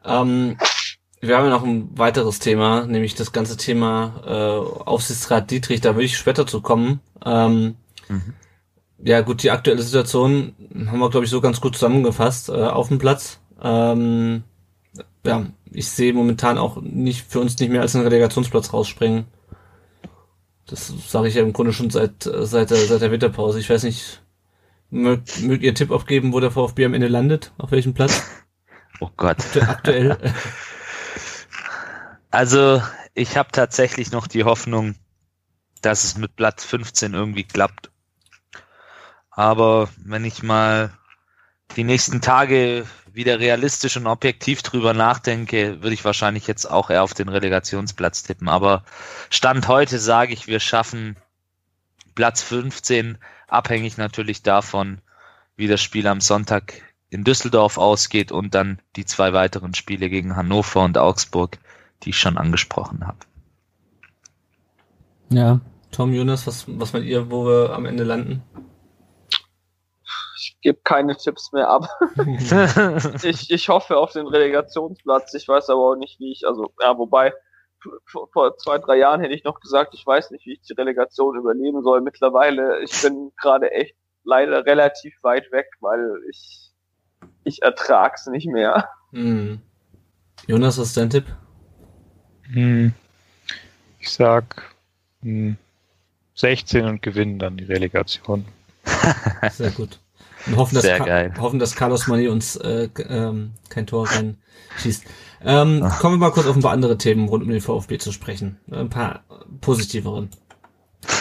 Ähm, wir haben ja noch ein weiteres Thema, nämlich das ganze Thema äh, Aufsichtsrat Dietrich, da würde ich später zu kommen. Ähm, Mhm. Ja gut, die aktuelle Situation haben wir, glaube ich, so ganz gut zusammengefasst äh, auf dem Platz. Ähm, ja, ich sehe momentan auch nicht für uns nicht mehr als einen Relegationsplatz rausspringen. Das sage ich ja im Grunde schon seit äh, seit der, seit der Winterpause. Ich weiß nicht, mögt, mögt ihr Tipp abgeben, wo der VfB am Ende landet? Auf welchem Platz? [LAUGHS] Oh Gott. Aktuell. [LAUGHS] Also, ich habe tatsächlich noch die Hoffnung, dass es mit Platz 15 irgendwie klappt. Aber wenn ich mal die nächsten Tage wieder realistisch und objektiv drüber nachdenke, würde ich wahrscheinlich jetzt auch eher auf den Relegationsplatz tippen. Aber Stand heute sage ich, wir schaffen Platz 15, abhängig natürlich davon, wie das Spiel am Sonntag in Düsseldorf ausgeht und dann die zwei weiteren Spiele gegen Hannover und Augsburg, die ich schon angesprochen habe. Ja. Tom Jonas, was, was meint ihr, wo wir am Ende landen? Ich gebe keine Tipps mehr ab. [LAUGHS] ich, ich hoffe auf den Relegationsplatz. Ich weiß aber auch nicht, wie ich, also, ja, wobei, vor, vor zwei, drei Jahren hätte ich noch gesagt, ich weiß nicht, wie ich die Relegation überleben soll. Mittlerweile, ich bin gerade echt leider relativ weit weg, weil ich, ich ertrag's nicht mehr. Hm. Jonas, was ist dein Tipp? Hm. Ich sag hm, 16 und gewinnen dann die Relegation. [LAUGHS] Sehr gut. Und hoffen, dass, Sehr Ka- geil. hoffen, dass Carlos Mani uns äh, ähm, kein Tor rein schießt. Ähm, kommen wir mal kurz auf ein paar andere Themen rund um den VfB zu sprechen. Ein paar positiveren.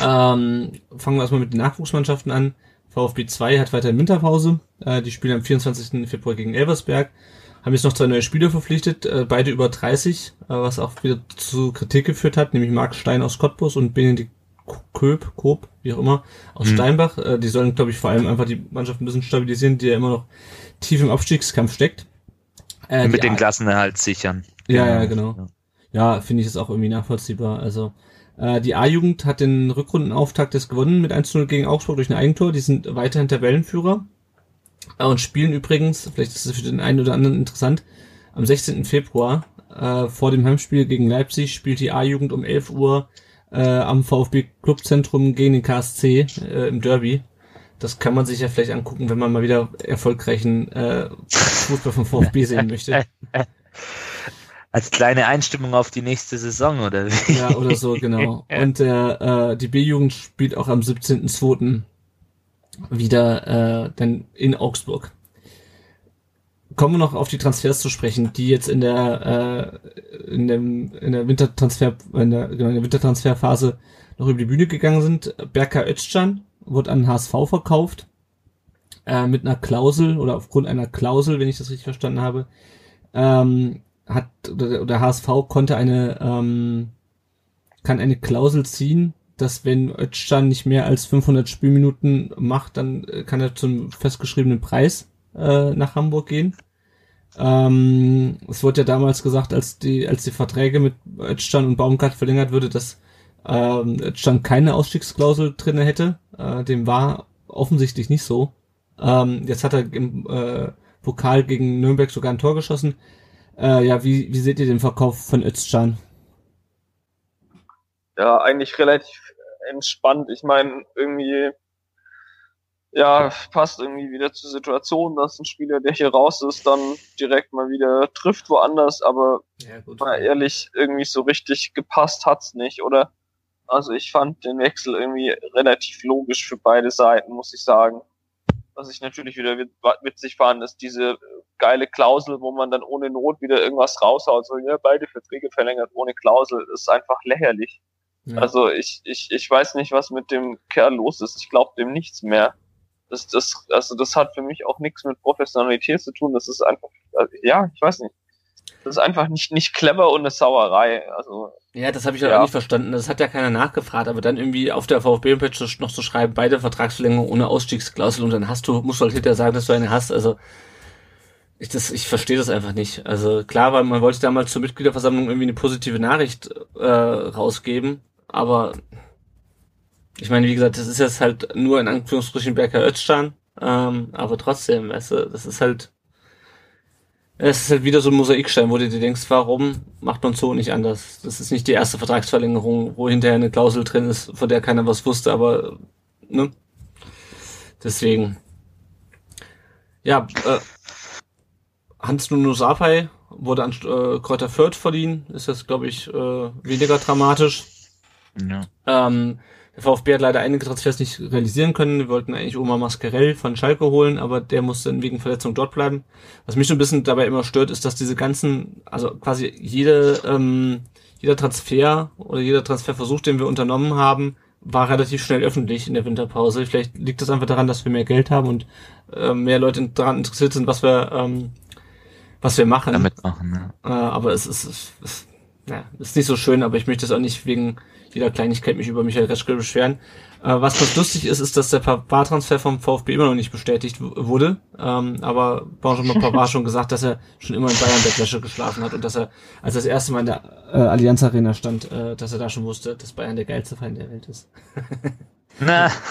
Ähm, fangen wir erstmal mit den Nachwuchsmannschaften an. VfB 2 hat weiterhin Winterpause. Äh, die spielen am 24. Februar gegen Elversberg. Haben jetzt noch zwei neue Spieler verpflichtet, äh, beide über 30, äh, was auch wieder zu Kritik geführt hat, nämlich Marc Stein aus Cottbus und Benedikt Köp, Koop, wie auch immer, aus Mhm. Steinbach. Äh, die sollen, glaube ich, vor allem einfach die Mannschaft ein bisschen stabilisieren, die ja immer noch tief im Abstiegskampf steckt. Äh, Mit dem Klassenerhalt sichern. Ja, ja, genau. Ja, finde ich es auch irgendwie nachvollziehbar. Also äh, die A-Jugend hat den Rückrundenauftakt jetzt gewonnen mit 1-0 gegen Augsburg durch ein Eigentor. Die sind weiterhin Tabellenführer und spielen übrigens, vielleicht ist es für den einen oder anderen interessant, am 16. Februar äh, vor dem Heimspiel gegen Leipzig spielt die A-Jugend um 11 Uhr äh, am VfB Clubzentrum gegen den KSC äh, im Derby. Das kann man sich ja vielleicht angucken, wenn man mal wieder erfolgreichen äh, Fußball vom VfB sehen möchte. [LAUGHS] Als kleine Einstimmung auf die nächste Saison, oder wie? Ja, oder so, genau. [LAUGHS] Und der, äh, die B-Jugend spielt auch am 17.02. wieder äh, dann in Augsburg. Kommen wir noch auf die Transfers zu sprechen, die jetzt in der äh, in dem in der Wintertransfer in der, genau, in der Wintertransferphase noch über die Bühne gegangen sind. Berka Özcan wurde an HSV verkauft äh, mit einer Klausel oder aufgrund einer Klausel, wenn ich das richtig verstanden habe, ähm, hat oder oder HSV konnte eine ähm, kann eine Klausel ziehen, dass wenn Özcan nicht mehr als 500 Spielminuten macht, dann äh, kann er zum festgeschriebenen Preis äh, nach Hamburg gehen. Ähm, es wurde ja damals gesagt, als die, als die Verträge mit Özcan und Baumgart verlängert würde, dass ähm, Özcan keine Ausstiegsklausel drinne hätte. Äh, dem war offensichtlich nicht so. Ähm, jetzt hat er im äh, Pokal gegen Nürnberg sogar ein Tor geschossen. Äh, ja, wie, wie seht ihr den Verkauf von Özcan? Ja, eigentlich relativ entspannt. Ich meine, irgendwie ja, passt irgendwie wieder zur Situation, dass ein Spieler, der hier raus ist, dann direkt mal wieder trifft woanders, aber Ja, mal ehrlich, irgendwie so richtig gepasst hat's nicht, oder? Also ich fand den Wechsel irgendwie relativ logisch für beide Seiten, muss ich sagen. Was ich natürlich wieder wit- witzig fand, ist diese geile Klausel, wo man dann ohne Not wieder irgendwas raushaut, so, ja, beide Verträge verlängert ohne Klausel, ist einfach lächerlich. Ja. Also ich, ich, ich weiß nicht, was mit dem Kerl los ist. Ich glaube dem nichts mehr. Das, das, also das hat für mich auch nichts mit Professionalität zu tun. Das ist einfach, also, ja, ich weiß nicht. Das ist einfach nicht, nicht clever und eine Sauerei. Also, Ja, das habe ich Ja. auch nicht verstanden. Das hat ja keiner nachgefragt, aber dann irgendwie auf der VfB-Page noch zu schreiben, beide Vertragsverlängerungen ohne Ausstiegsklausel und dann hast du, musst du halt hinterher sagen, dass du eine hast. Also ich, das, ich verstehe das einfach nicht. Also klar, weil man wollte damals zur Mitgliederversammlung irgendwie eine positive Nachricht äh, rausgeben, aber ich meine, wie gesagt, das ist jetzt halt nur in Anführungsstrichen Berker Özcan, ähm, aber trotzdem, weißt du, das ist halt es ist halt wieder so ein Mosaikstein, wo du dir denkst, warum macht man so nicht anders? Das ist nicht die erste Vertragsverlängerung, wo hinterher eine Klausel drin ist, von der keiner was wusste, aber ne? Deswegen. Ja, äh, Hans Nuno Sapai wurde an äh, Kräuter Fürth verliehen, ist jetzt, glaube ich, äh, weniger dramatisch. Ja. Ähm, der VfB hat leider einige Transfers nicht realisieren können. Wir wollten eigentlich Oma Mascarell von Schalke holen, aber der musste dann wegen Verletzung dort bleiben. Was mich so ein bisschen dabei immer stört, ist, dass diese ganzen, also quasi jede, ähm, jeder Transfer oder jeder Transferversuch, den wir unternommen haben, war relativ schnell öffentlich in der Winterpause. Vielleicht liegt das einfach daran, dass wir mehr Geld haben und äh, mehr Leute daran interessiert sind, was wir, ähm, was wir machen. Damit machen, ja. Äh, aber es ist, es, es ja, ist nicht so schön, aber ich möchte es auch nicht wegen jeder Kleinigkeit mich über Michael Reschke beschweren. Äh, was ganz lustig ist, ist, dass der Pavard-Transfer vom VfB immer noch nicht bestätigt wurde. Ähm, aber Benjamin [LAUGHS] Pavard schon gesagt, dass er schon immer in Bayern Bettwäsche geschlafen hat und dass er, als er das erste Mal in der äh, Allianz Arena stand, äh, dass er da schon wusste, dass Bayern der geilste Verein der Welt ist. [LAUGHS] Na, [LAUGHS]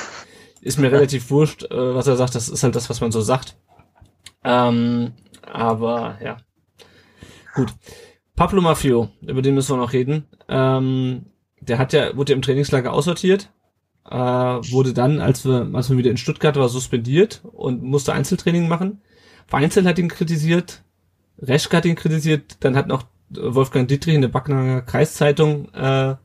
Ist mir relativ wurscht, äh, was er sagt, das ist halt das, was man so sagt. Ähm, aber ja. Gut. Pablo Mafio, über den müssen wir noch reden. Ähm, der hat ja, wurde im Trainingslager aussortiert, äh, wurde dann, als wir, als wir wieder in Stuttgart war, suspendiert und musste Einzeltraining machen. Weinzel hat ihn kritisiert, Reschke hat ihn kritisiert, dann hat noch Wolfgang Dietrich in der Backnanger Kreiszeitung äh,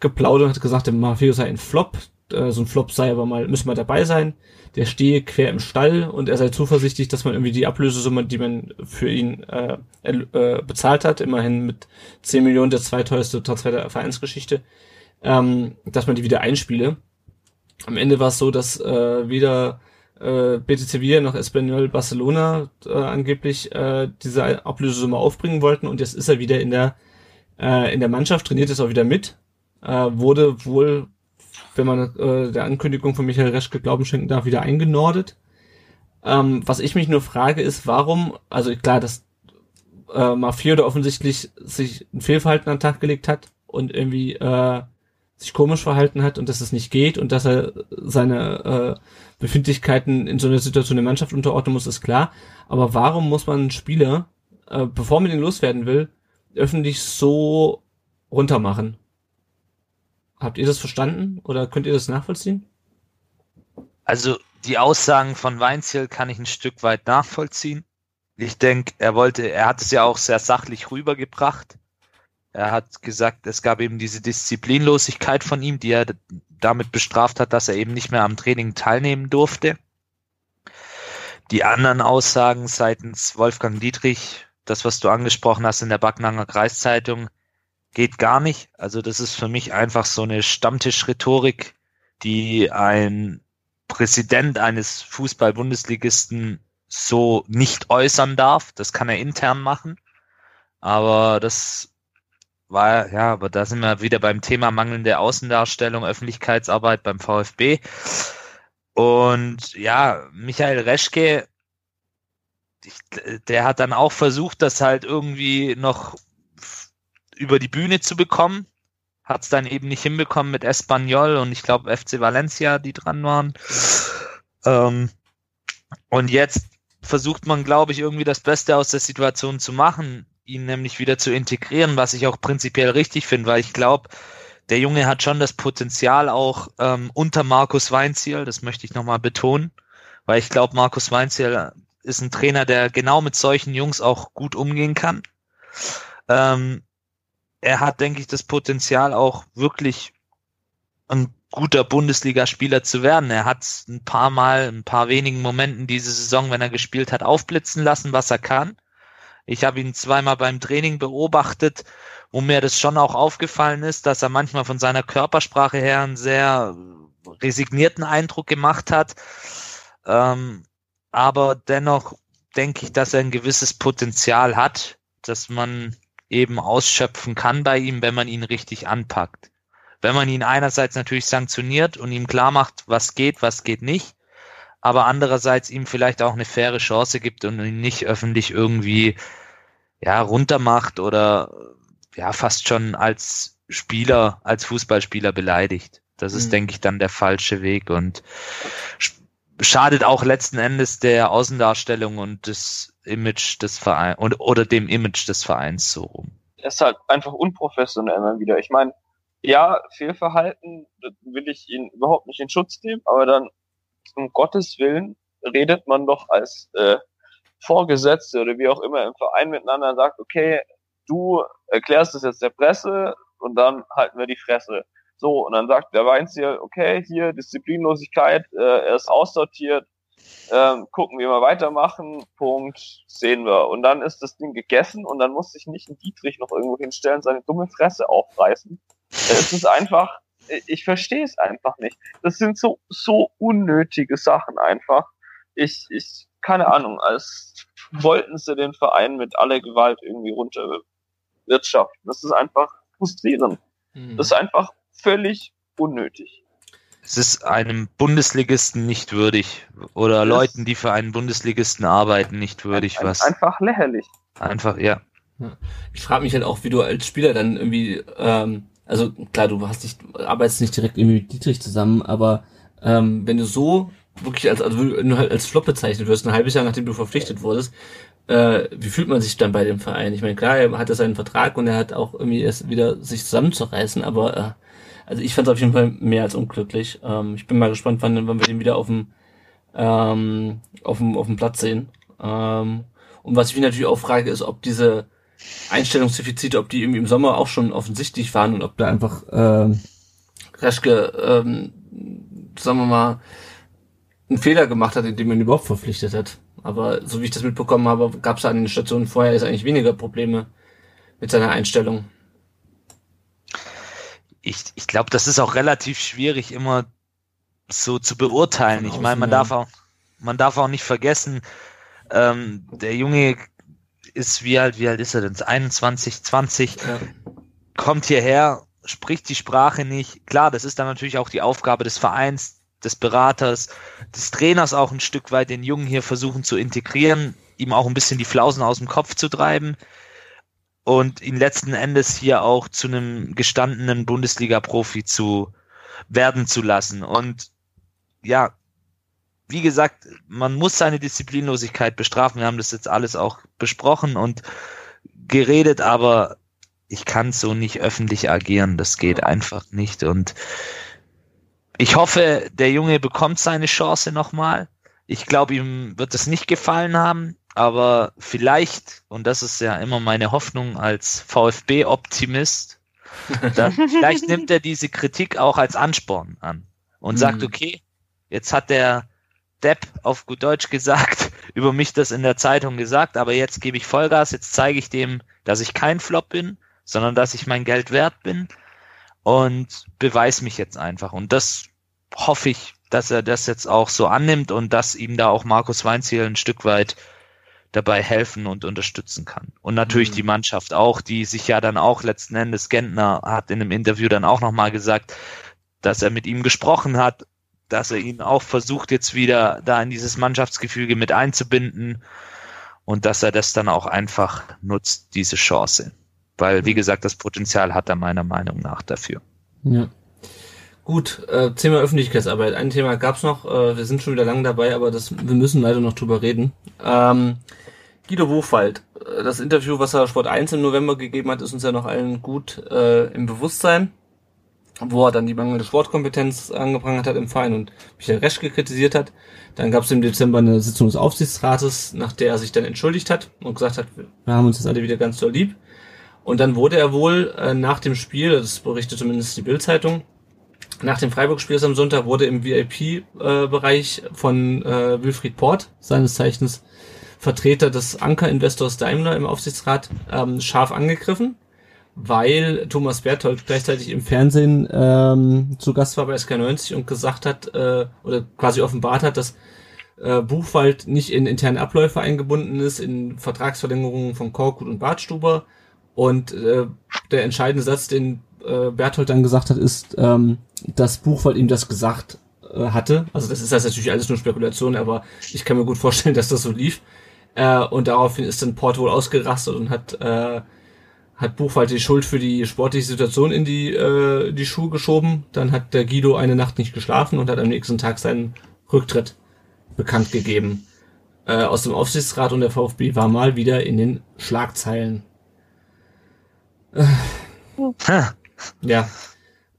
geplaudert und hat gesagt, der Mafio sei ein Flop, äh, so ein Flop sei aber mal, müssen wir dabei sein. Der stehe quer im Stall und er sei zuversichtlich, dass man irgendwie die Ablösesumme, die man für ihn äh, äh, bezahlt hat, immerhin mit 10 Millionen der zweiteuerste Transfer der Vereinsgeschichte, ähm, dass man die wieder einspiele. Am Ende war es so, dass äh, weder äh, Betis Sevilla noch Espanyol Barcelona äh, angeblich äh, diese Ablösesumme aufbringen wollten und jetzt ist er wieder in der äh, in der Mannschaft, trainiert es auch wieder mit, äh, wurde wohl wenn man äh, der Ankündigung von Michael Reschke Glauben schenken darf, wieder eingenordet. Ähm, was ich mich nur frage, ist, warum, also klar, dass äh, Mafio da offensichtlich sich ein Fehlverhalten an den Tag gelegt hat und irgendwie äh, sich komisch verhalten hat und dass es nicht geht und dass er seine äh, Befindlichkeiten in so einer Situation der Mannschaft unterordnen muss, ist klar. Aber warum muss man einen Spieler, äh, bevor man ihn loswerden will, öffentlich so runtermachen? Habt ihr das verstanden oder könnt ihr das nachvollziehen? Also die Aussagen von Weinziel kann ich ein Stück weit nachvollziehen. Ich denke, er wollte, er hat es ja auch sehr sachlich rübergebracht. Er hat gesagt, es gab eben diese Disziplinlosigkeit von ihm, die er damit bestraft hat, dass er eben nicht mehr am Training teilnehmen durfte. Die anderen Aussagen seitens Wolfgang Dietrich, das, was du angesprochen hast in der Backnanger Kreiszeitung, geht gar nicht. Also das ist für mich einfach so eine Stammtischrhetorik, die ein Präsident eines Fußball-Bundesligisten so nicht äußern darf. Das kann er intern machen. Aber das war, ja, aber da sind wir wieder beim Thema mangelnde Außendarstellung, Öffentlichkeitsarbeit beim VfB. Und ja, Michael Reschke der hat dann auch versucht, das halt irgendwie noch über die Bühne zu bekommen. Hat es dann eben nicht hinbekommen mit Espanyol und ich glaube FC Valencia, die dran waren. Ähm, und jetzt versucht man, glaube ich, irgendwie das Beste aus der Situation zu machen, ihn nämlich wieder zu integrieren, was ich auch prinzipiell richtig finde, weil ich glaube, der Junge hat schon das Potenzial auch ähm, unter Markus Weinziel, das möchte ich nochmal betonen, weil ich glaube, Markus Weinziel ist ein Trainer, der genau mit solchen Jungs auch gut umgehen kann. Ähm, er hat, denke ich, das Potenzial auch wirklich ein guter Bundesligaspieler zu werden. Er hat ein paar Mal, ein paar wenigen Momenten diese Saison, wenn er gespielt hat, aufblitzen lassen, was er kann. Ich habe ihn zweimal beim Training beobachtet, wo mir das schon auch aufgefallen ist, dass er manchmal von seiner Körpersprache her einen sehr resignierten Eindruck gemacht hat. Ähm, aber dennoch denke ich, dass er ein gewisses Potenzial hat, dass man eben ausschöpfen kann bei ihm, wenn man ihn richtig anpackt. Wenn man ihn einerseits natürlich sanktioniert und ihm klar macht, was geht, was geht nicht, aber andererseits ihm vielleicht auch eine faire Chance gibt und ihn nicht öffentlich irgendwie ja runtermacht oder ja fast schon als Spieler, als Fußballspieler beleidigt. Das ist, mhm. denke ich, dann der falsche Weg und schadet auch letzten Endes der Außendarstellung und des Image des Vereins oder, oder dem Image des Vereins so rum. Er ist halt einfach unprofessionell immer wieder. Ich meine, ja, Fehlverhalten will ich ihn überhaupt nicht in Schutz nehmen, aber dann um Gottes Willen redet man doch als äh, Vorgesetzte oder wie auch immer im Verein miteinander und sagt, okay, du erklärst es jetzt der Presse und dann halten wir die Fresse. So, und dann sagt der Weinziel, okay, hier Disziplinlosigkeit, äh, er ist aussortiert, ähm, gucken wir mal weitermachen, Punkt, sehen wir. Und dann ist das Ding gegessen und dann muss sich nicht ein Dietrich noch irgendwo hinstellen, seine dumme Fresse aufreißen. Es ist einfach, ich verstehe es einfach nicht. Das sind so, so unnötige Sachen einfach. Ich, ich, keine Ahnung, als wollten sie den Verein mit aller Gewalt irgendwie runterwirtschaften. Das ist einfach frustrierend. Mhm. Das ist einfach völlig unnötig. Es ist einem Bundesligisten nicht würdig oder das Leuten, die für einen Bundesligisten arbeiten, nicht würdig. Ein, was einfach lächerlich. Einfach, ja. Ich frage mich halt auch, wie du als Spieler dann irgendwie ähm, also klar, du hast nicht, arbeitest nicht direkt irgendwie mit Dietrich zusammen, aber ähm, wenn du so wirklich als, also wenn du halt als Flop bezeichnet wirst, ein halbes Jahr nachdem du verpflichtet wurdest, äh, wie fühlt man sich dann bei dem Verein? Ich meine, klar, er hatte seinen Vertrag und er hat auch irgendwie erst wieder sich zusammenzureißen, aber äh, also ich fand es auf jeden Fall mehr als unglücklich. Ähm, ich bin mal gespannt, wann, wann wir den wieder auf dem ähm, auf dem auf dem Platz sehen. Ähm, und was ich mich natürlich auch frage, ist, ob diese Einstellungsdefizite, ob die irgendwie im Sommer auch schon offensichtlich waren und ob da einfach ähm, Reschke, ähm, sagen wir mal, einen Fehler gemacht hat, indem man ihn überhaupt verpflichtet hat. Aber so wie ich das mitbekommen habe, gab es an den Stationen vorher jetzt eigentlich weniger Probleme mit seiner Einstellung. Ich, ich glaube, das ist auch relativ schwierig immer so zu beurteilen. ich meine, man darf auch, man darf auch nicht vergessen, ähm, der Junge ist, wie alt, wie alt ist er denn? 21, 20, ja. kommt hierher, spricht die Sprache nicht. Klar, das ist dann natürlich auch die Aufgabe des Vereins, des Beraters, des Trainers auch ein Stück weit den Jungen hier versuchen zu integrieren, ihm auch ein bisschen die Flausen aus dem Kopf zu treiben und ihn letzten Endes hier auch zu einem gestandenen Bundesliga-Profi zu werden zu lassen. Und ja, wie gesagt, man muss seine Disziplinlosigkeit bestrafen. Wir haben das jetzt alles auch besprochen und geredet, aber ich kann so nicht öffentlich agieren. Das geht einfach nicht. Und ich hoffe, der Junge bekommt seine Chance nochmal. Ich glaube, ihm wird es nicht gefallen haben, aber vielleicht, und das ist ja immer meine Hoffnung als VfB-Optimist, [LAUGHS] vielleicht nimmt er diese Kritik auch als Ansporn an und mhm. sagt, okay, jetzt hat der Depp auf gut Deutsch gesagt, [LAUGHS] über mich das in der Zeitung gesagt, aber jetzt gebe ich Vollgas, jetzt zeige ich dem, dass ich kein Flop bin, sondern dass ich mein Geld wert bin und beweise mich jetzt einfach. Und das hoffe ich, dass er das jetzt auch so annimmt und dass ihm da auch Markus Weinziel ein Stück weit dabei helfen und unterstützen kann. Und natürlich mhm. die Mannschaft auch, die sich ja dann auch letzten Endes, Gentner hat in einem Interview dann auch nochmal gesagt, dass er mit ihm gesprochen hat dass er ihn auch versucht, jetzt wieder da in dieses Mannschaftsgefüge mit einzubinden. und dass er das dann auch einfach nutzt, diese Chance. Weil, wie gesagt, das Potenzial hat er meiner Meinung nach dafür. Ja. Gut, äh, Thema Öffentlichkeitsarbeit. Ein Thema gab's noch, äh, wir sind schon wieder lang dabei, aber das, wir müssen leider noch drüber reden. Ähm, Guido Buchwald, äh, das Interview, was er Sport 1 im November gegeben hat, ist uns ja noch allen gut äh, im Bewusstsein, wo er dann die mangelnde Sportkompetenz angeprangert hat im Verein und Michael Reschke kritisiert hat. Dann gab es im Dezember eine Sitzung des Aufsichtsrates, nach der er sich dann entschuldigt hat und gesagt hat, wir haben uns jetzt alle wieder ganz doll lieb. Und dann wurde er wohl äh, nach dem Spiel, das berichtet zumindest die Bildzeitung, nach dem Freiburg-Spiel am Sonntag wurde im VIP-Bereich äh, von äh, Wilfried Port, seines Zeichens Vertreter des Anker-Investors Daimler im Aufsichtsrat, ähm, scharf angegriffen, weil Thomas Berthold gleichzeitig im Fernsehen ähm, zu Gast war bei SK90 und gesagt hat, äh, oder quasi offenbart hat, dass äh, Buchwald nicht in interne Abläufe eingebunden ist, in Vertragsverlängerungen von Korkut und Bartstuber. Und äh, der entscheidende Satz, den äh, Berthold dann gesagt hat, ist, ähm, dass Buchwald ihm das gesagt äh, hatte. Also das ist das natürlich alles nur Spekulation, aber ich kann mir gut vorstellen, [LAUGHS] dass das so lief. Äh, und daraufhin ist dann Port wohl ausgerastet und hat äh, hat Buchwald die Schuld für die sportliche Situation in die äh, die Schuhe geschoben. Dann hat der Guido eine Nacht nicht geschlafen und hat am nächsten Tag seinen Rücktritt bekannt gegeben. Äh, aus dem Aufsichtsrat und der VfB war mal wieder in den Schlagzeilen. Äh, ja.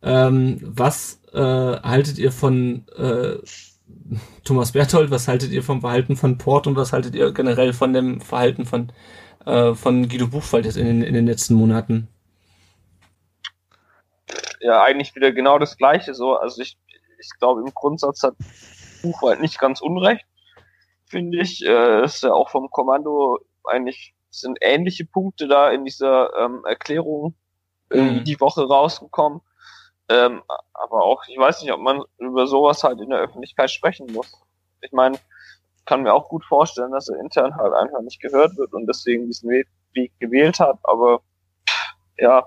Ähm, was äh, haltet ihr von äh, Thomas Berthold? Was haltet ihr vom Verhalten von Port und was haltet ihr generell von dem Verhalten von, äh, von Guido Buchwald jetzt in den, in den letzten Monaten? Ja, eigentlich wieder genau das Gleiche. So, also ich, ich glaube im Grundsatz hat Buchwald nicht ganz unrecht, finde ich. Äh, ist ja auch vom Kommando eigentlich sind ähnliche Punkte da in dieser ähm, Erklärung irgendwie mhm. die Woche rausgekommen. Ähm, aber auch, ich weiß nicht, ob man über sowas halt in der Öffentlichkeit sprechen muss. Ich meine, kann mir auch gut vorstellen, dass er intern halt einfach nicht gehört wird und deswegen diesen Weg gewählt hat, aber ja,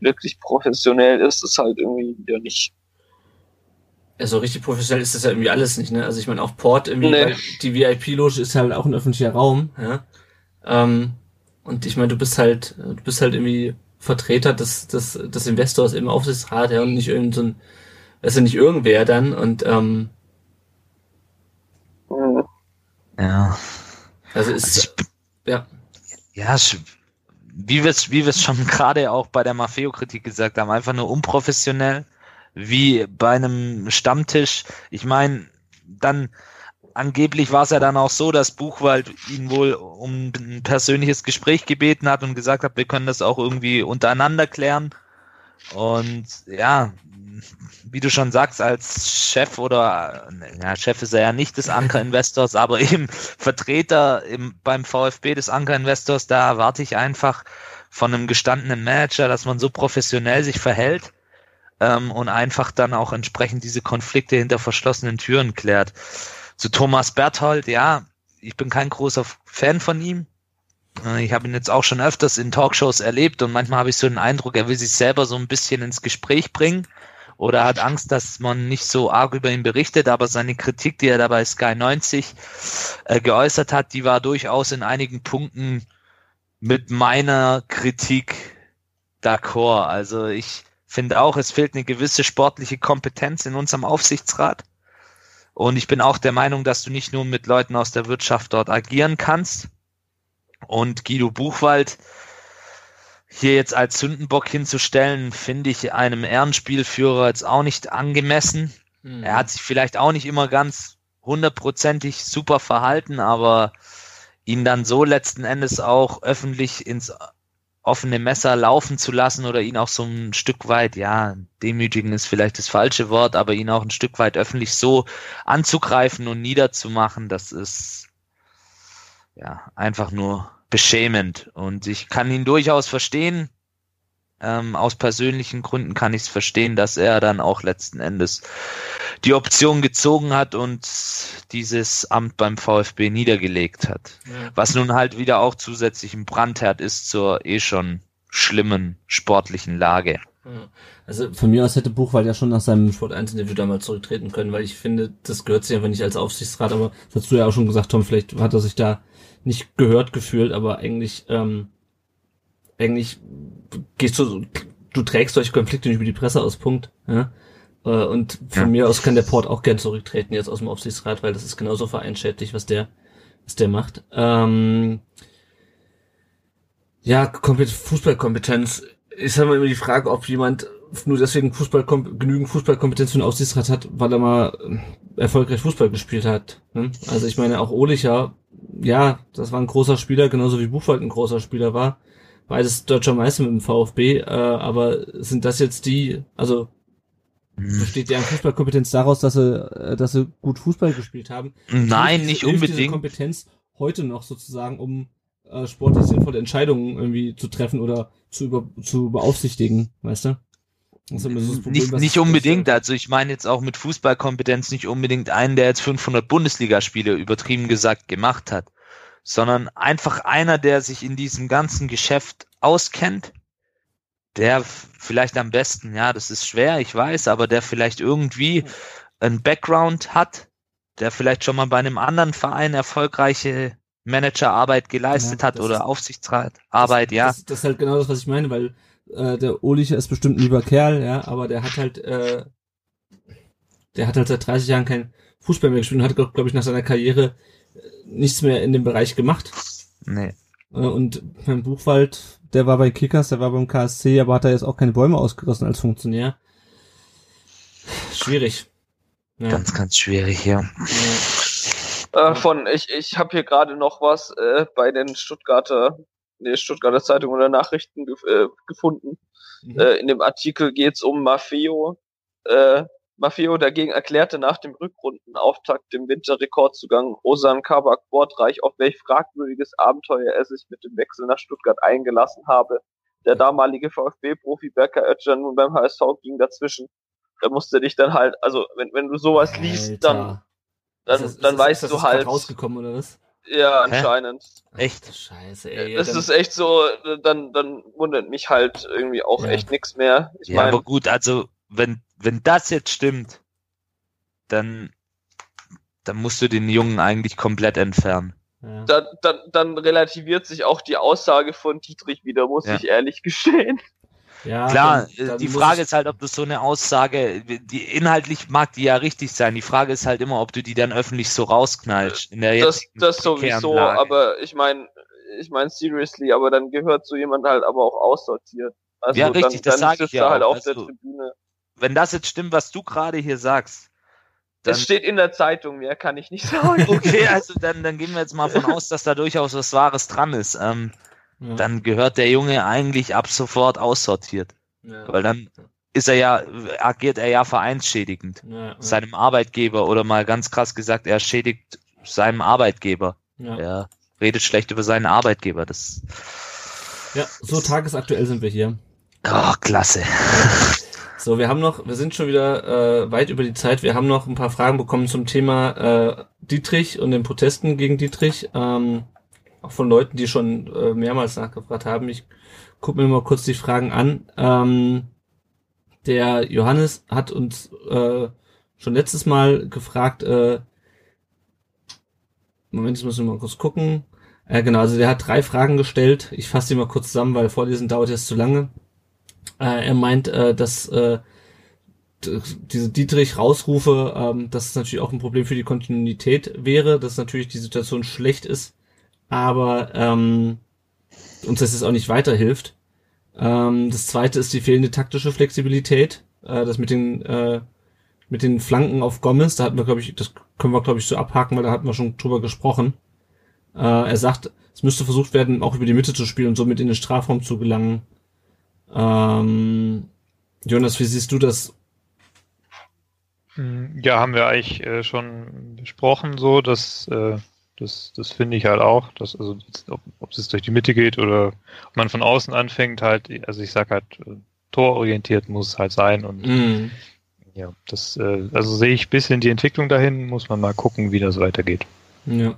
wirklich professionell ist es halt irgendwie wieder nicht. Ja, so richtig professionell ist das ja irgendwie alles nicht, ne? Also ich meine auch Port irgendwie, nee. die VIP-Loge ist halt auch ein öffentlicher Raum, ja. Ähm, und ich meine, du bist halt, du bist halt irgendwie Vertreter des, des, des Investors im Aufsichtsrat, ja, und nicht irgend so ein, also nicht irgendwer dann und ähm, ja. Also ist also ich, ja. Ja, wie wir es wie wir es schon [LAUGHS] gerade auch bei der Maffeo-Kritik gesagt haben, einfach nur unprofessionell, wie bei einem Stammtisch. Ich meine, dann angeblich war es ja dann auch so, dass Buchwald ihn wohl um ein persönliches Gespräch gebeten hat und gesagt hat, wir können das auch irgendwie untereinander klären. Und ja, wie du schon sagst, als Chef oder ja, Chef ist er ja nicht des Anker-Investors, aber eben Vertreter im, beim VfB des Anker-Investors, da erwarte ich einfach von einem gestandenen Manager, dass man so professionell sich verhält ähm, und einfach dann auch entsprechend diese Konflikte hinter verschlossenen Türen klärt. Zu Thomas Berthold, ja, ich bin kein großer Fan von ihm. Äh, ich habe ihn jetzt auch schon öfters in Talkshows erlebt und manchmal habe ich so den Eindruck, er will sich selber so ein bisschen ins Gespräch bringen oder hat Angst, dass man nicht so arg über ihn berichtet, aber seine Kritik, die er da bei Sky 90 äh, geäußert hat, die war durchaus in einigen Punkten mit meiner Kritik d'accord. Also ich finde auch, es fehlt eine gewisse sportliche Kompetenz in unserem Aufsichtsrat. Und ich bin auch der Meinung, dass du nicht nur mit Leuten aus der Wirtschaft dort agieren kannst. Und Guido Buchwald hier jetzt als Sündenbock hinzustellen, finde ich einem Ehrenspielführer jetzt auch nicht angemessen. Mhm. Er hat sich vielleicht auch nicht immer ganz hundertprozentig super verhalten, aber ihn dann so letzten Endes auch öffentlich ins offene Messer laufen zu lassen oder ihn auch so ein Stück weit, ja, demütigen ist vielleicht das falsche Wort, aber ihn auch ein Stück weit öffentlich so anzugreifen und niederzumachen, das ist ja einfach nur beschämend. Und ich kann ihn durchaus verstehen. Ähm, aus persönlichen Gründen kann ich es verstehen, dass er dann auch letzten Endes die Option gezogen hat und dieses Amt beim VfB niedergelegt hat. Ja. Was nun halt wieder auch zusätzlich ein Brandherd ist zur eh schon schlimmen sportlichen Lage. Also von mir aus hätte Buchwald ja schon nach seinem Sport 1 Interview damals zurücktreten können, weil ich finde, das gehört sich einfach nicht als Aufsichtsrat, aber das hast du ja auch schon gesagt, Tom, vielleicht hat er sich da nicht gehört gefühlt, aber eigentlich, ähm, eigentlich gehst du, du trägst solche Konflikte nicht über die Presse aus, Punkt. Ja? Äh, Und von Ja. mir aus kann der Port auch gern zurücktreten jetzt aus dem Aufsichtsrat, weil das ist genauso vereinschädlich, was der, was der macht. Ähm, ja, Kompet Fußballkompetenz. Ich sage mal immer die Frage, ob jemand nur deswegen Fußball genügend Fußballkompetenz für den Aufsichtsrat hat, weil er mal äh, erfolgreich Fußball gespielt hat. Ne? Also ich meine, auch Ohlicher, ja, das war ein großer Spieler, genauso wie Buchwald ein großer Spieler war. Beides deutscher Meister mit dem VfB, äh, aber sind das jetzt die, also Hm. besteht deren Fußballkompetenz daraus, dass sie, äh, dass sie gut Fußball gespielt haben? Nein, Hilft nicht hilft Diese unbedingt. Kompetenz heute noch sozusagen, um äh, sportlich sinnvolle Entscheidungen irgendwie zu treffen oder zu, über, zu beaufsichtigen, weißt du? Problem, Nicht, nicht unbedingt, also ich meine jetzt auch mit Fußballkompetenz nicht unbedingt einen, der jetzt 500 Bundesligaspiele übertrieben gesagt gemacht hat, sondern einfach einer, der sich in diesem ganzen Geschäft auskennt, der vielleicht am besten, ja, das ist schwer, ich weiß, aber der vielleicht irgendwie einen Background hat, der vielleicht schon mal bei einem anderen Verein erfolgreiche Managerarbeit geleistet Ja, hat oder Aufsichtsratarbeit, ja. Das, das ist halt genau das, was ich meine, weil äh, der Ohlicher ist bestimmt ein lieber Kerl, ja, aber der hat halt, äh, der hat halt seit 30 Jahren kein Fußball mehr gespielt und hat, glaube glaub ich, nach seiner Karriere nichts mehr in dem Bereich gemacht. Nee. Äh, Und beim Buchwald, der war bei Kickers, der war beim KSC, aber hat er jetzt auch keine Bäume ausgerissen als Funktionär. Schwierig. Ja. Ganz, ganz schwierig, ja. Äh, von, ich, ich habe hier gerade noch was äh, bei den Stuttgarter, nee, Stuttgarter Zeitung oder Nachrichten gef äh, gefunden. Mhm. Äh, in dem Artikel geht's um Maffeo. Äh, Maffeo dagegen erklärte nach dem Rückrundenauftakt dem Winterrekordzugang Osan Kabak wortreich, auf welch fragwürdiges Abenteuer er sich mit dem Wechsel nach Stuttgart eingelassen habe. Der damalige VfB-Profi Berker Özcan nun beim HSV ging dazwischen. Da musste dich dann halt, also wenn, wenn du sowas liest, dann, Alter. dann, Ist das- dann ist das- weißt ist das du halt, rausgekommen oder was? ja, anscheinend. Echt? Scheiße, ey. Das dann- ist echt so, dann, dann wundert mich halt irgendwie auch Ja. echt nix mehr. Ich Ja, meine, aber gut, also wenn, wenn das jetzt stimmt, dann, dann musst du den Jungen eigentlich komplett entfernen. ja. dann, dann, dann relativiert sich auch die Aussage von Dietrich wieder, muss Ja. ich ehrlich gestehen. Ja, Klar, dann- dann die Frage ist halt, ob das so eine Aussage, die inhaltlich mag die ja richtig sein. Die Frage ist halt immer, ob du die dann öffentlich so rausknallst. In der Das, das sowieso, Lage. aber ich meine, ich meine seriously, aber dann gehört so jemand halt aber auch aussortiert. Also Ja, richtig, dann, das dann sag ich ja halt auch, auf der also- Tribüne. Wenn das jetzt stimmt, was du gerade hier sagst, dann, Es steht in der Zeitung, mehr kann ich nicht sagen. [LAUGHS] okay, also dann, dann gehen wir jetzt mal von aus, dass da durchaus was Wahres dran ist. Ähm, ja. dann gehört der Junge eigentlich ab sofort aussortiert. ja. Weil dann ist er ja, agiert er ja vereinsschädigend. ja, ja, Seinem Arbeitgeber oder mal ganz krass gesagt, er schädigt seinem Arbeitgeber. ja. Er redet schlecht über seinen Arbeitgeber. Das, ja, so tagesaktuell sind wir hier. oh, klasse. So, wir haben noch, wir sind schon wieder äh, weit über die Zeit. Wir haben noch ein paar Fragen bekommen zum Thema äh, Dietrich und den Protesten gegen Dietrich. Ähm, auch von Leuten, die schon äh, mehrmals nachgefragt haben. Ich gucke mir mal kurz die Fragen an. Ähm, der Johannes hat uns äh, schon letztes Mal gefragt, äh, Moment, ich muss mal kurz gucken. Äh, genau, also der hat drei Fragen gestellt. Ich fasse die mal kurz zusammen, weil vorlesen dauert jetzt zu lange. Äh, er meint, äh, dass äh, diese Dietrich-Rausrufe, ähm, dass es natürlich auch ein Problem für die Kontinuität wäre, dass natürlich die Situation schlecht ist, aber ähm, uns das jetzt auch nicht weiterhilft. Ähm, das zweite ist die fehlende taktische Flexibilität. Äh, das mit den äh, mit den Flanken auf Gomez, da hatten wir, glaube ich, das können wir, glaube ich, so abhaken, weil da hatten wir schon drüber gesprochen. Äh, er sagt, es müsste versucht werden, auch über die Mitte zu spielen und somit in den Strafraum zu gelangen. Ähm, Jonas, wie siehst du das? Mm, Ja, haben wir eigentlich äh, schon besprochen, so, dass äh, das, das finde ich halt auch, dass, also ob, ob es jetzt durch die Mitte geht oder ob man von außen anfängt, halt, also ich sag halt, äh, tororientiert muss es halt sein und Mhm. ja, das, äh, also sehe ich bisschen die Entwicklung dahin, muss man mal gucken, wie das weitergeht. Ja.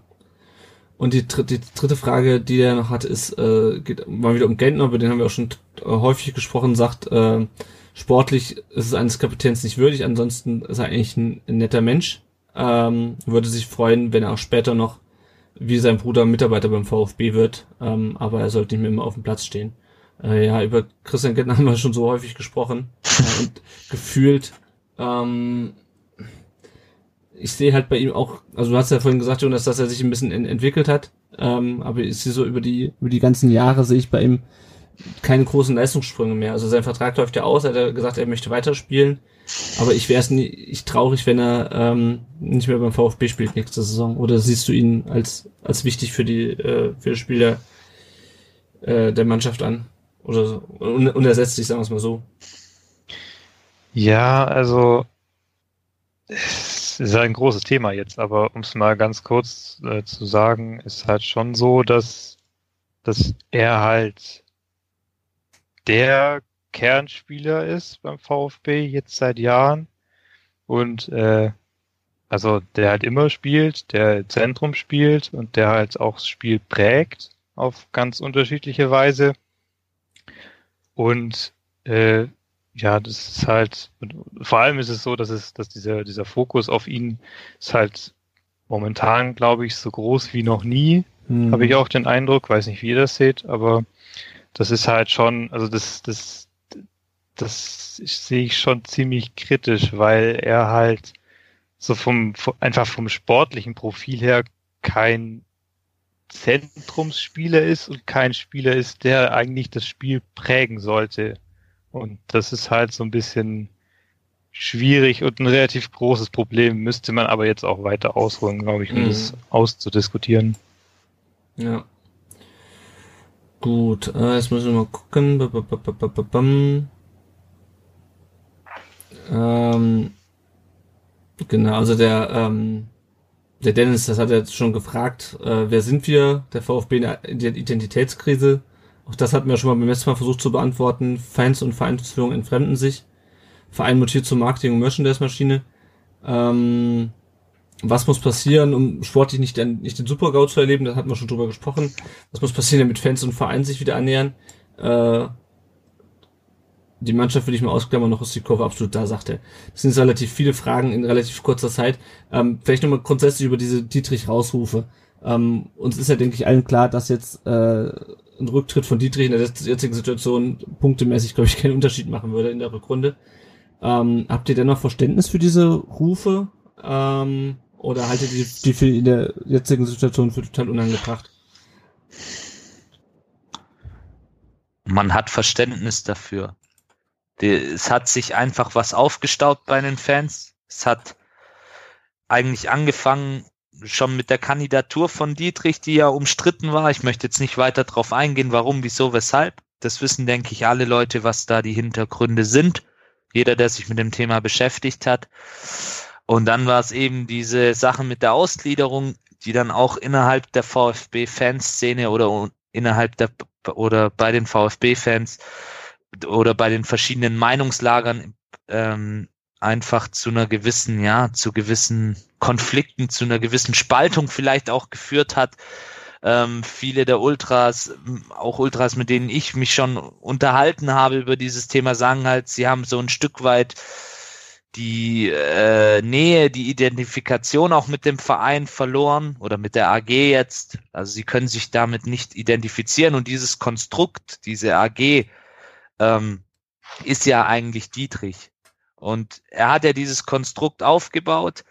Und die, dritte- die dritte Frage, die er noch hat, ist, äh, geht mal wieder um Gentner, über den haben wir auch schon häufig gesprochen, sagt, äh, sportlich ist es eines Kapitäns nicht würdig, ansonsten ist er eigentlich ein, ein netter Mensch. Ähm, würde sich freuen, wenn er auch später noch wie sein Bruder Mitarbeiter beim VfB wird, ähm, aber er sollte nicht mehr immer auf dem Platz stehen. Äh, ja, über Christian Gettner haben wir schon so häufig gesprochen äh, und [LAUGHS] gefühlt. Ähm, ich sehe halt bei ihm auch, also du hast ja vorhin gesagt, Jonas, dass er sich ein bisschen en entwickelt hat, ähm, aber ich sehe so über die über die ganzen Jahre sehe ich bei ihm keine großen Leistungssprünge mehr. Also sein Vertrag läuft ja aus, er hat gesagt, er möchte weiterspielen. Aber ich wäre es nicht traurig, wenn er ähm, nicht mehr beim VfB spielt nächste Saison. Oder siehst du ihn als als wichtig für die äh, für das Spiel der, äh, der Mannschaft an? Oder so? Un unersetzlich, sagen wir es mal so. Ja, also es ist ein großes Thema jetzt, aber um es mal ganz kurz äh, zu sagen, ist halt schon so, dass, dass er halt der Kernspieler ist beim VfB jetzt seit Jahren und äh, also der halt immer spielt, der Zentrum spielt und der halt auch das Spiel prägt auf ganz unterschiedliche Weise. Und äh, ja, das ist halt, vor allem ist es so, dass es, dass dieser, dieser Fokus auf ihn ist halt momentan, glaube ich, so groß wie noch nie. Hm. Habe ich auch den Eindruck, weiß nicht, wie ihr das seht, aber das ist halt schon, also das, das, das sehe ich schon ziemlich kritisch, weil er halt so vom, einfach vom sportlichen Profil her kein Zentrumsspieler ist und kein Spieler ist, der eigentlich das Spiel prägen sollte. Und das ist halt so ein bisschen schwierig und ein relativ großes Problem, müsste man aber jetzt auch weiter ausholen, glaube ich, um mhm. das auszudiskutieren. Ja. Gut, äh, jetzt müssen wir mal gucken. Ähm, genau, also der, ähm, der Dennis, das hat er jetzt schon gefragt, äh, wer sind wir? Der VfB in der Identitätskrise. Auch das hatten wir schon mal beim letzten Mal versucht zu beantworten. Fans und Vereinsführung entfremden sich. Verein mutiert zur Marketing- und Merchandise-Maschine. Ähm, was muss passieren, um sportlich nicht, den, nicht den Super-GAU zu erleben? Da hatten wir schon drüber gesprochen. Was muss passieren, damit Fans und Verein sich wieder annähern? Äh, die Mannschaft will ich mal ausklammern, noch ist die Kurve absolut da, sagt er. Das sind relativ viele Fragen in relativ kurzer Zeit. Ähm, vielleicht nochmal grundsätzlich über diese Dietrich-Rausrufe. Ähm, uns ist ja, denke ich, allen klar, dass jetzt äh, ein Rücktritt von Dietrich in der jetzigen Situation punktemäßig, glaube ich, keinen Unterschied machen würde in der Rückrunde. Ähm, habt ihr dennoch Verständnis für diese Rufe? Ähm, oder haltet ihr die für in der jetzigen Situation für total unangebracht? Man hat Verständnis dafür. Es hat sich einfach was aufgestaut bei den Fans. Es hat eigentlich angefangen schon mit der Kandidatur von Dietrich, die ja umstritten war. Ich möchte jetzt nicht weiter darauf eingehen, warum, wieso, weshalb. Das wissen, denke ich, alle Leute, was da die Hintergründe sind. Jeder, der sich mit dem Thema beschäftigt hat. Und dann war es eben diese Sache mit der Ausgliederung, die dann auch innerhalb der VfB-Fanszene oder innerhalb der oder bei den VfB-Fans oder bei den verschiedenen Meinungslagern ähm, einfach zu einer gewissen, ja, zu gewissen Konflikten, zu einer gewissen Spaltung vielleicht auch geführt hat. Ähm, viele der Ultras, auch Ultras, mit denen ich mich schon unterhalten habe über dieses Thema, sagen halt, sie haben so ein Stück weit die äh, Nähe, die Identifikation auch mit dem Verein verloren oder mit der AG jetzt. Also sie können sich damit nicht identifizieren und dieses Konstrukt, diese AG, ähm, ist ja eigentlich Dietrich. Und er hat ja dieses Konstrukt aufgebaut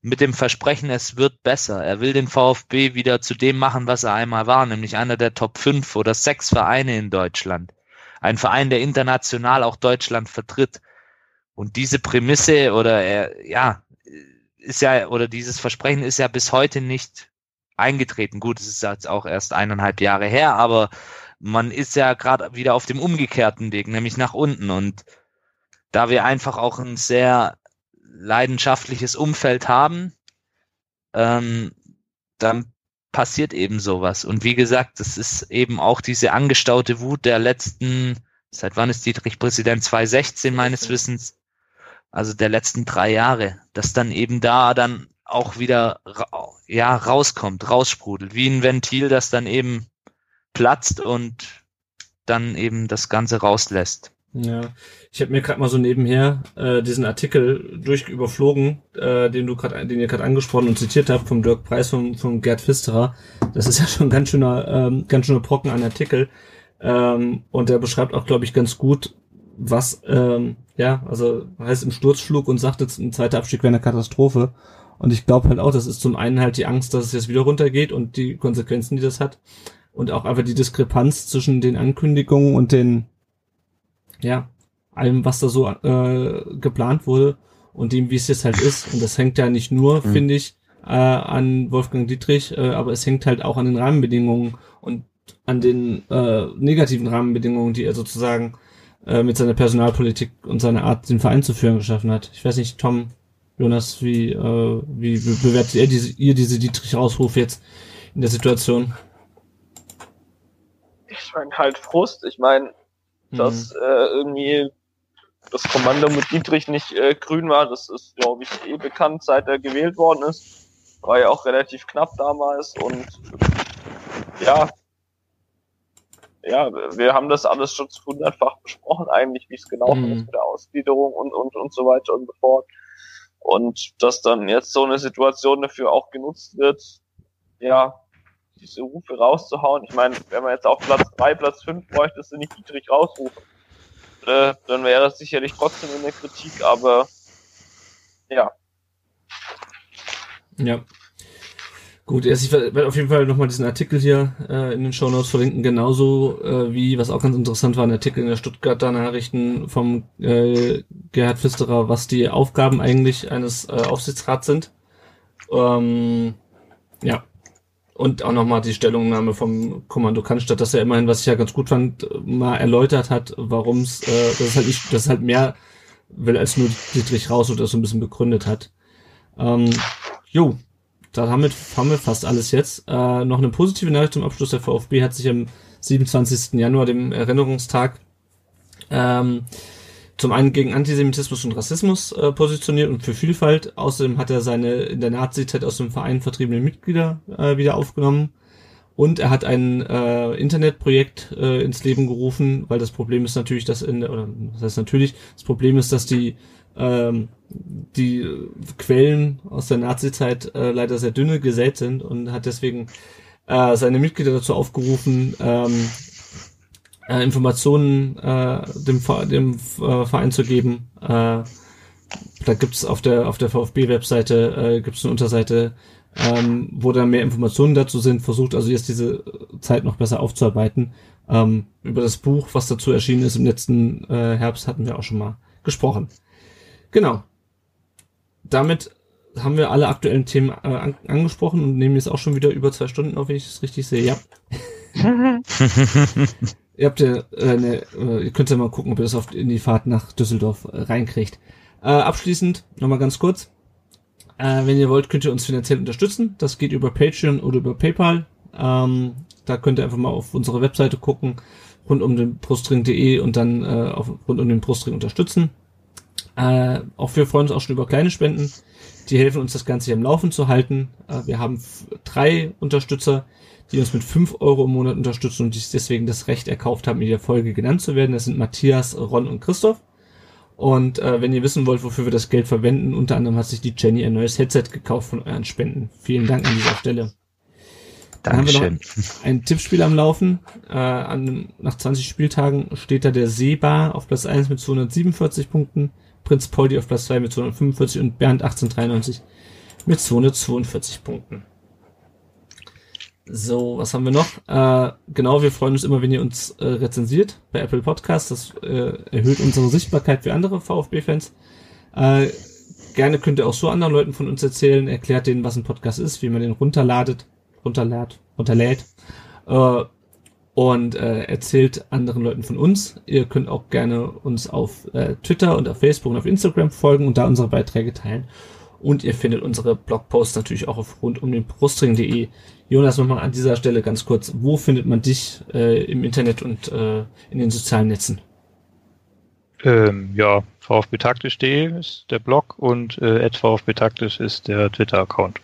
mit dem Versprechen, es wird besser. Er will den VfB wieder zu dem machen, was er einmal war, nämlich einer der Top 5 oder 6 Vereine in Deutschland. Ein Verein, der international auch Deutschland vertritt. Und diese Prämisse oder er, ja, ist ja, oder dieses Versprechen ist ja bis heute nicht eingetreten. Gut, es ist jetzt auch erst eineinhalb Jahre her, aber man ist ja gerade wieder auf dem umgekehrten Weg, nämlich nach unten. Und da wir einfach auch ein sehr leidenschaftliches Umfeld haben, ähm, dann passiert eben sowas. Und wie gesagt, das ist eben auch diese angestaute Wut der letzten, seit wann ist Dietrich Präsident? 2016 meines Wissens, also der letzten drei Jahre, dass dann eben da dann auch wieder ja rauskommt, raussprudelt, wie ein Ventil, das dann eben platzt und dann eben das Ganze rauslässt. Ja, ich habe mir gerade mal so nebenher äh, diesen Artikel durch überflogen, äh, den du gerade, den ihr gerade angesprochen und zitiert habt vom Dirk Preis vom, vom Gerd Pfisterer. Das ist ja schon ganz schöner, ähm, ganz schöner Brocken an Artikel. Ähm, und der beschreibt auch, glaube ich, ganz gut, was, ähm, ja, also heißt im Sturzflug und sagt jetzt, ein zweiter Abstieg wäre eine Katastrophe. Und ich glaube halt auch, das ist zum einen halt die Angst, dass es jetzt wieder runtergeht und die Konsequenzen, die das hat. Und auch einfach die Diskrepanz zwischen den Ankündigungen und den, ja, allem, was da so äh, geplant wurde und dem, wie es jetzt halt ist. Und das hängt ja nicht nur, mhm. finde ich, äh, an Wolfgang Dietrich, äh, aber es hängt halt auch an den Rahmenbedingungen und an den äh, negativen Rahmenbedingungen, die er sozusagen äh, mit seiner Personalpolitik und seiner Art, den Verein zu führen, geschaffen hat. Ich weiß nicht, Tom, Jonas, wie, äh, wie bewertet ihr diese, ihr diese Dietrich-Ausruf jetzt in der Situation? Ich meine halt Frust. Ich meine, dass mhm. äh, irgendwie das Kommando mit Dietrich nicht äh, grün war, das ist, glaube ich, eh bekannt, seit er gewählt worden ist. War ja auch relativ knapp damals und ja, ja, wir haben das alles schon hundertfach besprochen, eigentlich, wie es gelaufen mhm. ist mit der Ausgliederung und, und, und so weiter und so fort. Und dass dann jetzt so eine Situation dafür auch genutzt wird, ja, diese Rufe rauszuhauen. Ich meine, wenn man jetzt auf Platz drei, Platz fünf bräuchte, du nicht Dietrich rausrufen. Äh, dann wäre es sicherlich trotzdem in der Kritik, aber ja. Ja, Gut, erst ich werde auf jeden Fall nochmal diesen Artikel hier äh, in den Show Notes verlinken, genauso äh, wie, was auch ganz interessant war, ein Artikel in der Stuttgarter Nachrichten vom äh, Gerhard Pfisterer, was die Aufgaben eigentlich eines äh, Aufsichtsrats sind. Ähm, ja. Und auch nochmal die Stellungnahme vom Kommando Cannstatt, dass er immerhin, was ich ja ganz gut fand, mal erläutert hat, warum es, äh, dass es halt nicht, dass es halt mehr will als nur Dietrich raus oder so ein bisschen begründet hat. Ähm, jo, damit haben wir fast alles jetzt. Äh, noch eine positive Nachricht zum Abschluss. Der VfB hat sich am 27. Januar, dem Erinnerungstag, ähm, zum einen gegen Antisemitismus und Rassismus äh, positioniert und für Vielfalt. Außerdem hat er seine in der Nazi-Zeit aus dem Verein vertriebenen Mitglieder äh, wieder aufgenommen. Und er hat ein äh, Internetprojekt äh, ins Leben gerufen, weil das Problem ist natürlich, dass in oder das heißt natürlich, das Problem ist, dass die ähm, die Quellen aus der Nazi-Zeit äh, leider sehr dünne gesät sind und hat deswegen äh, seine Mitglieder dazu aufgerufen, ähm, äh, Informationen äh, dem, dem äh, Verein zu geben. Äh, da gibt's auf der auf der VfB-Webseite äh, gibt's eine Unterseite, ähm, wo da mehr Informationen dazu sind. Versucht also jetzt diese Zeit noch besser aufzuarbeiten. Ähm, über das Buch, was dazu erschienen ist im letzten äh, Herbst, hatten wir auch schon mal gesprochen. Genau. Damit haben wir alle aktuellen Themen äh, an, angesprochen und nehmen jetzt auch schon wieder über zwei Stunden auf, wenn ich das richtig sehe. Ja. [LAUGHS] [LAUGHS] ihr habt ja, äh, äh, ihr könnt ja mal gucken, ob ihr das auf, in die Fahrt nach Düsseldorf äh, reinkriegt. Äh, abschließend nochmal ganz kurz. Äh, wenn ihr wollt, könnt ihr uns finanziell unterstützen. Das geht über Patreon oder über PayPal. Ähm, da könnt ihr einfach mal auf unsere Webseite gucken, rund um den Brustring.de und dann äh, auf, rund um den Brustring unterstützen. Äh, auch wir freuen uns auch schon über kleine Spenden. Die helfen uns, das Ganze hier im Laufen zu halten. Äh, wir haben drei Unterstützer, die uns mit fünf Euro im Monat unterstützen und die deswegen das Recht erkauft haben, in der Folge genannt zu werden. Das sind Matthias, Ron und Christoph. Und äh, wenn ihr wissen wollt, wofür wir das Geld verwenden, unter anderem hat sich die Jenny ein neues Headset gekauft von euren Spenden. Vielen Dank an dieser Stelle. Dann Dankeschön. haben wir noch ein Tippspiel am Laufen. Äh, an, nach 20 Spieltagen steht da der Seebar auf Platz 1 mit 247 Punkten. Prinz Poldi auf Platz 2 mit 245 und Bernd 1893 mit 242 Punkten. So, was haben wir noch? Äh, genau, wir freuen uns immer, wenn ihr uns äh, rezensiert bei Apple Podcasts. Das äh, erhöht unsere Sichtbarkeit für andere VfB-Fans. Äh, gerne könnt ihr auch so anderen Leuten von uns erzählen, erklärt denen, was ein Podcast ist, wie man den runterladet, runterlädt, runterlädt. Äh, und äh, erzählt anderen Leuten von uns. Ihr könnt auch gerne uns auf äh, Twitter und auf Facebook und auf Instagram folgen und da unsere Beiträge teilen. Und ihr findet unsere Blogposts natürlich auch auf rund um den Brustring.de. Jonas, nochmal an dieser Stelle ganz kurz, wo findet man dich äh, im Internet und äh, in den sozialen Netzen? Ähm, ja, vfbtaktisch.de ist der Blog und äh, vfbtaktisch ist der Twitter-Account.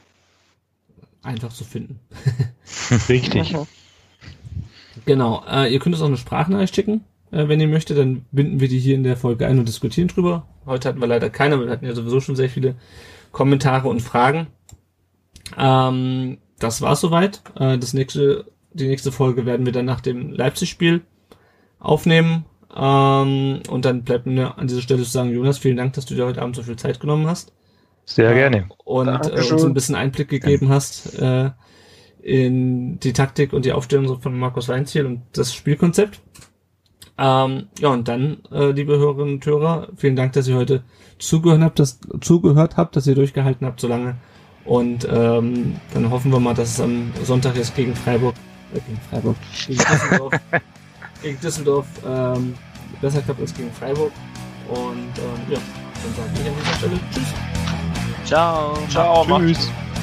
Einfach zu finden. [LAUGHS] Richtig. Genau. Äh, ihr könnt uns auch eine Sprachnachricht schicken, äh, wenn ihr möchtet. Dann binden wir die hier in der Folge ein und diskutieren drüber. Heute hatten wir leider keine, wir hatten ja sowieso schon sehr viele Kommentare und Fragen. Ähm, das war's soweit. Äh, das nächste, die nächste Folge werden wir dann nach dem Leipzig-Spiel aufnehmen. Ähm, und dann bleibt mir an dieser Stelle zu sagen, Jonas, vielen Dank, dass du dir heute Abend so viel Zeit genommen hast. Sehr gerne. Und äh, uns ein bisschen Einblick gegeben hast äh, in die Taktik und die Aufstellung von Markus Weinziel und das Spielkonzept. Ähm, ja, und dann, äh, liebe Hörerinnen und Hörer, vielen Dank, dass ihr heute zugehört habt, dass, zugehört habt, dass ihr durchgehalten habt so lange. Und ähm, dann hoffen wir mal, dass es am Sonntag ist gegen Freiburg, äh, gegen Freiburg, gegen Düsseldorf, [LAUGHS] gegen Düsseldorf ähm, besser klappt als gegen Freiburg. Und ähm, ja, dann sage ich an dieser Stelle Tschüss. Ciao. Ciao, macht's Tschüss.